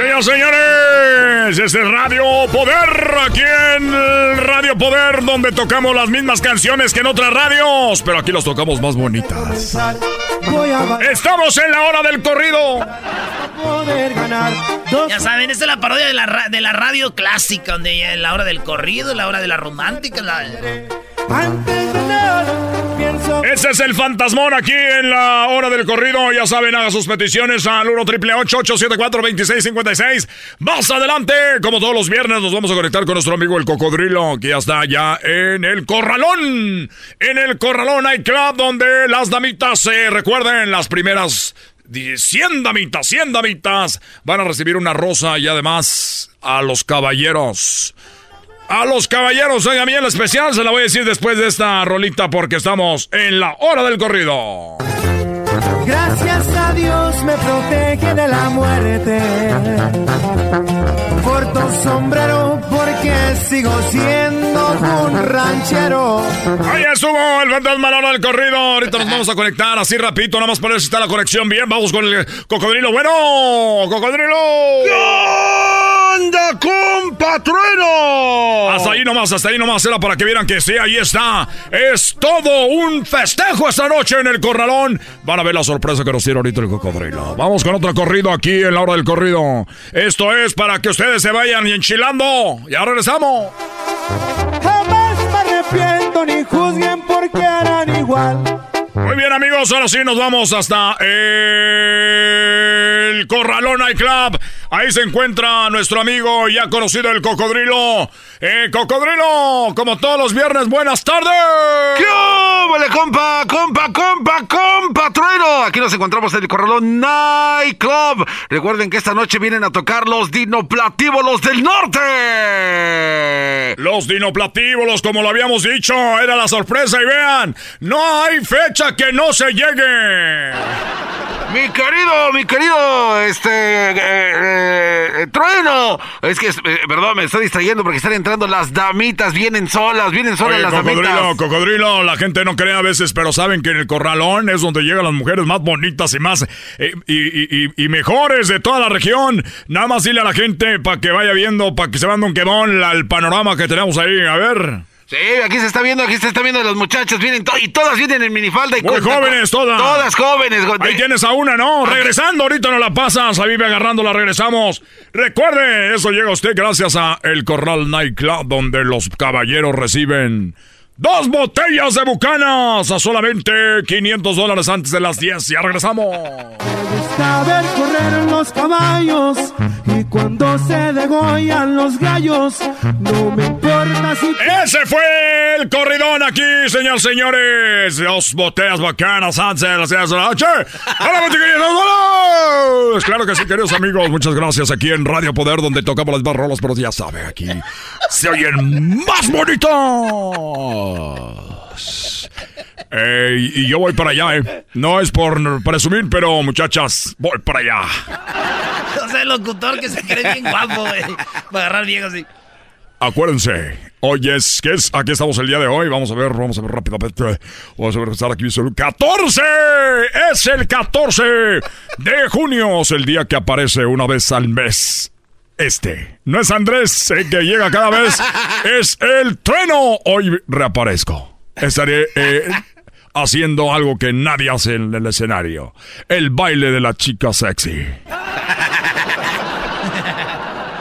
Señoras señores, este es Radio Poder, aquí en Radio Poder, donde tocamos las mismas canciones que en otras radios, pero aquí las tocamos más bonitas. Estamos en la hora del corrido. Ya saben, esta es la parodia de la, de la radio clásica, donde es la hora del corrido, la hora de la romántica. Ese es el fantasmón aquí en la hora del corrido. Ya saben, haga sus peticiones al 1 triple 874 2656 Más adelante, como todos los viernes, nos vamos a conectar con nuestro amigo el cocodrilo, que ya está ya en el corralón. En el corralón hay club donde las damitas se recuerden las primeras 100 damitas, 100 damitas van a recibir una rosa y además a los caballeros. A los caballeros, oigan bien, la especial se la voy a decir después de esta rolita porque estamos en la hora del corrido. Gracias a Dios me protege de la muerte. Corto sombrero porque sigo siendo un ranchero. Ahí estuvo el fantasma la hora del corrido. Ahorita nos vamos a conectar así rapidito, nada más para ver si está la conexión bien. Vamos con el cocodrilo. Bueno, cocodrilo. ¡Anda, compa trueno! Hasta ahí nomás, hasta ahí nomás. Era para que vieran que sí, ahí está. Es todo un festejo esta noche en el corralón. Van a ver la sorpresa que nos tiene ahorita el cocodrilo. Vamos con otro corrido aquí en la hora del corrido. Esto es para que ustedes se vayan enchilando. Ya regresamos. Jamás me arrepiento ni juzguen porque harán igual. Muy bien, amigos, ahora sí nos vamos hasta el Corralón Night Club. Ahí se encuentra nuestro amigo ya conocido el Cocodrilo. Eh, Cocodrilo, como todos los viernes, buenas tardes. ¿Qué vale, compa, compa, compa, compa, trueno? Aquí nos encontramos en el Corralón Night Club. Recuerden que esta noche vienen a tocar los dinoplatívolos del norte. Los dinoplatívolos, como lo habíamos dicho, era la sorpresa y vean, no hay fecha que no se llegue. Mi querido, mi querido, este, eh, eh, trueno. Es que, eh, perdón, me estoy distrayendo porque están entrando las damitas. Vienen solas, vienen solas Oye, las cocodrilo, damitas. cocodrilo, la gente no cree a veces, pero saben que en el corralón es donde llegan las mujeres más bonitas y más eh, y, y- y- y mejores de toda la región. Nada más dile a la gente para que vaya viendo, para que se mande un quedón la- el panorama que tenemos ahí. A ver. Sí, aquí se está viendo, aquí se está viendo las muchachas. Vienen to- y todas vienen en minifalda y Muy con- jóvenes todas. Todas jóvenes. Ahí tienes a una, ¿no? Regresando, ahorita no la pasas. Ahí vive agarrándola, regresamos. Recuerde, eso llega a usted gracias a El Corral Night Club, donde los caballeros reciben dos botellas de bucanas a solamente 500 dólares antes de las 10. Ya regresamos. gusta ver correr los caballos y cuando se degollan los gallos, no me importa si... Ese fue el corridón aquí, señores, señores. Dos botellas bacanas antes de las 10 de la noche. ¡Hola, queridos! Claro que sí, queridos amigos. Muchas gracias aquí en Radio Poder, donde tocamos las barrolas, pero ya sabe, aquí se oyen más bonitos. Ey, y yo voy para allá, ¿eh? No es por presumir, pero muchachas, voy para allá. O sea, el locutor que se cree bien guapo, güey. Para agarrar viejo así. Acuérdense, hoy es, ¿qué es? Aquí estamos el día de hoy. Vamos a ver, vamos a ver rápidamente. Vamos a ver, estar aquí. el 14. Es el 14 de junio. Es el día que aparece una vez al mes. Este. No es Andrés, el que llega cada vez. Es el trueno. Hoy reaparezco. Estaré eh, haciendo algo que nadie hace en el escenario. El baile de la chica sexy.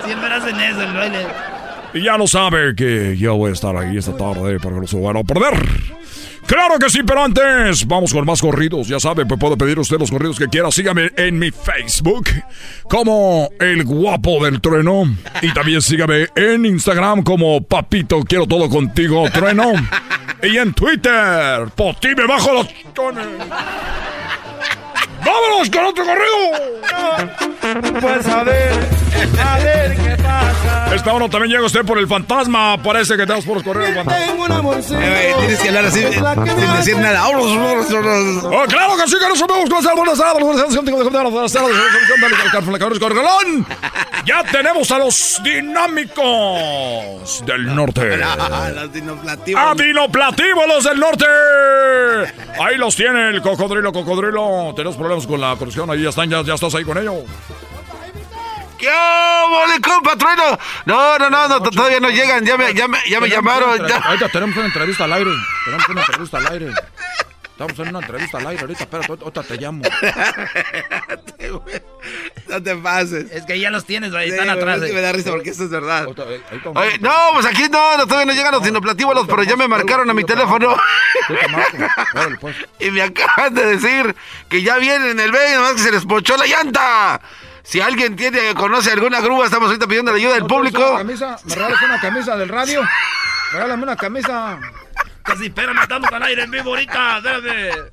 Siempre hacen eso, el baile. Y ya lo sabe que yo voy a estar ahí esta tarde porque no se van a perder. Claro que sí, pero antes vamos con más corridos. Ya sabe, pues puede pedir usted los corridos que quiera. Sígame en mi Facebook como el guapo del trueno. Y también sígame en Instagram como Papito Quiero Todo Contigo Trueno. Y en Twitter, por ti me bajo los chones. ¡Vámonos con otro corrido! Pues a ver, a ver qué pasa. Esta hora también llega usted por el fantasma. Parece que tenemos por los correos. Tengo un amorcito. Eh, tienes que hablar así, eh, sin decir nada. Oh, claro que sí, que nos subimos con buenas tardes. Ya tenemos a los dinámicos del norte. Los dinoplativos. A dinoplatívolos del norte. Ahí los tiene el cocodrilo, cocodrilo. Tenemos problemas con la conexión. Ahí ya están, ya, ya estás ahí con ellos. ¿Qué ole, compa, trueno? No, no, no, no, todavía no llegan, ya me, ya me, ya me llamaron. Ya. Ahorita tenemos una entrevista al aire. Tenemos una entrevista al aire. Estamos en una entrevista al aire ahorita, espérate, ahorita te llamo. No te pases. Es que ya los tienes, güey, Sí, están atrás. eh. me da risa porque esto es verdad. Oye, no, pues aquí no, no, todavía no llegan los dinoplatívolos, pero ya me marcaron a mi teléfono. y me acaban de decir que ya vienen en el B, nomás que se les pochó la llanta. Si alguien tiene, conoce alguna grúa, estamos ahorita pidiendo la ayuda del público. camisa? ¿Me regalas una camisa del radio? Regálame una camisa. Casi, espérame, estamos al aire en vivo ahorita, espérame.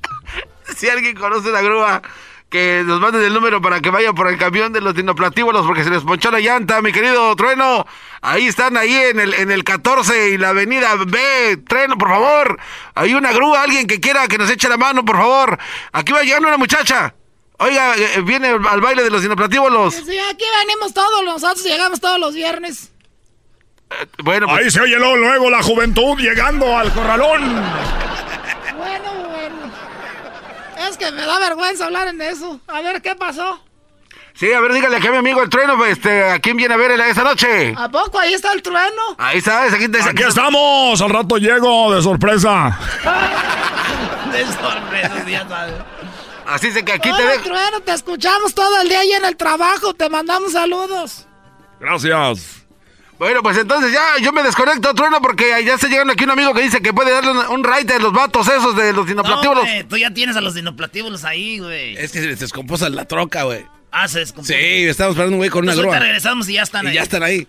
Si alguien conoce la grúa, que nos manden el número para que vaya por el camión de los dinoplatívolos porque se les ponchó la llanta, mi querido Trueno. Ahí están, ahí en el, en el 14 y la avenida B. Trueno, por favor. Hay una grúa, alguien que quiera que nos eche la mano, por favor. Aquí va llegando una muchacha. Oiga, eh, viene al baile de los dinoplatívolos. Sí, aquí venimos todos, nosotros llegamos todos los viernes. Bueno, pues- Ahí se oye luego, luego la juventud llegando al corralón. Bueno, bueno. Es que me da vergüenza hablar en eso. A ver, ¿qué pasó? Sí, a ver, dígale aquí a mi amigo el Trueno, este, ¿a quién viene a ver esa noche? ¿A poco ahí está el trueno? Ahí sabes, aquí, está- Aquí estamos, al rato llego de sorpresa. De sorpresa, ya sabes. Así es que aquí te Hola, dejo. trueno, te escuchamos todo el día ahí en el trabajo. Te mandamos saludos. Gracias. Bueno, pues entonces ya yo me desconecto, Trueno, porque ya está llegando aquí un amigo que dice que puede darle un, un ride a los vatos esos de los No, dinoplatívolos. güey, tú ya tienes a los dinoplatívolos ahí, güey. Es que se les descompuso la troca, güey. Ah, se descompuso. Sí, estamos esperando un güey con una Pues ahorita grúa. regresamos y ya están Y ahí. ya están ahí.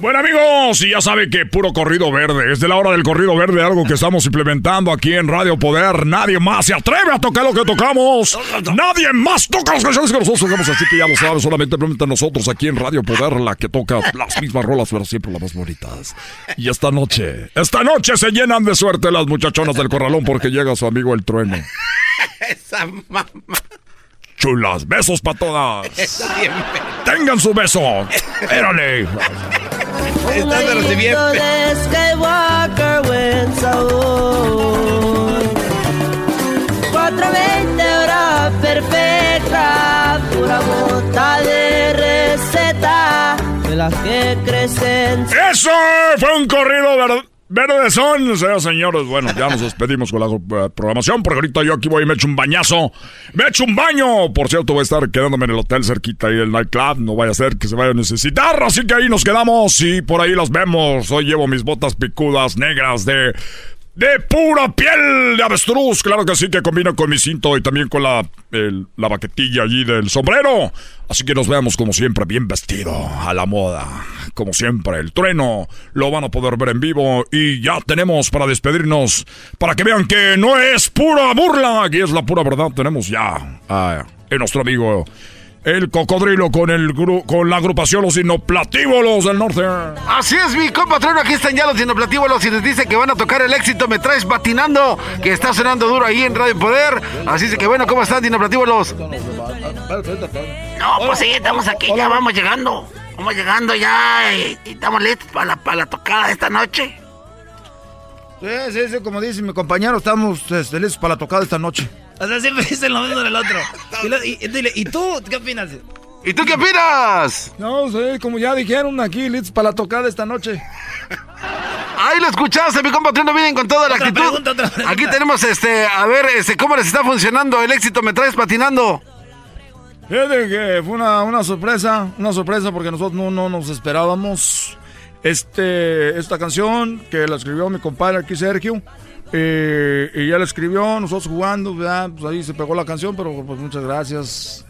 Bueno amigos, y ya sabe que puro corrido verde. Es de la hora del corrido verde, algo que estamos implementando aquí en Radio Poder. Nadie más se atreve a tocar lo que tocamos. Nadie más toca las canciones que nosotros tocamos. Así que ya lo saben, solamente simplemente nosotros aquí en Radio Poder, la que toca las mismas rolas, pero siempre las más bonitas. Y esta noche, esta noche se llenan de suerte las muchachonas del corralón porque llega su amigo el trueno. Esa mamá. Chulas, besos para todas. Tengan su beso. Érale. Estás de los bien. de Skywalker went Saúl. 420 hora perfecta, pura bota de receta de las que crecen. ¡Eso fue un corrido ver- verde son! Señoras señores, bueno, ya nos despedimos con la eh, programación porque ahorita yo aquí voy y me echo un bañazo. ¡Me echo un baño! Por cierto, voy a estar quedándome en el hotel cerquita ahí del nightclub. No vaya a ser que se vaya a necesitar, así que ahí nos quedamos y por ahí las vemos. Hoy llevo mis botas picudas negras de... De pura piel de avestruz, claro que sí, que combina con mi cinto y también con la, el- la baquetilla allí del sombrero. Así que nos vemos como siempre, bien vestido, a la moda. Como siempre, el trueno lo van a poder ver en vivo y ya tenemos para despedirnos, para que vean que no es pura burla, aquí es la pura verdad. Tenemos ya a, a nuestro amigo el cocodrilo con, el, gru- con la agrupación Los Inoplatívolos del Norte. Así es, mi compa Trueno, aquí están ya los dinoplatívolos y les dice que van a tocar el éxito Me Traes Patinando, que está sonando duro ahí en Radio Poder. Así es que bueno, ¿cómo están dinoplatívolos? No, pues sí, estamos aquí, ya vamos llegando. Vamos llegando ya y, y estamos listos para la, para la tocada de esta noche. Sí, sí, sí, como dice mi compañero, estamos este, listos para la tocada esta noche. O sea, siempre dicen lo mismo del otro. Y, lo- y- y dile, ¿y tú qué opinas? ¿Y tú qué opinas? No, sí, como ya dijeron aquí, listos para la tocada esta noche. Ahí lo escuchaste, mi compa Trueno, vienen con toda la Otra actitud. pregunta, otra pregunta. Aquí tenemos, este, a ver, este, ¿cómo les está funcionando el éxito Me Traes Patinando? Fíjate que fue una, una sorpresa, una sorpresa porque nosotros no, no nos esperábamos. Este, esta canción que la escribió mi compadre aquí, Sergio, Eh, y ya le escribió, nosotros jugando, ¿verdad? Pues ahí se pegó la canción, pero pues muchas gracias.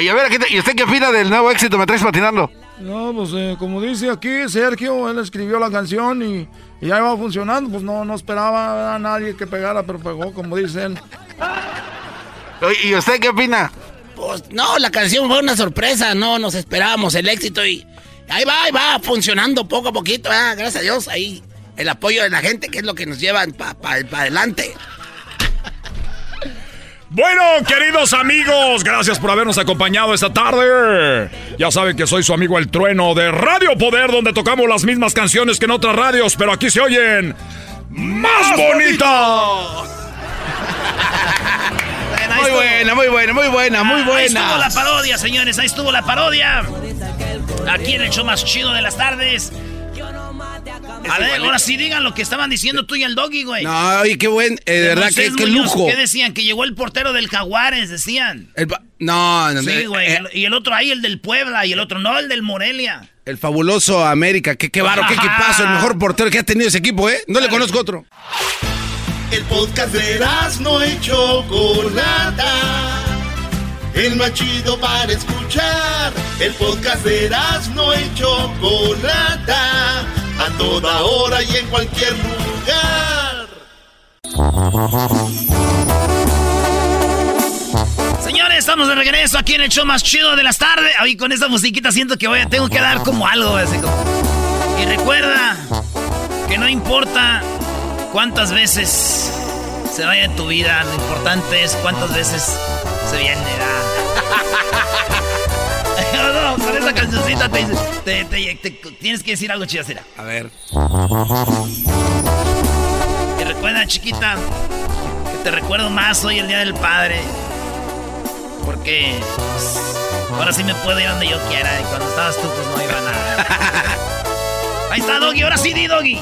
Y a ver, aquí te- ¿y usted qué opina del nuevo éxito Me Traes Patinando? No, pues eh, como dice aquí Sergio, él escribió la canción y, y ya iba funcionando, pues no, no esperaba a nadie que pegara, pero pegó, como dice él. ¿Y usted qué opina? Pues no, la canción fue una sorpresa, no nos esperábamos el éxito y ahí va, ahí va, funcionando poco a poquito, ¿verdad? gracias a Dios, ahí el apoyo de la gente que es lo que nos lleva para adelante. Bueno, queridos amigos, gracias por habernos acompañado esta tarde. Ya saben que soy su amigo El Trueno de Radio Poder, donde tocamos las mismas canciones que en otras radios, pero aquí se oyen más bonitas. Muy buena, muy buena, muy buena, muy Ahí estuvo la buena. parodia, señores. Ahí estuvo la parodia. Aquí en el show más chido de las tardes. A ver, ahora sí digan lo que estaban diciendo tú y el doggy, güey. No, oye, qué buen, eh, de De verdad, Moisés qué, qué Muñoz, lujo. ¿Qué decían? Que llegó el portero del Jaguares, decían. El no, no, Sí, güey. eh, y el otro ahí, el del Puebla. Y el otro no, el del Morelia. el fabuloso América, qué, qué baro, qué equipazo, el mejor portero que ha tenido ese equipo, ¿eh? No le conozco otro. El podcast de no y Chocolata. El más chido para escuchar. El podcast de no y Chocolata. A toda hora y en cualquier lugar. Señores, estamos de regreso aquí en el show más chido de las tardes. Ahí con esta musiquita siento que voy a, tengo que dar como algo. Así. Y recuerda que no importa cuántas veces se vaya tu vida, lo importante es cuántas veces se viene. ¿verdad? no, con esa cancioncita te, te- te- te- tienes que decir algo chido, será. A ver. Y recuerda, chiquita, que te recuerdo más hoy el Día del Padre. Porque pues, ahora sí me puedo ir donde yo quiera. Y cuando estabas tú, pues no iba a nada. Ahí está, Doggy. Ahora sí, di, Doggy.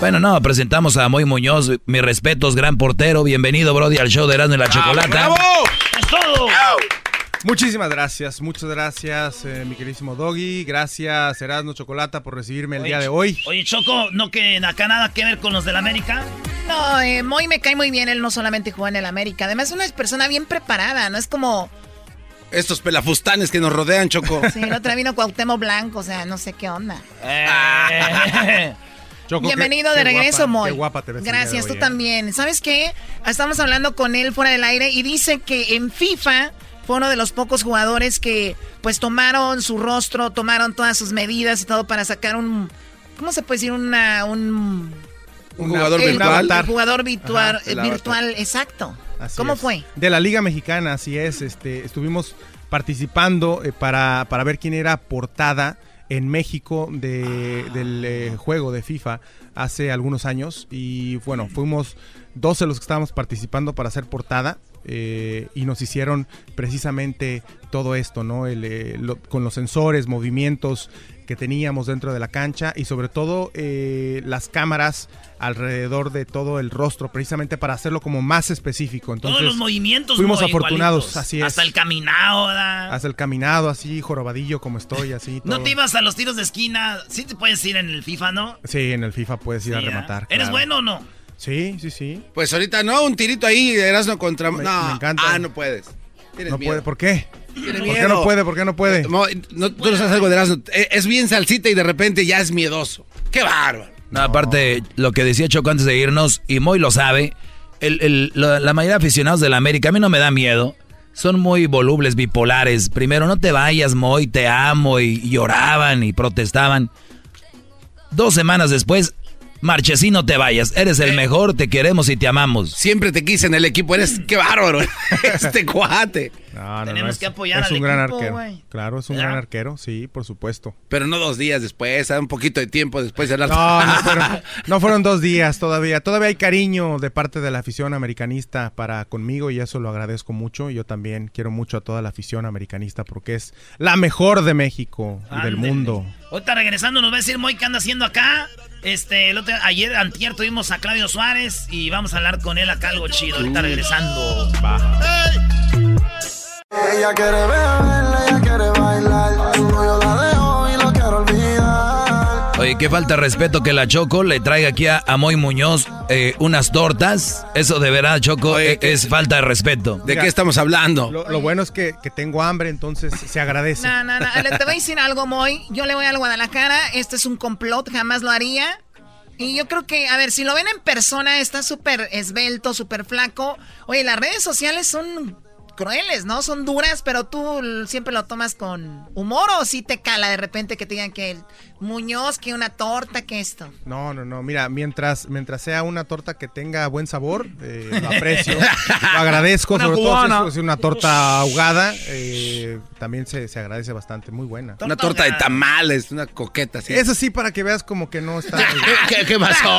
Bueno, no, presentamos a Moy Muñoz, mis respetos, gran portero. Bienvenido, Brody, al show de Erasmo y la Chocolata. ¡Es todo! Muchísimas gracias, muchas gracias, eh, mi queridísimo Doggy. Gracias, Erasmo Chocolata, por recibirme el Oye, día de hoy. Oye, Choco, ¿no que acá nada que ver con los del América? No, eh, Moy me cae muy bien, él no solamente juega en el América, además es una persona bien preparada, no es como... Estos pelafustanes que nos rodean, Choco. Sí, el otro vino Cuauhtémoc Blanco, o sea, no sé qué onda. Choco, Bienvenido qué- de qué regreso, guapa, Moy. Qué guapa te ves Gracias, hoy, tú eh. también. ¿Sabes qué? Estamos hablando con él fuera del aire y dice que en FIFA fue uno de los pocos jugadores que pues tomaron su rostro, tomaron todas sus medidas y todo para sacar un... ¿Cómo se puede decir? Una, un... Un jugador el- virtual. El jugador virtual, Ajá, el virtual exacto. Así ¿Cómo es. fue? De la Liga Mexicana, así es. Este, estuvimos participando eh, para, para ver quién era portada en México de- del eh, juego de FIFA hace algunos años. Y bueno, fuimos 12 los que estábamos participando para hacer portada. Eh, y nos hicieron precisamente todo esto, ¿no? El, eh, lo- con los sensores, movimientos que teníamos dentro de la cancha y sobre todo eh, las cámaras alrededor de todo el rostro, precisamente para hacerlo como más específico. Entonces, Todos los movimientos fuimos muy afortunados, igualitos. así es. Hasta el caminado, ¿verdad? Hasta el caminado, así, jorobadillo como estoy, así. No todo. te ibas a los tiros de esquina. Sí te puedes ir en el FIFA, ¿no? Sí, en el FIFA puedes ir a Sí, ¿eh? rematar. ¿Eres claro. bueno o no? Sí, sí, sí. Pues ahorita no, un tirito ahí de Erasmo contra. Me- no, me encanta. Ah, no puedes. Tienes No miedo. puede, ¿por qué? ¿Por miedo. qué no puede? ¿Por qué no puede? Mo- no, tú no sabes algo de Erasmo. Eh, Es bien salsita y de repente ya es miedoso. ¡Qué bárbaro! No, aparte, lo que decía Choco antes de irnos, y Moy lo sabe, el- el- la, la mayoría de aficionados de la América, a mí no me da miedo. Son muy volubles, bipolares. Primero, no te vayas, Moy, te amo, y lloraban y protestaban. Dos semanas después, Marchesín, no te vayas. Eres el mejor, te queremos y te amamos. Siempre te quise en el equipo. Eres. ¡Qué bárbaro! este cuate. No, no, Tenemos no, es- que apoyar es al un gran equipo, arquero. güey. Claro, es un ¿Verdad? gran arquero, sí, por supuesto. Pero no dos días después, ¿eh? un poquito de tiempo después de hablar. No, no fueron, no fueron dos días todavía. Todavía hay cariño de parte de la afición americanista para conmigo y eso lo agradezco mucho. Yo también quiero mucho a toda la afición americanista porque es la mejor de México y del mundo. Ahorita regresando nos va a decir Moy qué anda haciendo acá. Este, el otro, ayer, antier tuvimos a Claudio Suárez y vamos a hablar con él acá algo chido. Ahorita regresando. Ella quiere beber, ella quiere bailar. Oye, qué falta de respeto que la Choco le traiga aquí a, a Moy Muñoz eh, unas tortas. Eso de verdad, Choco, eh, es falta de respeto. ¿De qué estamos hablando? Lo, lo bueno es que, que tengo hambre, entonces se agradece. No, no, no. Le- Te voy a decir algo, Moy. Yo le voy al Guadalajara. Este es un complot, jamás lo haría. Y yo creo que, a ver, si lo ven en persona, está súper esbelto, súper flaco. Oye, las redes sociales son crueles, ¿no? Son duras, pero tú siempre lo tomas con humor o sí te cala de repente que te digan que Muñoz, que una torta, que esto. No, no, no. Mira, mientras, mientras sea una torta que tenga buen sabor, eh, lo aprecio, lo agradezco. Una sobre cubana. todo si es una torta ahogada, eh, también se, se agradece bastante. Muy buena. Una torta de tamales, una coqueta así. Eso sí, para que veas como que no está... ¿Qué, qué pasó?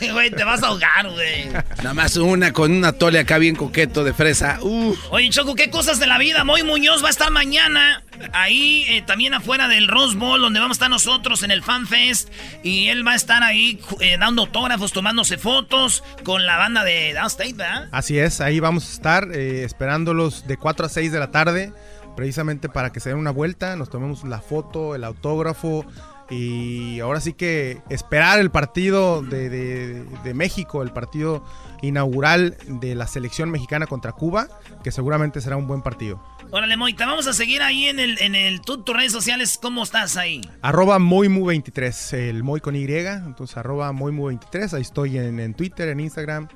Güey, te vas a ahogar, güey. Nada más una con una tole acá bien coqueto de fresa. Uf. Oye, Choco, qué cosas de la vida. Moy Muñoz va a estar mañana ahí, eh, también afuera del Rose Bowl, donde vamos a estar nosotros en el Fan Fest. Y él va a estar ahí eh, dando autógrafos, tomándose fotos con la banda de Downstate, ¿verdad? Así es, ahí vamos a estar eh, esperándolos de 4 a 6 de la tarde, precisamente para que se den una vuelta, nos tomemos la foto, el autógrafo y ahora sí que esperar el partido de México, el partido inaugural de la selección mexicana contra Cuba, que seguramente será un buen partido. Órale, Moy, te vamos a seguir ahí en el, en el, tú, tus redes sociales. ¿Cómo estás ahí? Arroba Moimu23, el Moy con Y, entonces arroba Moimu23, ahí estoy en, en Twitter, en Instagram,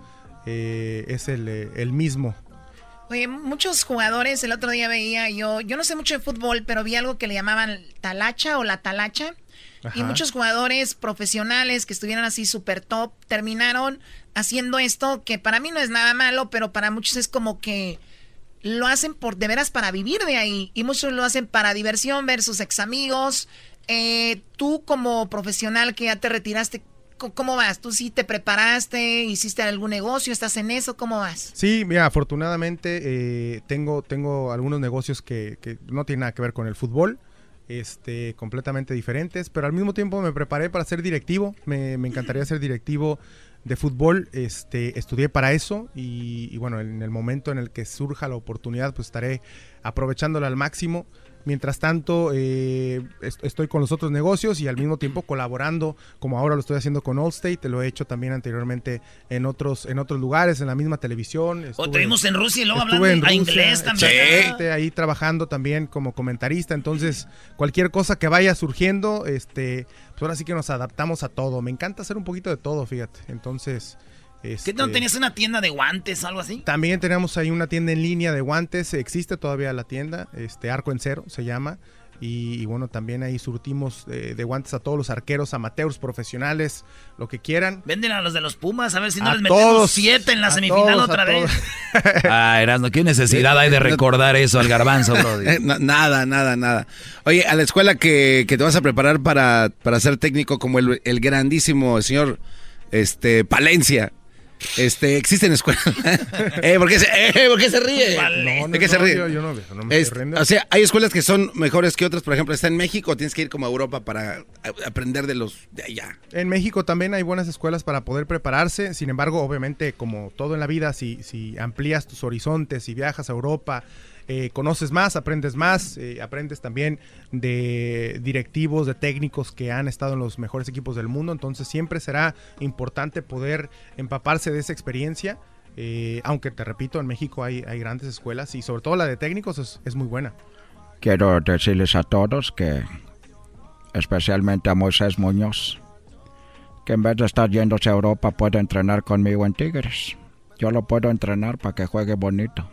eh, es el, eh, el mismo. Oye, muchos jugadores, el otro día veía yo, yo no sé mucho de fútbol, pero vi algo que le llamaban talacha o la talacha. Y muchos jugadores profesionales que estuvieron así súper top terminaron haciendo esto, que para mí no es nada malo, pero para muchos es como que lo hacen por de veras para vivir de ahí. Y muchos lo hacen para diversión, ver sus ex amigos. Eh, tú como profesional que ya te retiraste, ¿cómo vas? ¿Tú sí te preparaste? ¿Hiciste algún negocio? ¿Estás en eso? ¿Cómo vas? Sí, mira, afortunadamente eh, tengo, tengo algunos negocios que, que no tienen nada que ver con el fútbol, este, completamente diferentes, pero al mismo tiempo me preparé para ser directivo, me, me encantaría ser directivo de fútbol, este, estudié para eso y, y bueno, en el momento en el que surja la oportunidad, pues estaré aprovechándola al máximo. Mientras tanto, eh, est- estoy con los otros negocios y al mismo tiempo colaborando, como ahora lo estoy haciendo con Allstate, lo he hecho también anteriormente en otros, en otros lugares, en la misma televisión. O Estuve- te vimos en Rusia y luego hablando en a Rusia, inglés también. ahí trabajando también como comentarista. Entonces, cualquier cosa que vaya surgiendo, este, pues ahora sí que nos adaptamos a todo. Me encanta hacer un poquito de todo, fíjate. Entonces, ¿Qué este, no tenías una tienda de guantes, algo así? también tenemos ahí una tienda en línea de guantes, existe todavía la tienda, este Arco en Cero se llama. Y, y bueno, también ahí surtimos eh, de guantes a todos los arqueros, amateurs, profesionales, lo que quieran. Venden a los de los Pumas, a ver si no A les metemos todos, siete en la semifinal todos, otra vez. Ah, Erasmo, ¿qué necesidad hay de recordar eso al garbanzo? Eh, na- nada, nada, nada. Oye, a la escuela que, que te vas a preparar para, para ser técnico como el, el grandísimo señor este, Palencia. Este, existen escuelas. eh, ¿por, qué se, eh, ¿Por qué se ríe? No, no, ¿De qué se ríe? yo- yo no veo, no me Es- estoy riendo. o sea, hay escuelas que son mejores que otras. Por ejemplo, está en México, tienes que ir como a Europa para aprender de los de allá. En México también hay buenas escuelas para poder prepararse, sin embargo, obviamente, como todo en la vida, si, si amplías tus horizontes, si viajas a Europa, eh, conoces más, aprendes más, eh, aprendes también de directivos, de técnicos que han estado en los mejores equipos del mundo, entonces siempre será importante poder empaparse de esa experiencia. eh, aunque te repito, en México hay, grandes escuelas y sobre todo la de técnicos es, es muy buena. Quiero decirles a todos que, especialmente a Moisés Muñoz, que en vez de estar yéndose a Europa puede entrenar conmigo en Tigres. Yo lo puedo entrenar para que juegue bonito.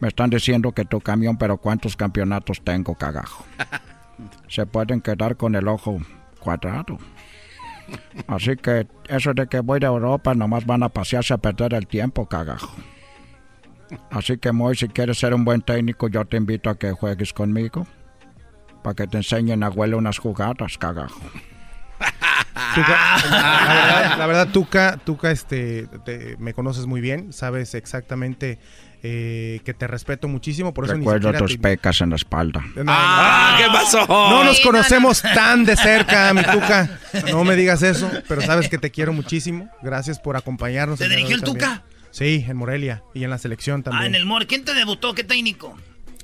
Me están diciendo que tu camión, pero ¿cuántos campeonatos tengo, cagajo? Se pueden quedar con el ojo cuadrado. Así que eso de que voy a Europa nomás van a pasearse a perder el tiempo, cagajo. Así que Moy, si quieres ser un buen técnico, yo te invito a que juegues conmigo. Para que te enseñen a huele unas jugadas, cagajo. Tuca, la, verdad, la verdad, Tuca, Tuca este, te- me conoces muy bien, sabes exactamente eh, que te respeto muchísimo, por eso ni Recuerdo siquiera tus te- pecas en la espalda. No, no, ¿qué pasó? No nos conocemos tan de cerca, mi Tuca. No me digas eso, pero sabes que te quiero muchísimo. Gracias por acompañarnos. ¿Te dirigió el también. Tuca? Sí, en Morelia y en la selección Ah, en también. el Mor. ¿Quién te debutó? ¿Qué técnico?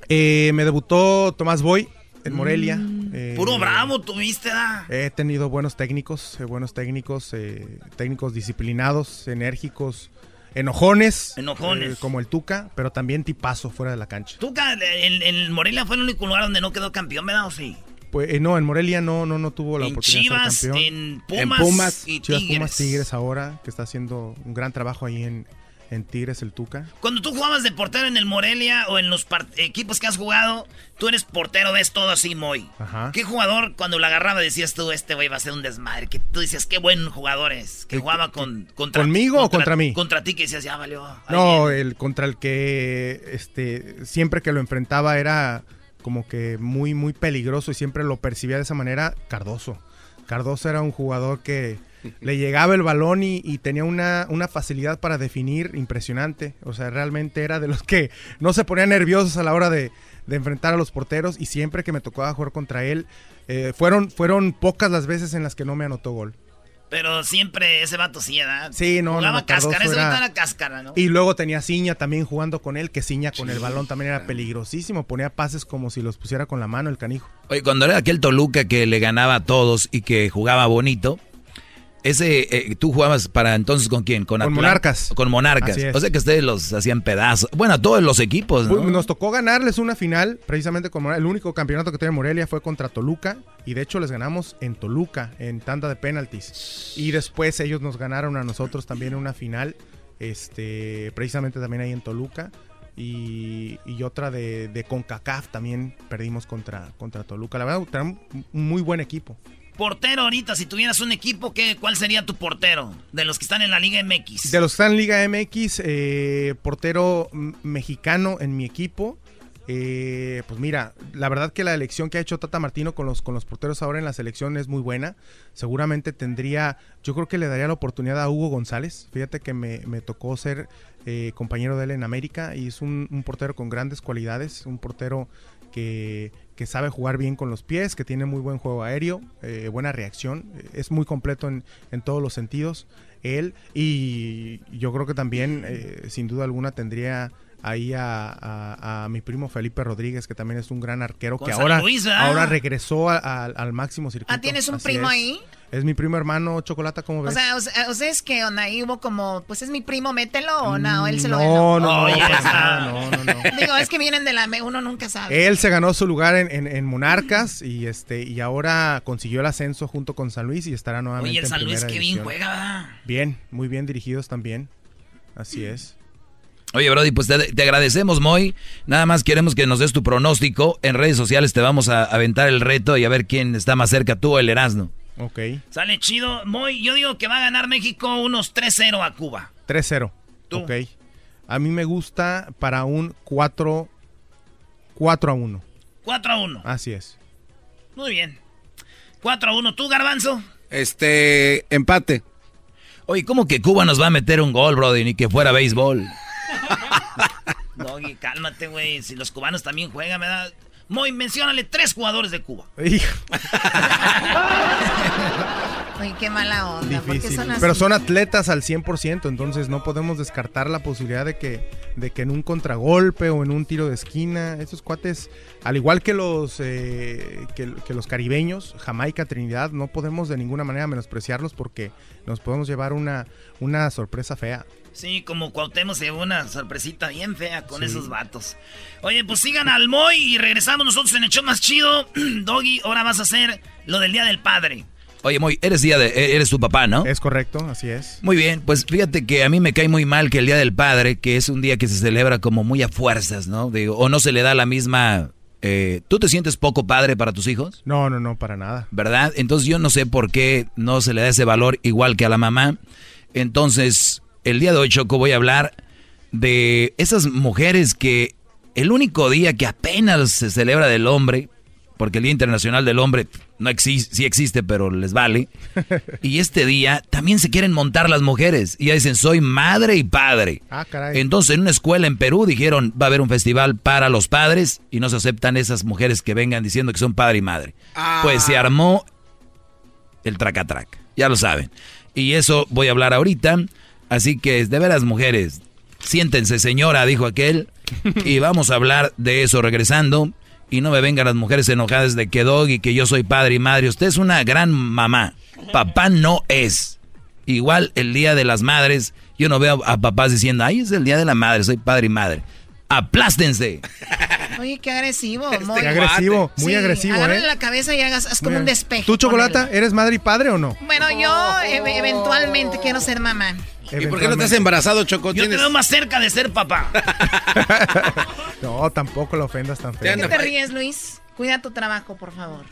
Eh, me debutó Tomás Boy en Morelia. Eh, Puro bravo tuviste, ¿da? He tenido buenos técnicos, eh, buenos técnicos, eh, técnicos disciplinados, enérgicos, enojones. Enojones. eh, como el Tuca, pero también tipazo fuera de la cancha. Tuca, en, en Morelia fue el único lugar donde no quedó campeón, ¿verdad? ¿O sí? Pues, eh, no, en Morelia no, no, no tuvo la En oportunidad Chivas, de ser en campeón. Pumas y Chivas, Tigres. Pumas, Tigres ahora, que está haciendo un gran trabajo ahí en, en Tigres, el Tuca. Cuando tú jugabas de portero en el Morelia o en los equipos que has jugado, tú eres portero, ves todo así, muy. Ajá. ¿Qué jugador cuando lo agarraba decías tú, este güey va a ser un desmadre? Que tú decías, qué buen jugador es. Que jugaba con, contra ¿Conmigo o contra mí? Contra ti que decías, ya valió. No, el contra el que este siempre que lo enfrentaba era como que muy muy peligroso y siempre lo percibía de esa manera Cardoso. Cardoso era un jugador que le llegaba el balón y, y tenía una, una facilidad para definir impresionante. O sea, realmente era de los que no se ponían nerviosos a la hora de, de enfrentar a los porteros y siempre que me tocaba jugar contra él, eh, fueron, fueron pocas las veces en las que no me anotó gol. Pero siempre ese vato sí, ¿verdad? Sí, no, Jugaba no, Cardoso cáscara, ese era- vato era cáscara, ¿no? Y luego tenía Ciña también jugando con él, que Ciña con el balón también era peligrosísimo. Ponía pases como si los pusiera con la mano el canijo. Oye, cuando era aquel Toluca que le ganaba a todos y que jugaba bonito, ese, eh, tú jugabas para entonces con quién? Con, Con Monarcas. Con Monarcas. O sea que ustedes los hacían pedazos. Bueno, a todos los equipos, ¿no? Pues, Nos tocó ganarles una final, precisamente con Morelia. El único campeonato que tiene Morelia fue contra Toluca. Y de hecho les ganamos en Toluca, en tanda de penaltis. Y después ellos nos ganaron a nosotros también en una final, este, precisamente también ahí en Toluca. Y, y otra de, de CONCACAF también perdimos contra, contra Toluca. La verdad, tenemos un muy buen equipo. Portero ahorita, si tuvieras un equipo, ¿qué, ¿cuál sería tu portero? De los que están en la Liga MX. De los que están en Liga MX, eh, portero mexicano en mi equipo. eh, pues mira, la verdad que la elección que ha hecho Tata Martino con los, con los porteros ahora en la selección es muy buena. Seguramente tendría, yo creo que le daría la oportunidad a Hugo González. Fíjate que me, me tocó ser eh, compañero de él en América y es un, un portero con grandes cualidades, un portero que, que sabe jugar bien con los pies, que tiene muy buen juego aéreo, eh, buena reacción, eh, es muy completo en, en todos los sentidos. Él y yo creo que también, eh, sin duda alguna, tendría ahí a, a- a mi primo Felipe Rodríguez, que también es un gran arquero, que ahora, ahora regresó a- al máximo circuito. Ah, ¿tienes un Así primo es. ahí? Es mi primo hermano Chocolata, ¿cómo ves? o sea, o sea, es que onda, ahí hubo como, pues es mi primo, mételo o no, él se lo no, ganó. no, no, esa- nada, no, no, no. Digo, es que vienen de la, uno nunca sabe. Él se ganó su lugar en, en- en Monarcas y este y ahora consiguió el ascenso junto con San Luis y estará nuevamente Oye, el en San Luis, primera qué bien división. juega. Bien, muy bien dirigidos también. Así es. Oye, Brody, pues te, te agradecemos, Moy. Nada más queremos que nos des tu pronóstico. En redes sociales te vamos a aventar el reto y a ver quién está más cerca, tú o el Erasmo. Ok. Sale chido. Muy, yo digo que va a ganar México unos 3-0 a Cuba. 3-0. Tú. Ok. A mí me gusta para un 4 4 a 1. 4 a 1. Así es. Muy bien. 4 a 1. ¿Tú, Garbanzo? Este, empate. Oye, ¿cómo que Cuba nos va a meter un gol, Brody? Ni que fuera béisbol. Doggy, cálmate, güey. Si los cubanos también juegan, ¿verdad? Muy, menciónale tres jugadores de Cuba. Ay, qué mala onda. ¿por qué Difícil. son así? Pero son atletas al 100%, entonces no podemos descartar la posibilidad de que, de que en un contragolpe o en un tiro de esquina, esos cuates, al igual que los, eh, que, que los caribeños, Jamaica, Trinidad, no podemos de ninguna manera menospreciarlos porque nos podemos llevar una, una sorpresa fea. Sí, como Cuauhtémoc se llevó una sorpresita bien fea con Sí. esos vatos. Oye, pues sigan al Moy y regresamos nosotros en el show más chido. Doggy, ahora vas a hacer lo del Día del Padre. Oye, Moy, eres, día de, eres tu papá, ¿no? Es correcto, así es. Muy bien, pues fíjate que a mí me cae muy mal que el Día del Padre, que es un día que se celebra como muy a fuerzas, ¿no? Digo, o no se le da la misma... eh, ¿Tú te sientes poco padre para tus hijos? No, no, no, para nada. ¿Verdad? Entonces yo no sé por qué no se le da ese valor igual que a la mamá. Entonces, el día de hoy, Choco, voy a hablar de esas mujeres que el único día que apenas se celebra del hombre, porque el Día Internacional del Hombre no existe, sí existe, pero les vale. Y este día también se quieren montar las mujeres. Y ya dicen, soy madre y padre. Ah, caray. Entonces, en una escuela en Perú dijeron, va a haber un festival para los padres y no se aceptan esas mujeres que vengan diciendo que son padre y madre. Pues se armó el tracatrac, ya lo saben. Y eso voy a hablar ahorita. Así que, de veras, mujeres, siéntense, señora, dijo aquel. Y vamos a hablar de eso regresando. Y no me vengan las mujeres enojadas de que Doggy, que yo soy padre y madre. Usted es una gran mamá. Papá no es. Igual el día de las madres, yo no veo a papás diciendo, ay, es el día de la madre, soy padre y madre. Aplástense. Oye, qué agresivo. Qué muy agresivo, muy Sí, agresivo, agárrale ¿eh? la cabeza y hagas haz como Muy un despeje. ¿Tú, Chocolata, eres madre y padre o no? Bueno, yo e- eventualmente quiero ser mamá. ¿Y por qué no te has embarazado, Choco? Yo te veo más cerca de ser papá. No, tampoco la ofendas tan feo. ¿De qué te ríes, Luis? Cuida tu trabajo, por favor.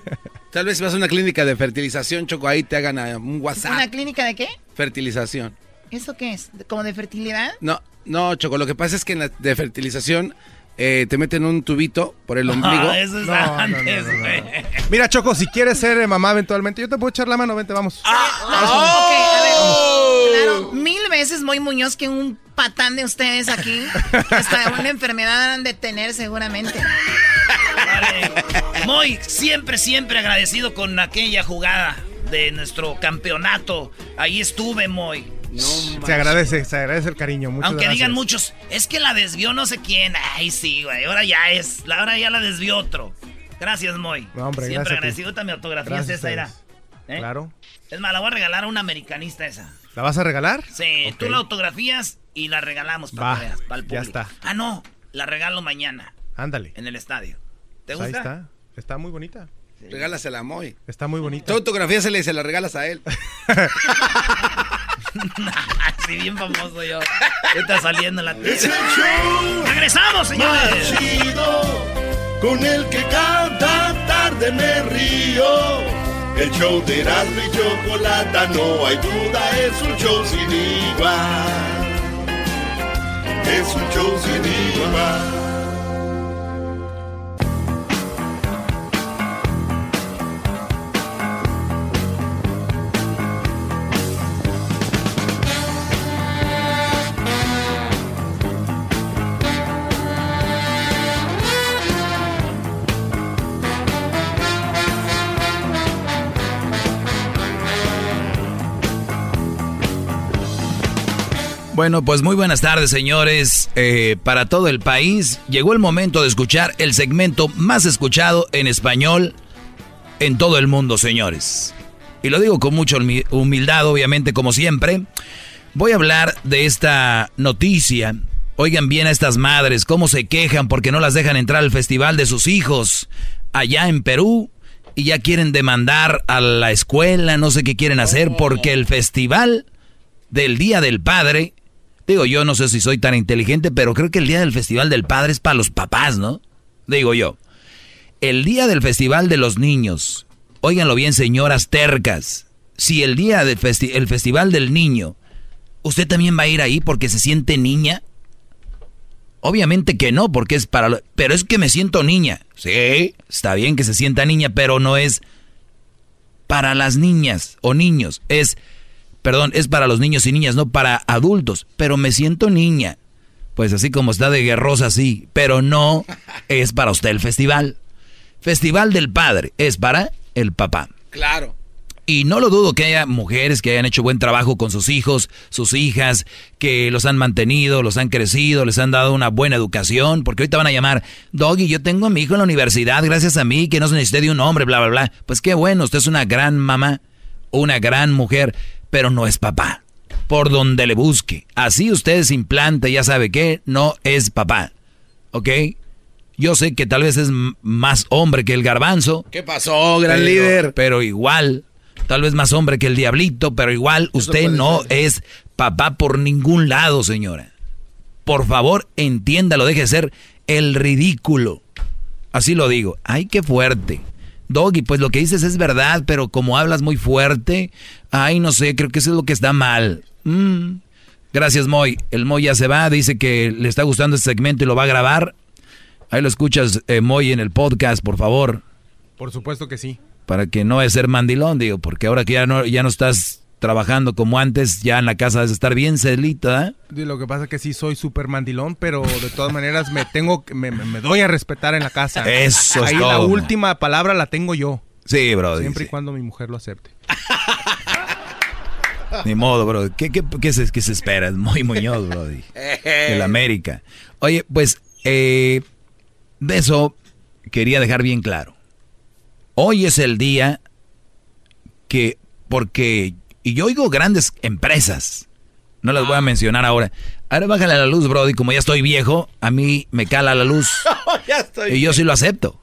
Tal vez si vas a una clínica de fertilización, Choco, ahí te hagan un WhatsApp. ¿Una clínica de qué? Fertilización. ¿Eso qué es? ¿De- ¿Como de fertilidad? No, no, Choco, lo que pasa es que en la de fertilización eh, te meten un tubito por el ombligo. Ah, eso es No, no, no, antes, no. Mira, Choco, si quieres ser eh, mamá eventualmente, yo te puedo echar la mano, vente, vamos. Ah, ok, a ver. Mil veces muy Muñoz que un patán de ustedes aquí. Hasta una enfermedad han de tener seguramente. Moy, siempre, siempre agradecido con aquella jugada de nuestro campeonato. Ahí estuve, Moy. se agradece, se agradece el cariño. Muchas Aunque gracias. digan muchos, es que la desvió no sé quién. Ay, sí, güey. Ahora ya es. la- Ahora ya la desvió otro. Gracias, Moy. No, hombre, Siempre gracias a ti. agradecido. Mi autografía esa, era. ¿Eh? Claro. Es más, la voy a regalar a un americanista esa. ¿La vas a regalar? Sí, tú la autografías y la regalamos para Va, que veas, para el ya está. Ah, no, la regalo mañana Ándale. en el estadio. ¿Te gusta? Ahí está. Está muy bonita. Regálasela a Moy. Está muy bonita. Tu autografía se le se la regalas a él. Así bien famoso yo. Está saliendo la Es el show ¡Regresamos, señores! más chido, con el que cada tarde me río. El show de Erasmo y Chocolata, no hay duda, es un show sin igual. Es un show sin igual. Bueno, pues muy buenas tardes, señores. Eh, para todo el país, llegó el momento de escuchar el segmento más escuchado en español en todo el mundo, señores. Y lo digo con mucha humi- humildad, obviamente, como siempre. Voy a hablar de esta noticia. Oigan bien a estas madres, cómo se quejan porque no las dejan entrar al festival de sus hijos allá en Perú y ya quieren demandar a la escuela, no sé qué quieren hacer porque el festival del Día del Padre, digo yo no sé si soy tan inteligente, pero creo que el Día del Festival del Padre es para los papás, ¿no? Digo yo. El Día del Festival de los Niños, óiganlo bien señoras tercas, si el Día del el Festival del Niño, ¿usted también va a ir ahí porque se siente niña? Obviamente que no, porque es para... lo- Pero es que me siento niña. Sí, está bien que se sienta niña, pero no es para las niñas o niños. Es, perdón, es para los niños y niñas, no para adultos. Pero me siento niña. Pues así como está de guerrosa, sí. Pero no es para usted el festival. Festival del Padre es para el papá. Claro. Y no lo dudo que haya mujeres que hayan hecho buen trabajo con sus hijos, sus hijas, que los han mantenido, los han crecido, les han dado una buena educación, porque ahorita van a llamar, Doggy, yo tengo a mi hijo en la universidad gracias a mí, que no se necesite de un hombre, bla, bla, bla. Pues qué bueno, usted es una gran mamá, una gran mujer, pero no es papá. Por donde le busque. Así usted se implanta, ya sabe que no es papá. ¿Ok? Yo sé que tal vez es más hombre que el garbanzo. ¿Qué pasó, gran Pero- líder? Pero igual, tal vez más hombre que el diablito, pero igual usted no es papá por ningún lado, señora. Por favor, entiéndalo, deje de ser el ridículo. Así lo digo. Ay, qué fuerte. Doggy, pues lo que dices es verdad, pero como hablas muy fuerte, ay, no sé, creo que eso es lo que está mal. Mm. Gracias, Moy. El Moy ya se va, dice que le está gustando este segmento y lo va a grabar. Ahí lo escuchas, eh, Moy, en el podcast, por favor Por supuesto que sí. para que no es ser mandilón, digo, porque ahora que ya no, ya no estás trabajando como antes, ya en la casa debes estar bien celita, ¿eh? Lo que pasa es que sí soy súper mandilón, pero de todas maneras me tengo, que- me, me- doy a respetar en la casa. Eso es Ahí la todo, man. última palabra la tengo yo. Sí, bro. Siempre y cuando mi mujer lo acepte. Ni modo, bro. ¿Qué, qué, qué se, qué se espera? Es muy Muñoz, bro. El América. Oye, pues, eh, de eso quería dejar bien claro. Hoy es el día que, porque, y yo oigo grandes empresas, no las voy a mencionar ahora. Ahora bájale a la luz, Brody, como ya estoy viejo, a mí me cala la luz. ya estoy Y yo sí lo acepto.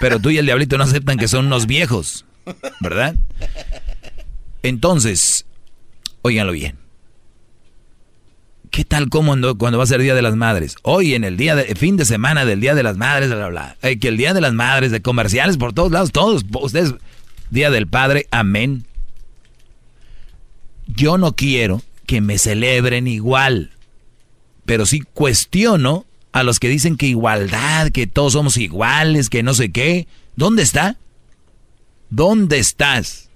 Pero tú y el diablito no aceptan que son unos viejos, ¿verdad? Entonces, óiganlo bien. ¿Qué tal cuando, cuando va a ser Día de las Madres? Hoy en el día de fin de semana del Día de las Madres, bla, bla, bla. Que el Día de las Madres, de comerciales por todos lados, todos, ustedes, Día del Padre, amén. Yo no quiero que me celebren igual, pero sí cuestiono a los que dicen que igualdad, que todos somos iguales, que no sé qué. ¿Dónde está? ¿Dónde estás?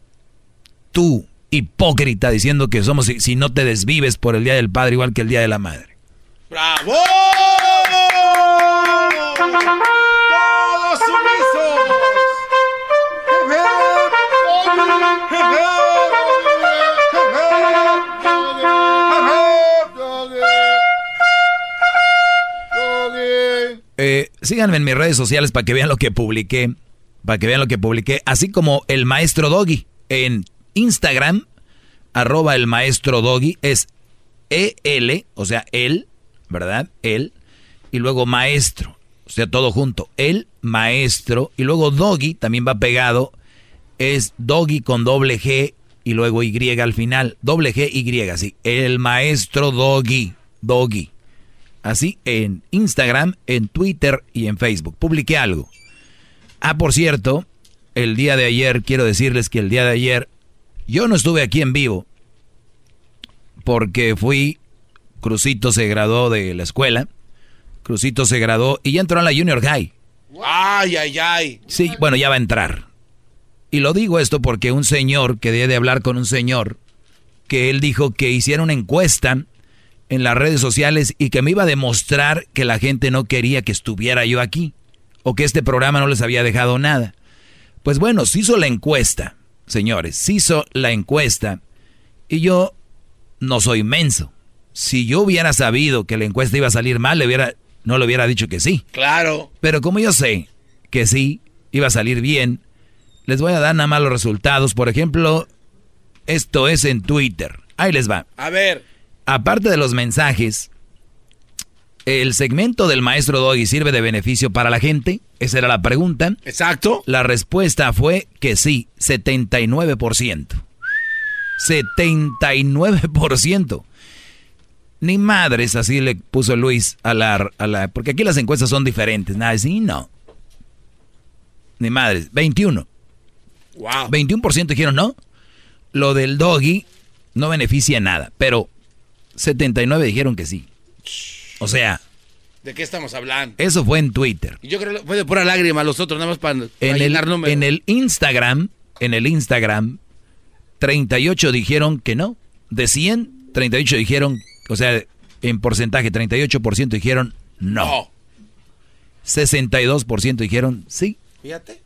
Tú, hipócrita, diciendo que somos, si, si no te desvives por el Día del Padre igual que el Día de la Madre. ¡Bravo! ¡Todos sumisos! Síganme en mis redes sociales para que vean lo que publiqué. Para que vean lo que publiqué. Así como el maestro Doggy. En Instagram, arroba el maestro Doggy. Es EL, o sea, él, ¿verdad? Él. Y luego maestro. O sea, todo junto. El maestro. Y luego Doggy, también va pegado. Es Doggy con doble G y luego Y al final. Doble G, Y, sí. El maestro Doggy. Doggy. Así en Instagram, en Twitter y en Facebook. Publiqué algo. Ah, por cierto, el día de ayer, quiero decirles que el día de ayer yo no estuve aquí en vivo porque fui, Crucito se graduó de la escuela, Crucito se graduó y ya entró a la Junior High. Ay, ay, ay. Sí, bueno, ya va a entrar. Y lo digo esto porque un señor, que debe de hablar con un señor, que él dijo que hiciera una encuesta en las redes sociales y que me iba a demostrar que la gente no quería que estuviera yo aquí o que este programa no les había dejado nada. Pues bueno, se hizo la encuesta, señores, se hizo la encuesta y yo no soy menso. Si yo hubiera sabido que la encuesta iba a salir mal, le hubiera, no le hubiera dicho que sí. Claro. Pero como yo sé que sí, iba a salir bien, les voy a dar nada más los resultados. Por ejemplo, esto es en Twitter. Ahí les va. A ver. Aparte de los mensajes, ¿el segmento del maestro Doggy sirve de beneficio para la gente? Esa era la pregunta. Exacto. La respuesta fue que sí, 79%. 79%. Ni madres, así le puso Luis a la, a la... Porque aquí las encuestas son diferentes. Nada, sí, no. Ni madres. 21. Wow. 21% dijeron no. Lo del doggy no beneficia en nada. Pero 79 dijeron que sí. O sea, ¿De qué estamos hablando? eso fue en Twitter. Y Yo creo que fue de pura lágrima los otros, nada más para, para En el, números. en el Instagram, en el Instagram, 38 dijeron que no. De 100, 38 dijeron, o sea, en porcentaje, 38% dijeron no. 62% dijeron sí. Fíjate.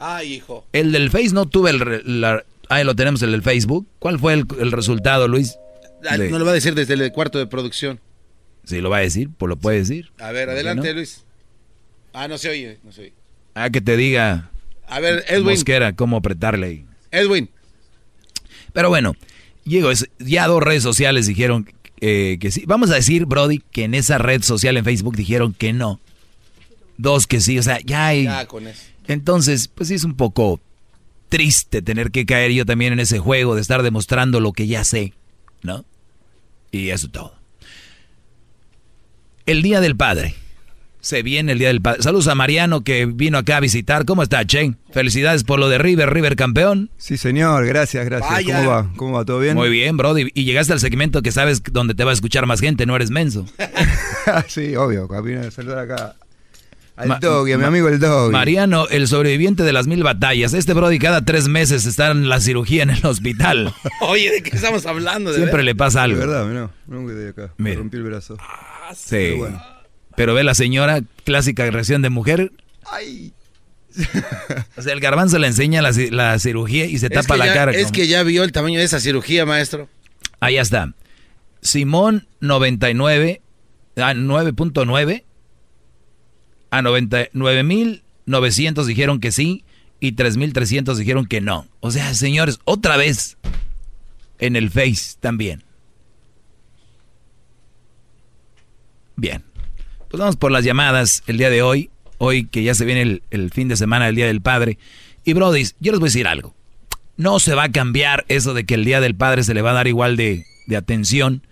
Ay, hijo. El del Face no tuve el... la- ahí lo tenemos, el del Facebook. ¿Cuál fue el, el resultado, Luis? Ah, No lo va a decir desde el cuarto de producción. Si lo va a decir, pues lo puede decir. A ver, ¿Por qué adelante, no? Luis. Ah, no se oye, no se oye. Ah, que te diga... A ver, Edwin. Mosquera, cómo apretarle ahí. Edwin. Pero bueno, es- ya dos redes sociales dijeron eh, que sí. Vamos a decir, Brody, que en esa red social en Facebook dijeron que no. Dos que sí, o sea, ya hay... Ya con eso. Entonces, pues sí es un poco triste tener que caer yo también en ese juego de estar demostrando lo que ya sé, ¿no? Y eso todo. El Día del Padre. Se viene el Día del Padre. Saludos a Mariano que vino acá a visitar. ¿Cómo está, Chen? Felicidades por lo de River, River campeón. Sí, señor, gracias, gracias. Vaya. ¿Cómo va? ¿Cómo va? ¿Todo bien? Muy bien, Brody. Y llegaste al segmento que sabes donde te va a escuchar más gente, no eres menso. sí, obvio. Vine a saludar acá al Ma- Doggy, a mi amigo el Doggy. Mariano, el sobreviviente de las mil batallas. Este Brody cada tres meses está en la cirugía en el hospital. Oye, ¿de qué estamos hablando? De Siempre ver? le pasa algo. De verdad, no, nunca de acá. Me Mira. rompí el brazo. Sí. Pero bueno. Pero ve la señora, clásica reacción de mujer. Ay. O sea, el garbanzo le enseña la, la cirugía y se Es tapa que la ya- cara. Es como- que ya vio el tamaño de esa cirugía, maestro. Ahí está. Simón 99, ah, 9.9 a 99 900 dijeron que sí y 3.300 dijeron que no. O sea, señores, otra vez en el Face también. Bien. Pues vamos por las llamadas el día de hoy. Hoy que ya se viene el, el fin de semana del Día del Padre. Y Brody, yo les voy a decir algo. No se va a cambiar eso de que el Día del Padre se le va a dar igual de, de atención.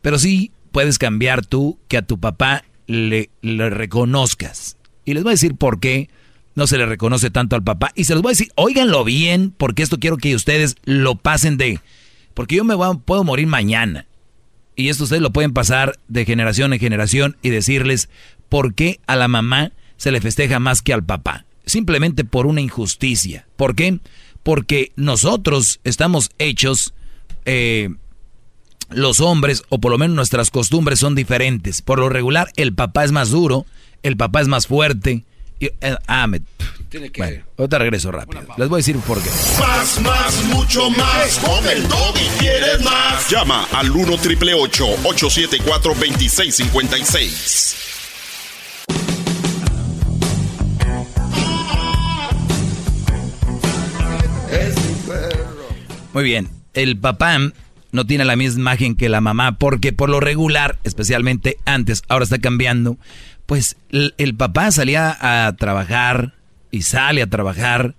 Pero sí puedes cambiar tú que a tu papá le, reconozcas. Y les voy a decir por qué no se le reconoce tanto al papá. Y se los voy a decir, óiganlo bien, porque esto quiero que ustedes lo pasen de... Porque yo me voy puedo morir mañana. Y esto ustedes lo pueden pasar de generación en generación y decirles por qué a la mamá se le festeja más que al papá. Simplemente por una injusticia. ¿Por qué? Porque nosotros estamos hechos, eh, los hombres, o por lo menos nuestras costumbres son diferentes. Por lo regular, el papá es más duro, el papá es más fuerte. Y, eh, ah, me- Tiene que... bueno, ahorita regreso rápido. Les voy a decir por qué. Más, más, mucho más. Con el y quieres más. Llama al 1 triple 874 2656. Muy bien. El papá no tiene la misma imagen que la mamá porque por lo regular, especialmente antes, ahora está cambiando, pues el, papá salía a trabajar y sale a trabajar.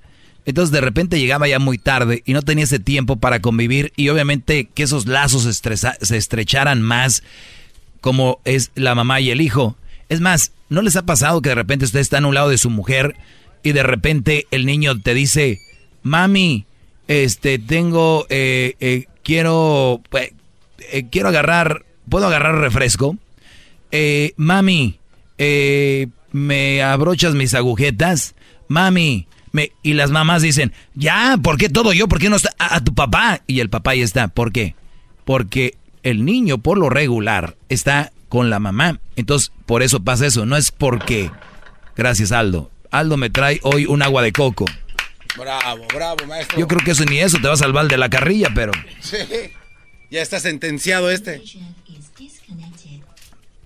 Entonces de repente llegaba ya muy tarde y no tenía ese tiempo para convivir y obviamente que esos lazos estresa- se estrecharan más como es la mamá y el hijo. Es más, ¿no les ha pasado que de repente usted está en un lado de su mujer y de repente el niño te dice, mami, este, tengo, eh, eh, quiero, eh, eh, quiero agarrar, ¿puedo agarrar refresco? Eh, mami, eh, ¿me abrochas mis agujetas? Mami, me, y las mamás dicen, ya, ¿por qué todo yo? ¿Por qué no está a, a tu papá? Y el papá ya está, ¿por qué? Porque el niño por lo regular está con la mamá. Entonces, por eso pasa eso. No es porque... Gracias, Aldo. Aldo me trae hoy un agua de coco. Bravo, bravo, maestro. Yo creo que eso ni eso te va a salvar de la carrilla, pero... Sí. Ya está sentenciado este.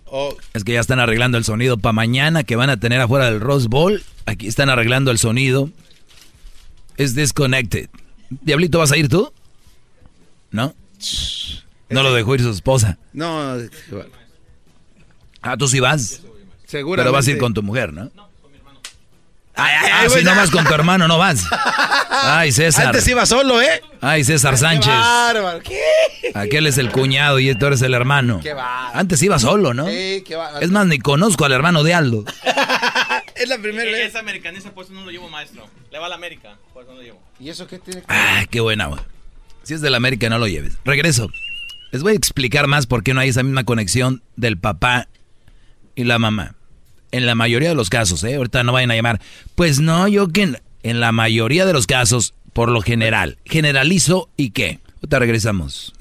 Oh, Es que ya están arreglando el sonido para mañana que van a tener afuera del Rose Bowl. Aquí están arreglando el sonido. Es disconnected. Diablito, ¿vas a ir tú? ¿No? No lo dejó ir su esposa. no, Ah, tú sí vas. seguramente. Pero vas a ir con tu mujer, ¿no? Ay, ay, Ah, ay, si güey, no ya. vas con tu hermano, no vas. Ay, César. Antes iba solo, ¿eh? Ay, César Sánchez. Bárbaro. ¿Qué? Aquel es el cuñado y tú eres el hermano. Qué bárbaro. Antes iba solo, ¿no? Sí, qué va. Es más, ni conozco al hermano de Aldo. Es la primera vez. Es americanista, por eso no lo llevo maestro. Le va a la América, por eso no lo llevo. ¿Y eso qué tiene que Ah, qué buena, güey. Si es de la América, no lo lleves. Regreso. Les voy a explicar más por qué no hay esa misma conexión del papá y la mamá. En la mayoría de los casos, ¿eh? Ahorita no vayan a llamar. Pues no, yo que... en- la mayoría de los casos, por lo general. Generalizo y qué. Ahorita regresamos.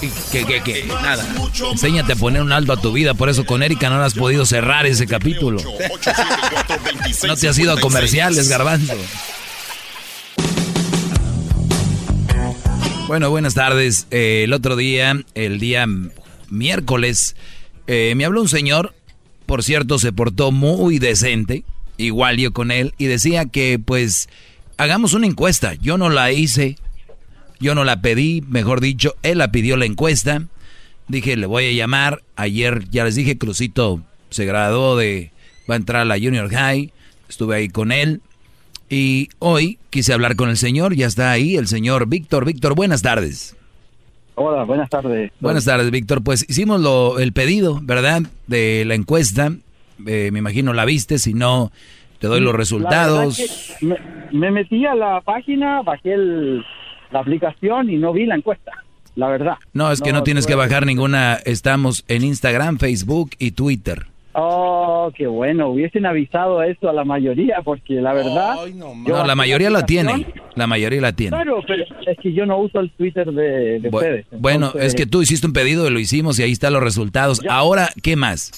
¿Y qué, qué, qué? Nada. Enséñate a poner un alto a tu vida. Por eso con Erika no has podido cerrar ese capítulo. No te has ido a comerciales, garbanzo. Bueno, buenas tardes. Eh, el otro día, el día miércoles, eh, me habló un señor, por cierto, se portó muy decente, igual yo con él, y decía que pues hagamos una encuesta. Yo no la hice, yo no la pedí, mejor dicho, él la pidió la encuesta. Dije, le voy a llamar. Ayer ya les dije, Crucito se graduó de, va a entrar a la Junior High, estuve ahí con él. Y hoy quise hablar con el señor, ya está ahí, el señor Víctor. Víctor, buenas tardes. Hola, buenas tardes. Buenas tardes, Víctor. Pues hicimos lo, el pedido, ¿verdad? De la encuesta. Eh, me imagino la viste, si no, te doy los La resultados. verdad que Me, me metí a la página, bajé el- la aplicación y no vi la encuesta, la verdad. No, es que no tienes que bajar ninguna. Estamos en Instagram, Facebook y Twitter. Oh, qué bueno, hubiesen avisado eso a la mayoría, porque la verdad... No, la mayoría la tiene. La mayoría la tiene. Claro, pero es que yo no uso el Twitter de, de Bu- ustedes. Bueno, es que tú hiciste un pedido y lo hicimos y ahí están los resultados. Ahora, ¿qué más?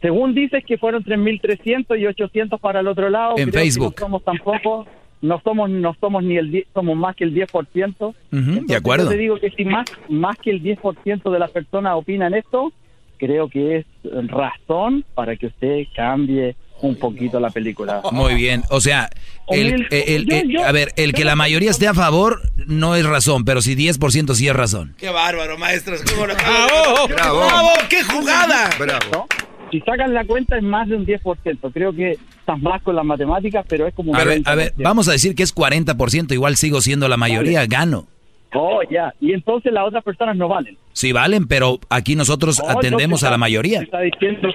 Según dices que fueron 3.300 y 800 para el otro lado. En creo Facebook. No somos tampoco, no somos, no somos ni el 10, somos más que el 10%. Ujú, de Entonces, acuerdo. Yo te digo que si más, más que el 10% de las personas opinan esto, creo que es razón para que usted cambie un poquito la película. Muy bien, o sea, el, el- el- yo- a ver, el que la mayoría esté a favor no es razón, pero si 10% sí es razón. Qué bárbaro, maestros. ¿Cómo lo ¡Bravo! ¡Bravo! ¡Qué jugada! ¿No? Si sacan la cuenta es más de un 10%. Creo que estás más con las matemáticas, pero es como un A ver, 90%. a ver, vamos a decir que es 40%, igual sigo siendo la mayoría, gano. Oh, ya. Y entonces las otras personas no valen. Sí valen, pero aquí nosotros Oh, atendemos a la mayoría. Está diciendo,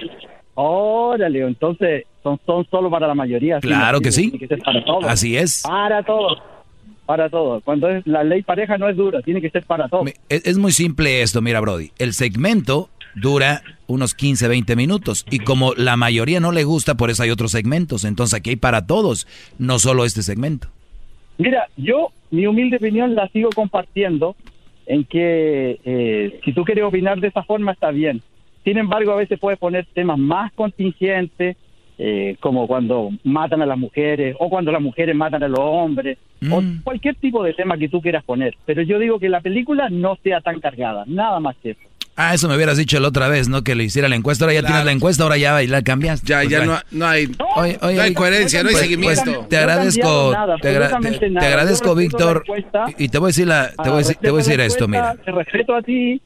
órale, entonces son, son solo para la mayoría. Claro que sí. Tiene que ser para todos. Así es. Para todos. Para todos. Cuando es la ley pareja no es dura, tiene que ser para todos. Es, es muy simple esto, mira, Brody. El segmento dura unos 15, 20 minutos. Y como la mayoría no le gusta, por eso hay otros segmentos. Entonces aquí hay para todos, no solo este segmento. Mira, yo mi humilde opinión la sigo compartiendo en que eh, si tú quieres opinar de esa forma está bien. Sin embargo, a veces puedes poner temas más contingentes, eh, como cuando matan a las mujeres o cuando las mujeres matan a los hombres, o cualquier tipo de tema que tú quieras poner. Pero yo digo que la película no sea tan cargada, nada más que eso. Ah, eso me hubieras dicho la otra vez, ¿no? Que le hiciera la encuesta. Ahora ya tienes la encuesta, ahora ya y la cambias. Ya, ya no, no hay, Oye, oye, no hay coherencia, no hay pues- seguimiento. pues te agradezco, te, agra- te- te agradezco, Víctor. Y y te voy a decir la, te voy a decir, te voy a decir esto, mira. Te respeto a ti,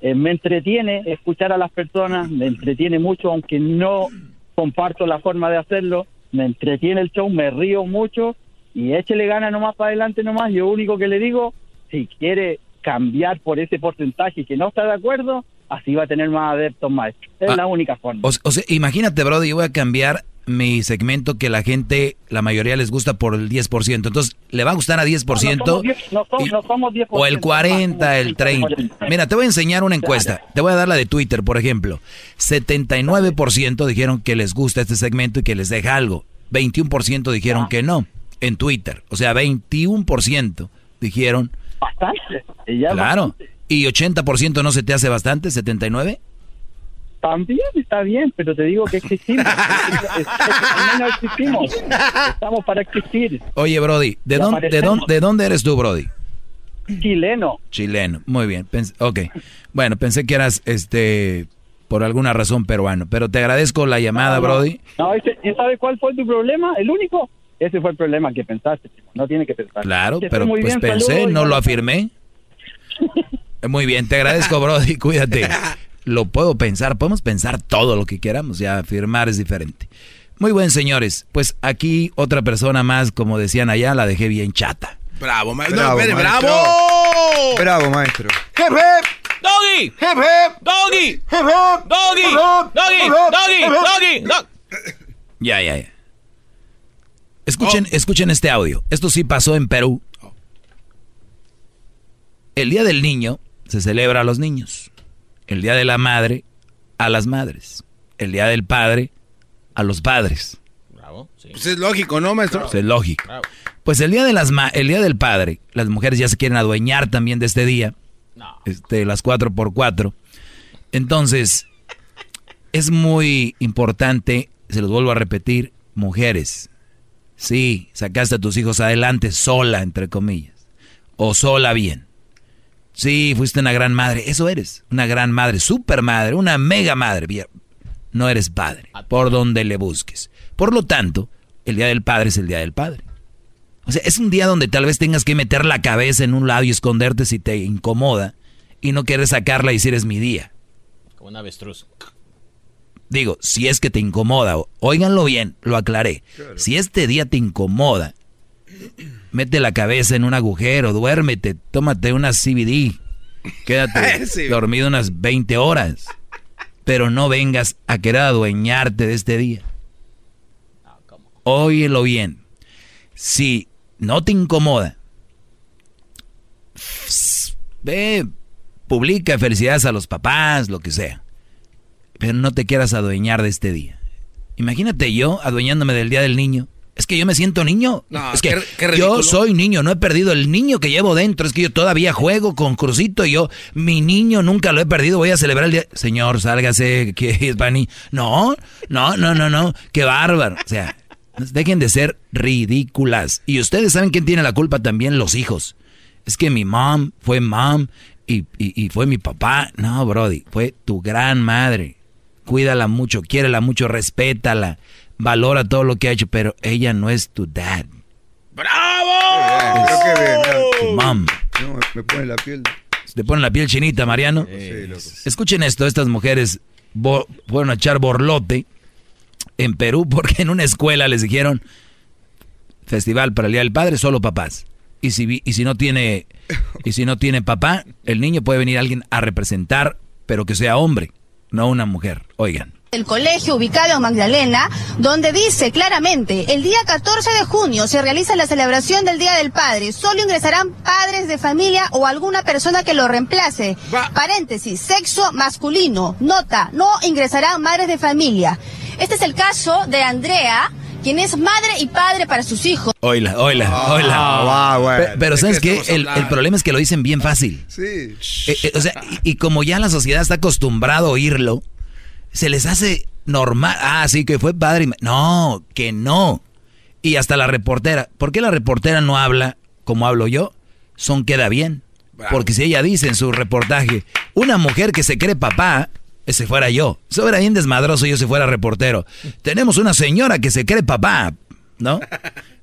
eh, me entretiene escuchar a las personas, me entretiene mucho, aunque no comparto la forma de hacerlo, me entretiene el show, me río mucho y échele gana nomás para adelante nomás. Yo único que le digo, si quiere cambiar por ese porcentaje que no está de acuerdo, así va a tener más adeptos maestros. Es Ah, la única forma. O, o sea, imagínate, Brody, yo voy a cambiar mi segmento que la gente, la mayoría les gusta por el 10%. Entonces, le va a gustar a 10%. No somos 10, no somos- no somos 10%, O el 40, el 30. Mira, te voy a enseñar una encuesta. Te voy a dar la de Twitter, por ejemplo. 79% dijeron que les gusta este segmento y que les deja algo. 21% dijeron que no en Twitter. O sea, 21% dijeron... Bastante. y ya Claro. ¿Y 80% no se te hace bastante? ¿79? También está bien, pero te digo que existimos. Menos existimos. Estamos para existir. Oye, Brody, ¿de, dónde, de, dónde, ¿de dónde eres tú, Brody? Chileno. Chileno. Muy bien. Pens- ok. Bueno, pensé que eras, este, por alguna razón peruano. Pero te agradezco la llamada, No, no. Brody. No, ¿y ¿sabes cuál fue tu problema? ¿El único? Ese fue el problema que pensaste. chico. No tiene que pensar. Claro, Que pero muy pues bien, pensé, no lo afirmé. Muy bien, te agradezco, Brody. Cuídate. Lo puedo pensar, podemos pensar todo lo que queramos, ya afirmar es diferente. Muy buen, señores. Pues aquí otra persona más, como decían allá, la dejé bien chata. Bravo, maestro. Bravo, no, espere, maestro. bravo. Bravo, maestro. ¡Hip, hip! ¡Doggy! ¡Hip, hip! ¡Doggy! ¡Doggy! ¡Doggy! ¡Doggy! ¡Doggy! ¡Doggy! Ya, ya, ya. Escuchen, escuchen este audio. Esto sí pasó en Perú. El Día del Niño se celebra a los niños. El Día de la Madre a las madres. El Día del Padre a los padres. Bravo, sí. Pues es lógico, ¿no, maestro? Pues es lógico. Pues el día de las ma- el día del padre, las mujeres ya se quieren adueñar también de este día. Este, las 4 por 4 Entonces, es muy importante, se los vuelvo a repetir, mujeres. Sí, sacaste a tus hijos adelante sola, entre comillas. O sola bien. Sí, fuiste una gran madre. Eso eres. Una gran madre, super madre, una mega madre. No eres padre, por donde le busques. Por lo tanto, el día del padre es el día del padre. O sea, es un día donde tal vez tengas que meter la cabeza en un lado y esconderte si te incomoda y no quieres sacarla y decir es mi día. Como un avestruz. Digo, si es que te incomoda, óiganlo bien, lo aclaré. Si este día te incomoda, mete la cabeza en un agujero, duérmete, tómate una CBD, quédate Sí. dormido unas 20 horas, pero no vengas a querer adueñarte de este día. Óyelo bien. Si no te incomoda, ve, publica felicidades a los papás, lo que sea. Pero no te quieras adueñar de este día. Imagínate yo adueñándome del día del niño. Es que yo me siento niño. No, es que qué- qué ridículo. yo soy niño, no he perdido el niño que llevo dentro. Es que yo todavía juego con Crucito y yo, mi niño nunca lo he perdido. Voy a celebrar el día. Señor, sálgase, que es Bani. No, no, no, no, no. Qué bárbaro. O sea, dejen de ser ridículas. Y ustedes saben quién tiene la culpa también, los hijos. Es que mi mom fue mom y, y, y fue mi papá. No, Brody, fue tu gran madre. Cuídala mucho, quiérela mucho, respétala, valora todo lo que ha hecho, pero ella no es tu dad. ¡Bravo! Creo que bien, Tu mom. no, me- pone la piel. Te ponen la piel chinita, Mariano. Sí, loco. Escuchen esto, estas mujeres fueron a echar borlote en Perú porque en una escuela les dijeron festival para el Día del Padre solo papás. Y si vi- y si no tiene y si no tiene papá, el niño puede venir alguien a representar, pero que sea hombre, no una mujer. Oigan. El colegio ubicado en Magdalena, donde dice claramente, el día 14 de junio se realiza la celebración del Día del Padre. Solo ingresarán padres de familia o alguna persona que lo reemplace. Paréntesis, sexo masculino. Nota, no ingresarán madres de familia. Este es el caso de Andrea, quien es madre y padre para sus hijos. Oila, oila, oila. Ah, bueno. Pe- Pero ¿De ¿sabes qué El, problema es que lo dicen bien fácil. Sí. Eh, eh, o sea, y, y como ya la sociedad está acostumbrado a oírlo, se les hace normal. Ah, sí, que fue padre. y No, que no. Y hasta la reportera. ¿Por qué la reportera no habla como hablo yo? Son queda bien. Porque si ella dice en su reportaje, una mujer que se cree papá, ese fuera yo. Eso era bien desmadroso yo si fuera reportero. Tenemos una señora que se cree papá, ¿no?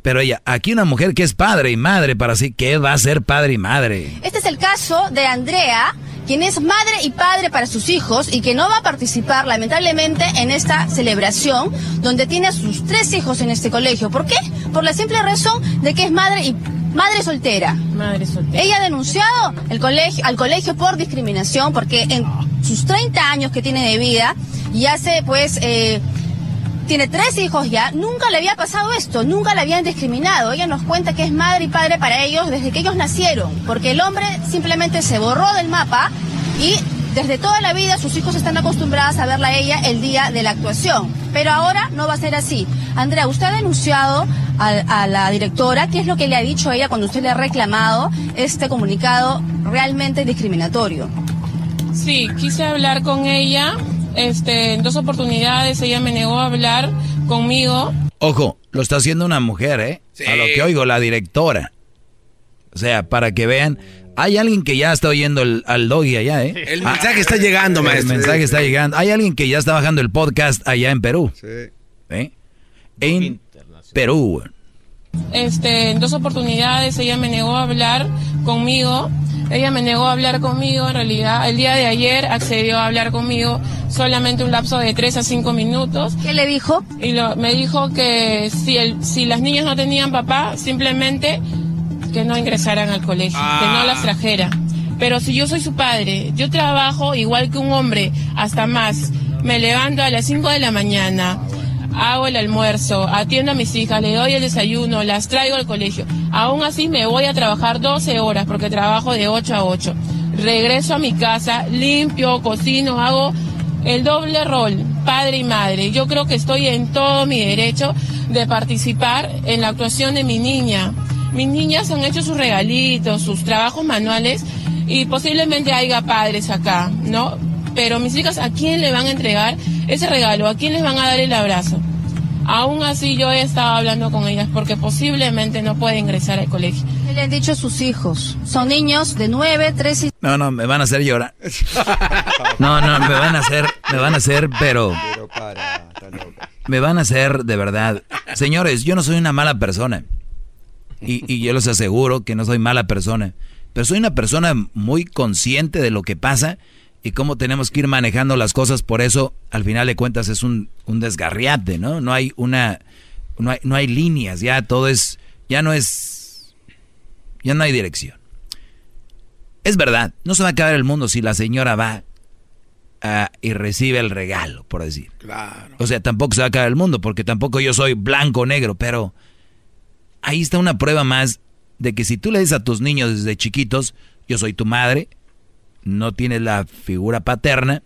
Pero ella, aquí una mujer que es padre y madre para sí, ¿qué va a ser padre y madre? Este es el caso de Andrea, quien es madre y padre para sus hijos y que no va a participar lamentablemente en esta celebración donde tiene a sus tres hijos en este colegio. ¿Por qué? Por la simple razón de que es madre y madre soltera. Madre soltera. Ella ha denunciado el colegio, al colegio por discriminación porque en sus 30 años que tiene de vida y hace pues... eh, tiene tres hijos ya, nunca le había pasado esto, nunca la habían discriminado. Ella nos cuenta que es madre y padre para ellos desde que ellos nacieron, porque el hombre simplemente se borró del mapa y desde toda la vida sus hijos están acostumbrados a verla a ella el día de la actuación. Pero ahora no va a ser así. Andrea, usted ha denunciado a, a la directora, ¿qué es lo que le ha dicho a ella cuando usted le ha reclamado este comunicado realmente discriminatorio? Sí, quise hablar con ella. Este, en dos oportunidades ella me negó a hablar conmigo. Ojo, lo está haciendo una mujer, ¿eh? A lo que oigo, la directora. O sea, para que vean, hay alguien que ya está oyendo el, al doggy allá, ¿eh? El mensaje está llegando, El maestro. mensaje está llegando. Hay alguien que ya está bajando el podcast allá en Perú. ¿Eh? En Perú. Este, en dos oportunidades ella me negó a hablar conmigo. Ella me negó a hablar conmigo, en realidad. El día de ayer accedió a hablar conmigo solamente un lapso de 3 a 5 minutos. ¿Qué le dijo? Y lo- me dijo que si, el, si las niñas no tenían papá, simplemente que no ingresaran al colegio, que no las trajera. Pero si yo soy su padre, yo trabajo igual que un hombre, hasta más. Me levanto a las 5 de la mañana, hago el almuerzo, atiendo a mis hijas, le doy el desayuno, las traigo al colegio. Aún así me voy a trabajar 12 horas porque trabajo de 8 a 8. Regreso a mi casa, limpio, cocino, hago el doble rol, padre y madre. Yo creo que estoy en todo mi derecho de participar en la actuación de mi niña. Mis niñas han hecho sus regalitos, sus trabajos manuales y posiblemente haya padres acá, ¿no? Pero mis hijas, ¿a quién le van a entregar ese regalo? ¿A quién les van a dar el abrazo? Aún así yo he estado hablando con ellas porque posiblemente no puede ingresar al colegio. ¿Qué le han dicho sus hijos? Son niños de 9, 3 y No, no, me van a hacer llorar. No, no, me van a hacer, me van a hacer, pero... Me van a hacer de verdad. Señores, yo no soy una mala persona. Y, y yo les aseguro que no soy mala persona. Pero soy una persona muy consciente de lo que pasa y cómo tenemos que ir manejando las cosas. Por eso, al final de cuentas, es un, un desgarriate, ¿no? No hay una... No hay, no hay líneas, ya todo es... Ya no es... Ya no hay dirección. Es verdad, no se va a acabar el mundo si la señora va y recibe el regalo, por decir. Claro. O sea, tampoco se va a acabar el mundo, porque tampoco yo soy blanco o negro, pero ahí está una prueba más de que si tú le dices a tus niños desde chiquitos, yo soy tu madre, no tienes la figura paterna,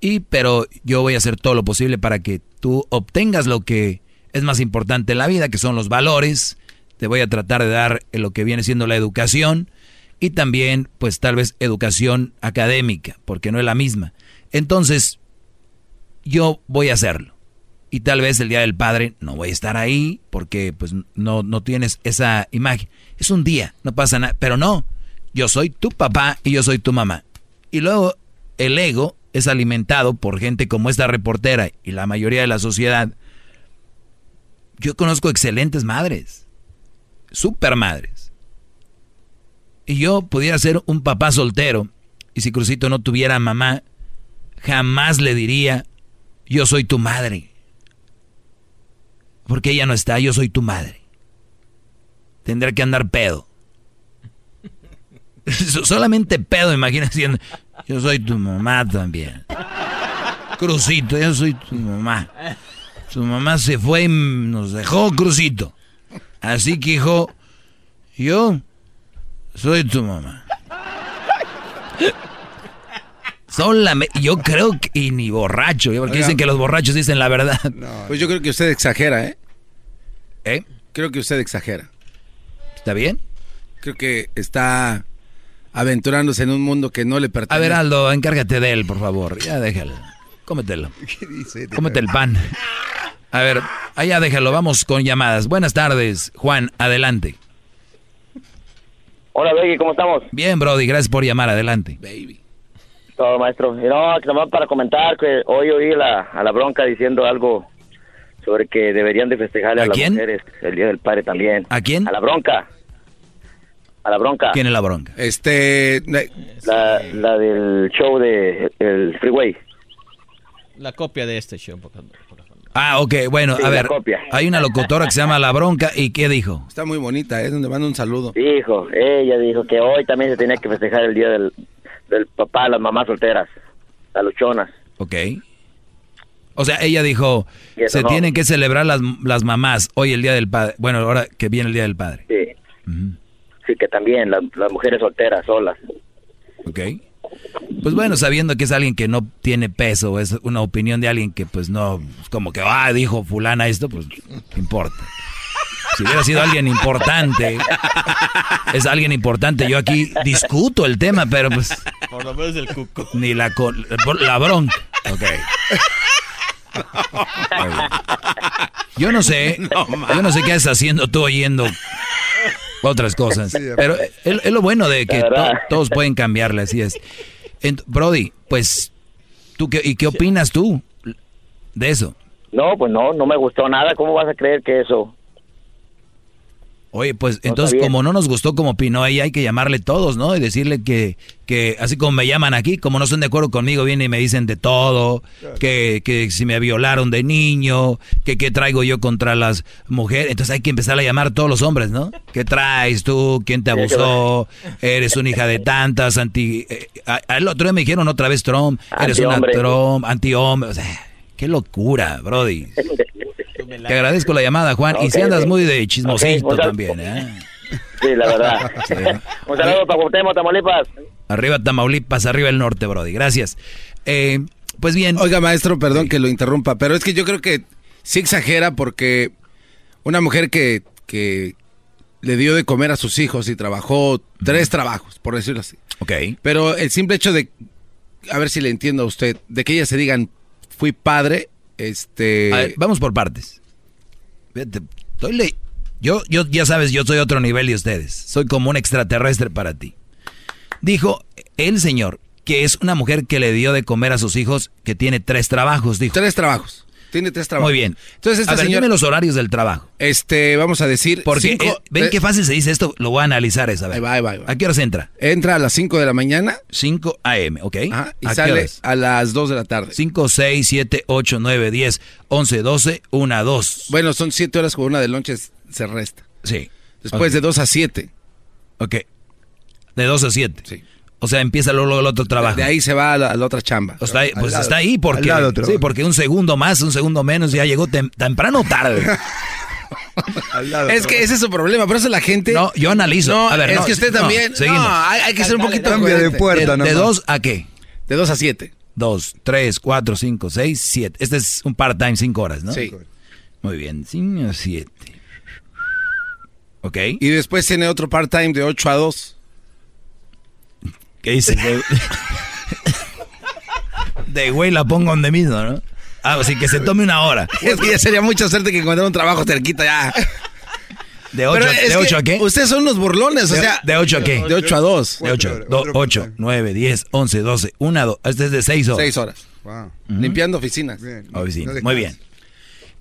y pero yo voy a hacer todo lo posible para que tú obtengas lo que es más importante en la vida, que son los valores, te voy a tratar de dar lo que viene siendo la educación, y también pues tal vez educación académica, porque no es la misma. Entonces, yo voy a hacerlo. Y tal vez el Día del Padre no voy a estar ahí porque pues no, no tienes esa imagen. Es un día, no pasa nada. Pero no, yo soy tu papá y yo soy tu mamá. Y luego el ego es alimentado por gente como esta reportera y la mayoría de la sociedad. Yo conozco excelentes madres, super madres. Y yo pudiera ser un papá soltero y si Crucito no tuviera mamá, jamás le diría, yo soy tu madre. Porque ella no está, yo soy tu madre. Tendré que andar pedo. Solamente pedo, imagínate. Yo soy tu mamá también. Crucito, yo soy tu mamá. Su mamá se fue y nos dejó Crucito. Así que, hijo, yo soy tu mamá. Solamente, yo creo que, y ni borracho, ¿eh? porque dicen que los borrachos dicen la verdad. Pues yo creo que usted exagera, ¿eh? ¿Eh? Creo que usted exagera. ¿Está bien? Creo que está aventurándose en un mundo que no le A pertenece. ver, Aldo, encárgate de él, por favor. Ya déjalo. Cómetelo. Cómete el pan. A ver, allá déjalo, vamos con llamadas. Buenas tardes, Juan, adelante. Hola, Beggy, ¿cómo estamos? Bien, Brody, gracias por llamar, adelante. Todo, maestro. Y no, que nomás para comentar que hoy oí la, a la bronca diciendo algo sobre que deberían de festejarle a, ¿A las quién? mujeres el Día del Padre también. ¿A quién? A la bronca. A la bronca. ¿Quién es la bronca? Este... La, la del show de el Freeway. La copia de este show. por favor. Ah, ok, bueno, Sí, a ver. copia. Hay una locutora que se llama La Bronca y ¿qué dijo? Está muy bonita, ¿eh? Donde manda un saludo. Dijo, ella dijo que hoy también se tenía que festejar el Día del, del papá a las mamás solteras, las luchonas. Ok. O sea, ella dijo, se no. tienen que celebrar las, las mamás hoy el Día del Padre. Bueno, ahora que viene el Día del Padre. Sí. Sí, que también las, las mujeres solteras, solas. Ok. Pues bueno, sabiendo que es alguien que no tiene peso, es una opinión de alguien que pues no, como que, ah, dijo fulana esto, pues ¿qué importa. Si hubiera sido alguien importante, es alguien importante, yo aquí discuto el tema, pero pues Por lo menos el cuco. ni la, co- la bronca. Ok. Yo no sé, yo no sé qué estás haciendo tú oyendo otras cosas. Pero es, es lo bueno de que to- todos pueden cambiarle, así es. Brody, pues, ¿tú qué, ¿y qué opinas tú de eso? No, pues no, no me gustó nada. ¿Cómo vas a creer que eso? Oye, pues entonces como no nos gustó como opinó ella, hay que llamarle todos, ¿no? Y decirle que, que así como me llaman aquí, como no están de acuerdo conmigo, vienen y me dicen de todo, que, que si me violaron de niño, que qué traigo yo contra las mujeres. Entonces hay que empezar a llamar a todos los hombres, ¿no? ¿Qué traes tú? ¿Quién te abusó? Eres una hija de tantas, anti... eh, a- al otro día me dijeron otra vez Trump, eres una. Trump, anti-hombre. O sea, qué locura, Brody. Te agradezco la llamada, Juan. y si andas muy de chismosito también, ¿eh? Sí, la verdad. Un saludo para Cuauhtémoc, Tamaulipas. Arriba Tamaulipas, arriba el norte, Brody. Gracias. Eh, pues bien. Oiga, maestro, perdón que lo interrumpa, pero es que yo creo que sí exagera porque una mujer que, que le dio de comer a sus hijos y trabajó tres trabajos, por decirlo así. Ok. Pero el simple hecho de, a ver si le entiendo a usted, de que ellas se digan, fui padre, este... A ver, vamos por partes. Fíjate, estoy le- yo, yo, ya sabes, yo soy otro nivel de ustedes. Soy como un extraterrestre para ti. Dijo el señor que es una mujer que le dio de comer a sus hijos que tiene tres trabajos, dijo. Tres trabajos. Tiene tres trabajos. Muy bien. Entonces esta a ver, señora- dime los horarios del trabajo. Este, vamos a decir... Porque cinco- eh, ven eh, qué fácil se dice esto, lo voy a analizar esa vez. Ahí va, ahí va, ahí va. ¿A qué horas entra? Entra a las 5 de la mañana. 5 a.m., ¿ok? Ajá, y ¿A sale a las 2 de la tarde. 5, 6, 7, 8, 9, 10, 11, 12, 1, 2. Bueno, son 7 horas con una de lonche se resta. Sí. Después Ok. de 2 a 7. Ok. De 2 a 7. Sí. O sea, empieza luego el otro trabajo. De ahí se va a la, a la otra chamba. O está ahí- pues Al lado. está ahí porque, Al lado sí, porque un segundo más, un segundo menos, ya llegó tem- temprano o tarde. Es que ese es su problema, por eso la gente... No, yo analizo. No, a ver, es no, que usted no, también... seguimos. No, hay, hay que ser un poquito... Cambia de puerta ¿De, de 2 a qué? De 2 a 7. 2, 3, 4, 5, 6, 7. Este es un part-time, 5 horas, ¿no? Sí. Muy bien, 5 a 7. ¿Ok? Y después tiene otro part-time de 8 a 2. ¿Qué dices? De, de güey la pongo donde mismo, ¿no? Ah, así que se tome una hora. Es que ya sería mucha suerte que encontrar un trabajo cerquita ya. ¿De ocho- Pero es de que ocho a qué? Ustedes son unos burlones, o ¿De, sea. ¿De 8 a qué? De 8 a 2. De 8, 8, 9, 10, 11, 12, 1, 2. Este es de 6 horas. 6 horas. Limpiando oficinas. Oficina. No Muy bien.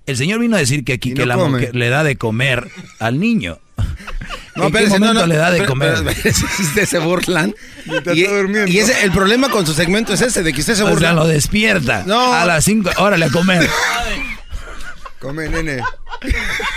El señor vino a decir que aquí Y que no la come. mujer le da de comer al niño. No, ¿En qué espérese, momento no, no, le da de pero- comer? pero- Ustedes se burlan. Y, y ese, el problema con su segmento es ese, de que usted se O burla. sea, lo despierta. No. A las 5, órale a comer. Come, nene.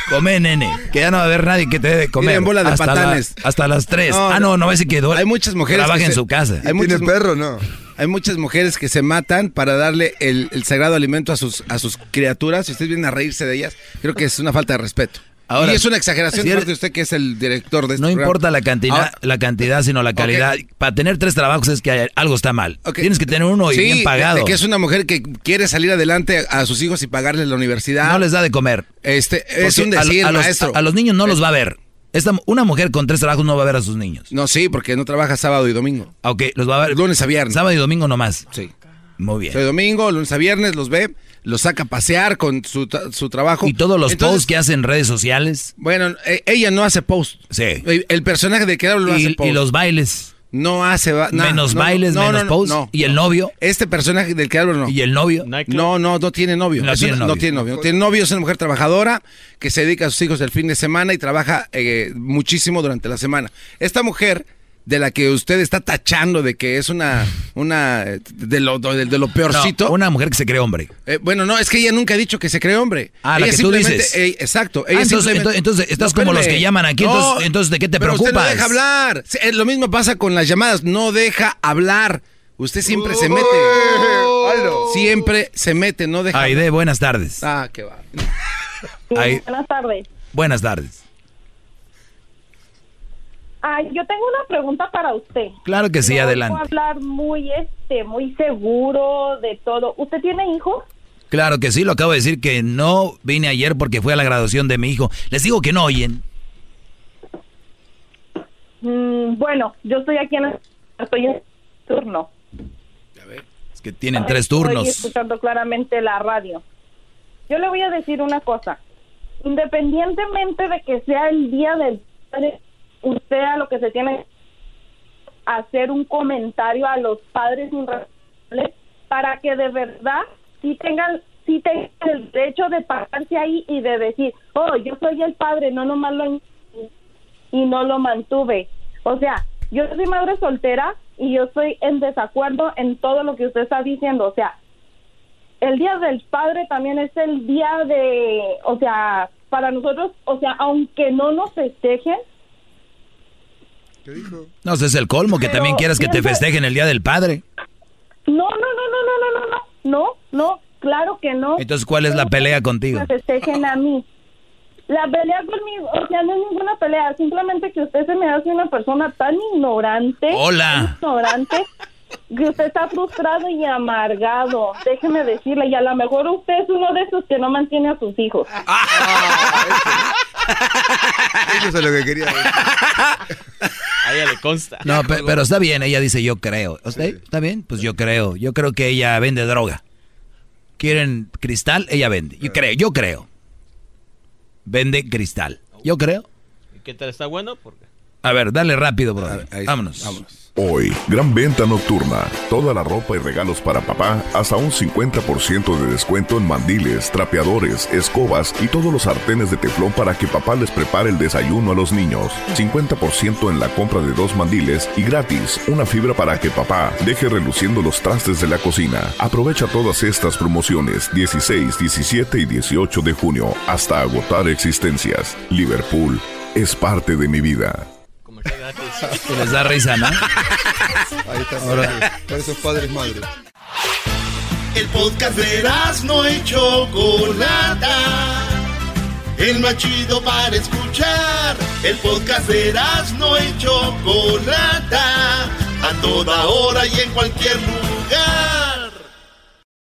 Come, nene. Que ya no va a haber nadie que te dé de comer. Miren, bola de hasta patanes. la- hasta las 3. No, ah, no, no va a decir que duele. Hay muchas mujeres. Trabaja que en se- su casa. Hay muchas, perro, no? Hay muchas mujeres que se matan para darle el, el sagrado alimento a sus, a sus criaturas. Si ustedes vienen a reírse de ellas, creo que es una falta de respeto. Ahora, y es una exageración si de parte de usted que es el director de este No programa. importa la cantidad, Ahora- la cantidad, sino la calidad. Para tener tres trabajos es que hay- algo está mal. Tienes que tener uno y Sí, bien de- pagado. de que es una mujer que quiere salir adelante a sus hijos y pagarles la universidad. No les da de comer. Este, es un decir, a, los, maestro. a- a los niños no los va a ver. Esta, una mujer con tres trabajos no va a ver a sus niños. No, sí, porque no trabaja sábado y domingo. Ok, los va a ver. Lunes a viernes. Sábado y domingo nomás. Sí. Muy bien. Sábado y domingo, lunes a viernes, los ve, los saca a pasear con su, su trabajo. Y todos los Entonces, posts que hace en redes sociales. Bueno, e- ella no hace post. Sí. El, personaje de que hablo lo hace Y, post. y los bailes. No hace... menos no, bailes, no, no, menos no, posts. no. y el novio. Este personaje del que hablo no. ¿Y el novio? No, no, no tiene novio. No tiene novio. No tiene novio. No tiene novio, es una mujer trabajadora que se dedica a sus hijos el fin de semana y trabaja eh, muchísimo durante la semana. Esta mujer de la que usted está tachando de que es una, una de lo, de, de lo peorcito. No, una mujer que se cree hombre. Eh, bueno, no, es que ella nunca ha dicho que se cree hombre. Ah, la que tú dices. eh, exacto. Ah, ella entonces, simplemente- entonces- entonces estás No, como los que llaman aquí, entonces- entonces, ¿de qué te pero preocupas? Usted no deja hablar. Sí, eh, Lo mismo pasa con las llamadas. No deja hablar. Usted siempre se mete. Siempre se mete, no deja. Aide, buenas tardes. Ah, qué va. Buenas tardes. buenas tardes. Ay, yo tengo una pregunta para usted. Claro que sí, adelante. hablar muy, este, muy seguro de todo. ¿Usted tiene hijos? Claro que sí, lo acabo de decir que no vine ayer porque fue a la graduación de mi hijo. Les digo que no oyen. Mm, bueno, yo estoy aquí en el, estoy en turno. Es que tienen tres turnos. Estoy escuchando claramente la radio. Yo le voy a decir una cosa. Independientemente de que sea el día del padre, usted a lo que se tiene hacer un comentario a los padres irresponsables para que de verdad sí tengan sí tengan el derecho de pararse ahí y de decir, oh, yo soy el padre, no nomás lo y no lo mantuve. O sea, yo soy madre soltera y yo estoy en desacuerdo en todo lo que usted está diciendo. O sea, el Día del Padre también es el día de, o sea, para nosotros, o sea, aunque no nos festejen, No, ese es el colmo, que Pero también quieras que te festejen el Día del Padre. no, no, no, no, no, no, no, no, no, no, claro que no. Entonces, ¿cuál es la pelea contigo? me festejen a mí. La pelea conmigo, o sea, no es ninguna pelea, simplemente que usted se me hace una persona tan ignorante. Hola. tan ignorante, que usted está frustrado y amargado. Déjeme decirle, y a lo mejor usted es uno de esos que no mantiene a sus hijos. Eso es lo que quería decir. A ella le consta. No, pe- pero está bien, ella dice yo creo. ¿Está está bien? Pues yo creo. Yo creo que ella vende droga. ¿Quieren cristal? Ella vende. Yo creo, yo creo. Vende cristal. Yo creo. ¿Y qué tal? ¿Está bueno? Porque... A ver, dale rápido, bro. Vámonos. Hoy, gran venta nocturna. Toda la ropa y regalos para papá, hasta un 50% de descuento en mandiles, trapeadores, escobas y todos los sartenes de teflón para que papá les prepare el desayuno a los niños. 50% en la compra de dos mandiles y gratis una fibra para que papá deje reluciendo los trastes de la cocina. Aprovecha todas estas promociones 16, 17 y 18 de junio hasta agotar existencias. Liverpool es parte de mi vida. Y les da risa, ¿no? Ahí está. Ahora- Para esos padres madres. El podcast de no y Chocolata. El más chido para escuchar. El podcast de no y Chocolata. A toda hora y en cualquier lugar.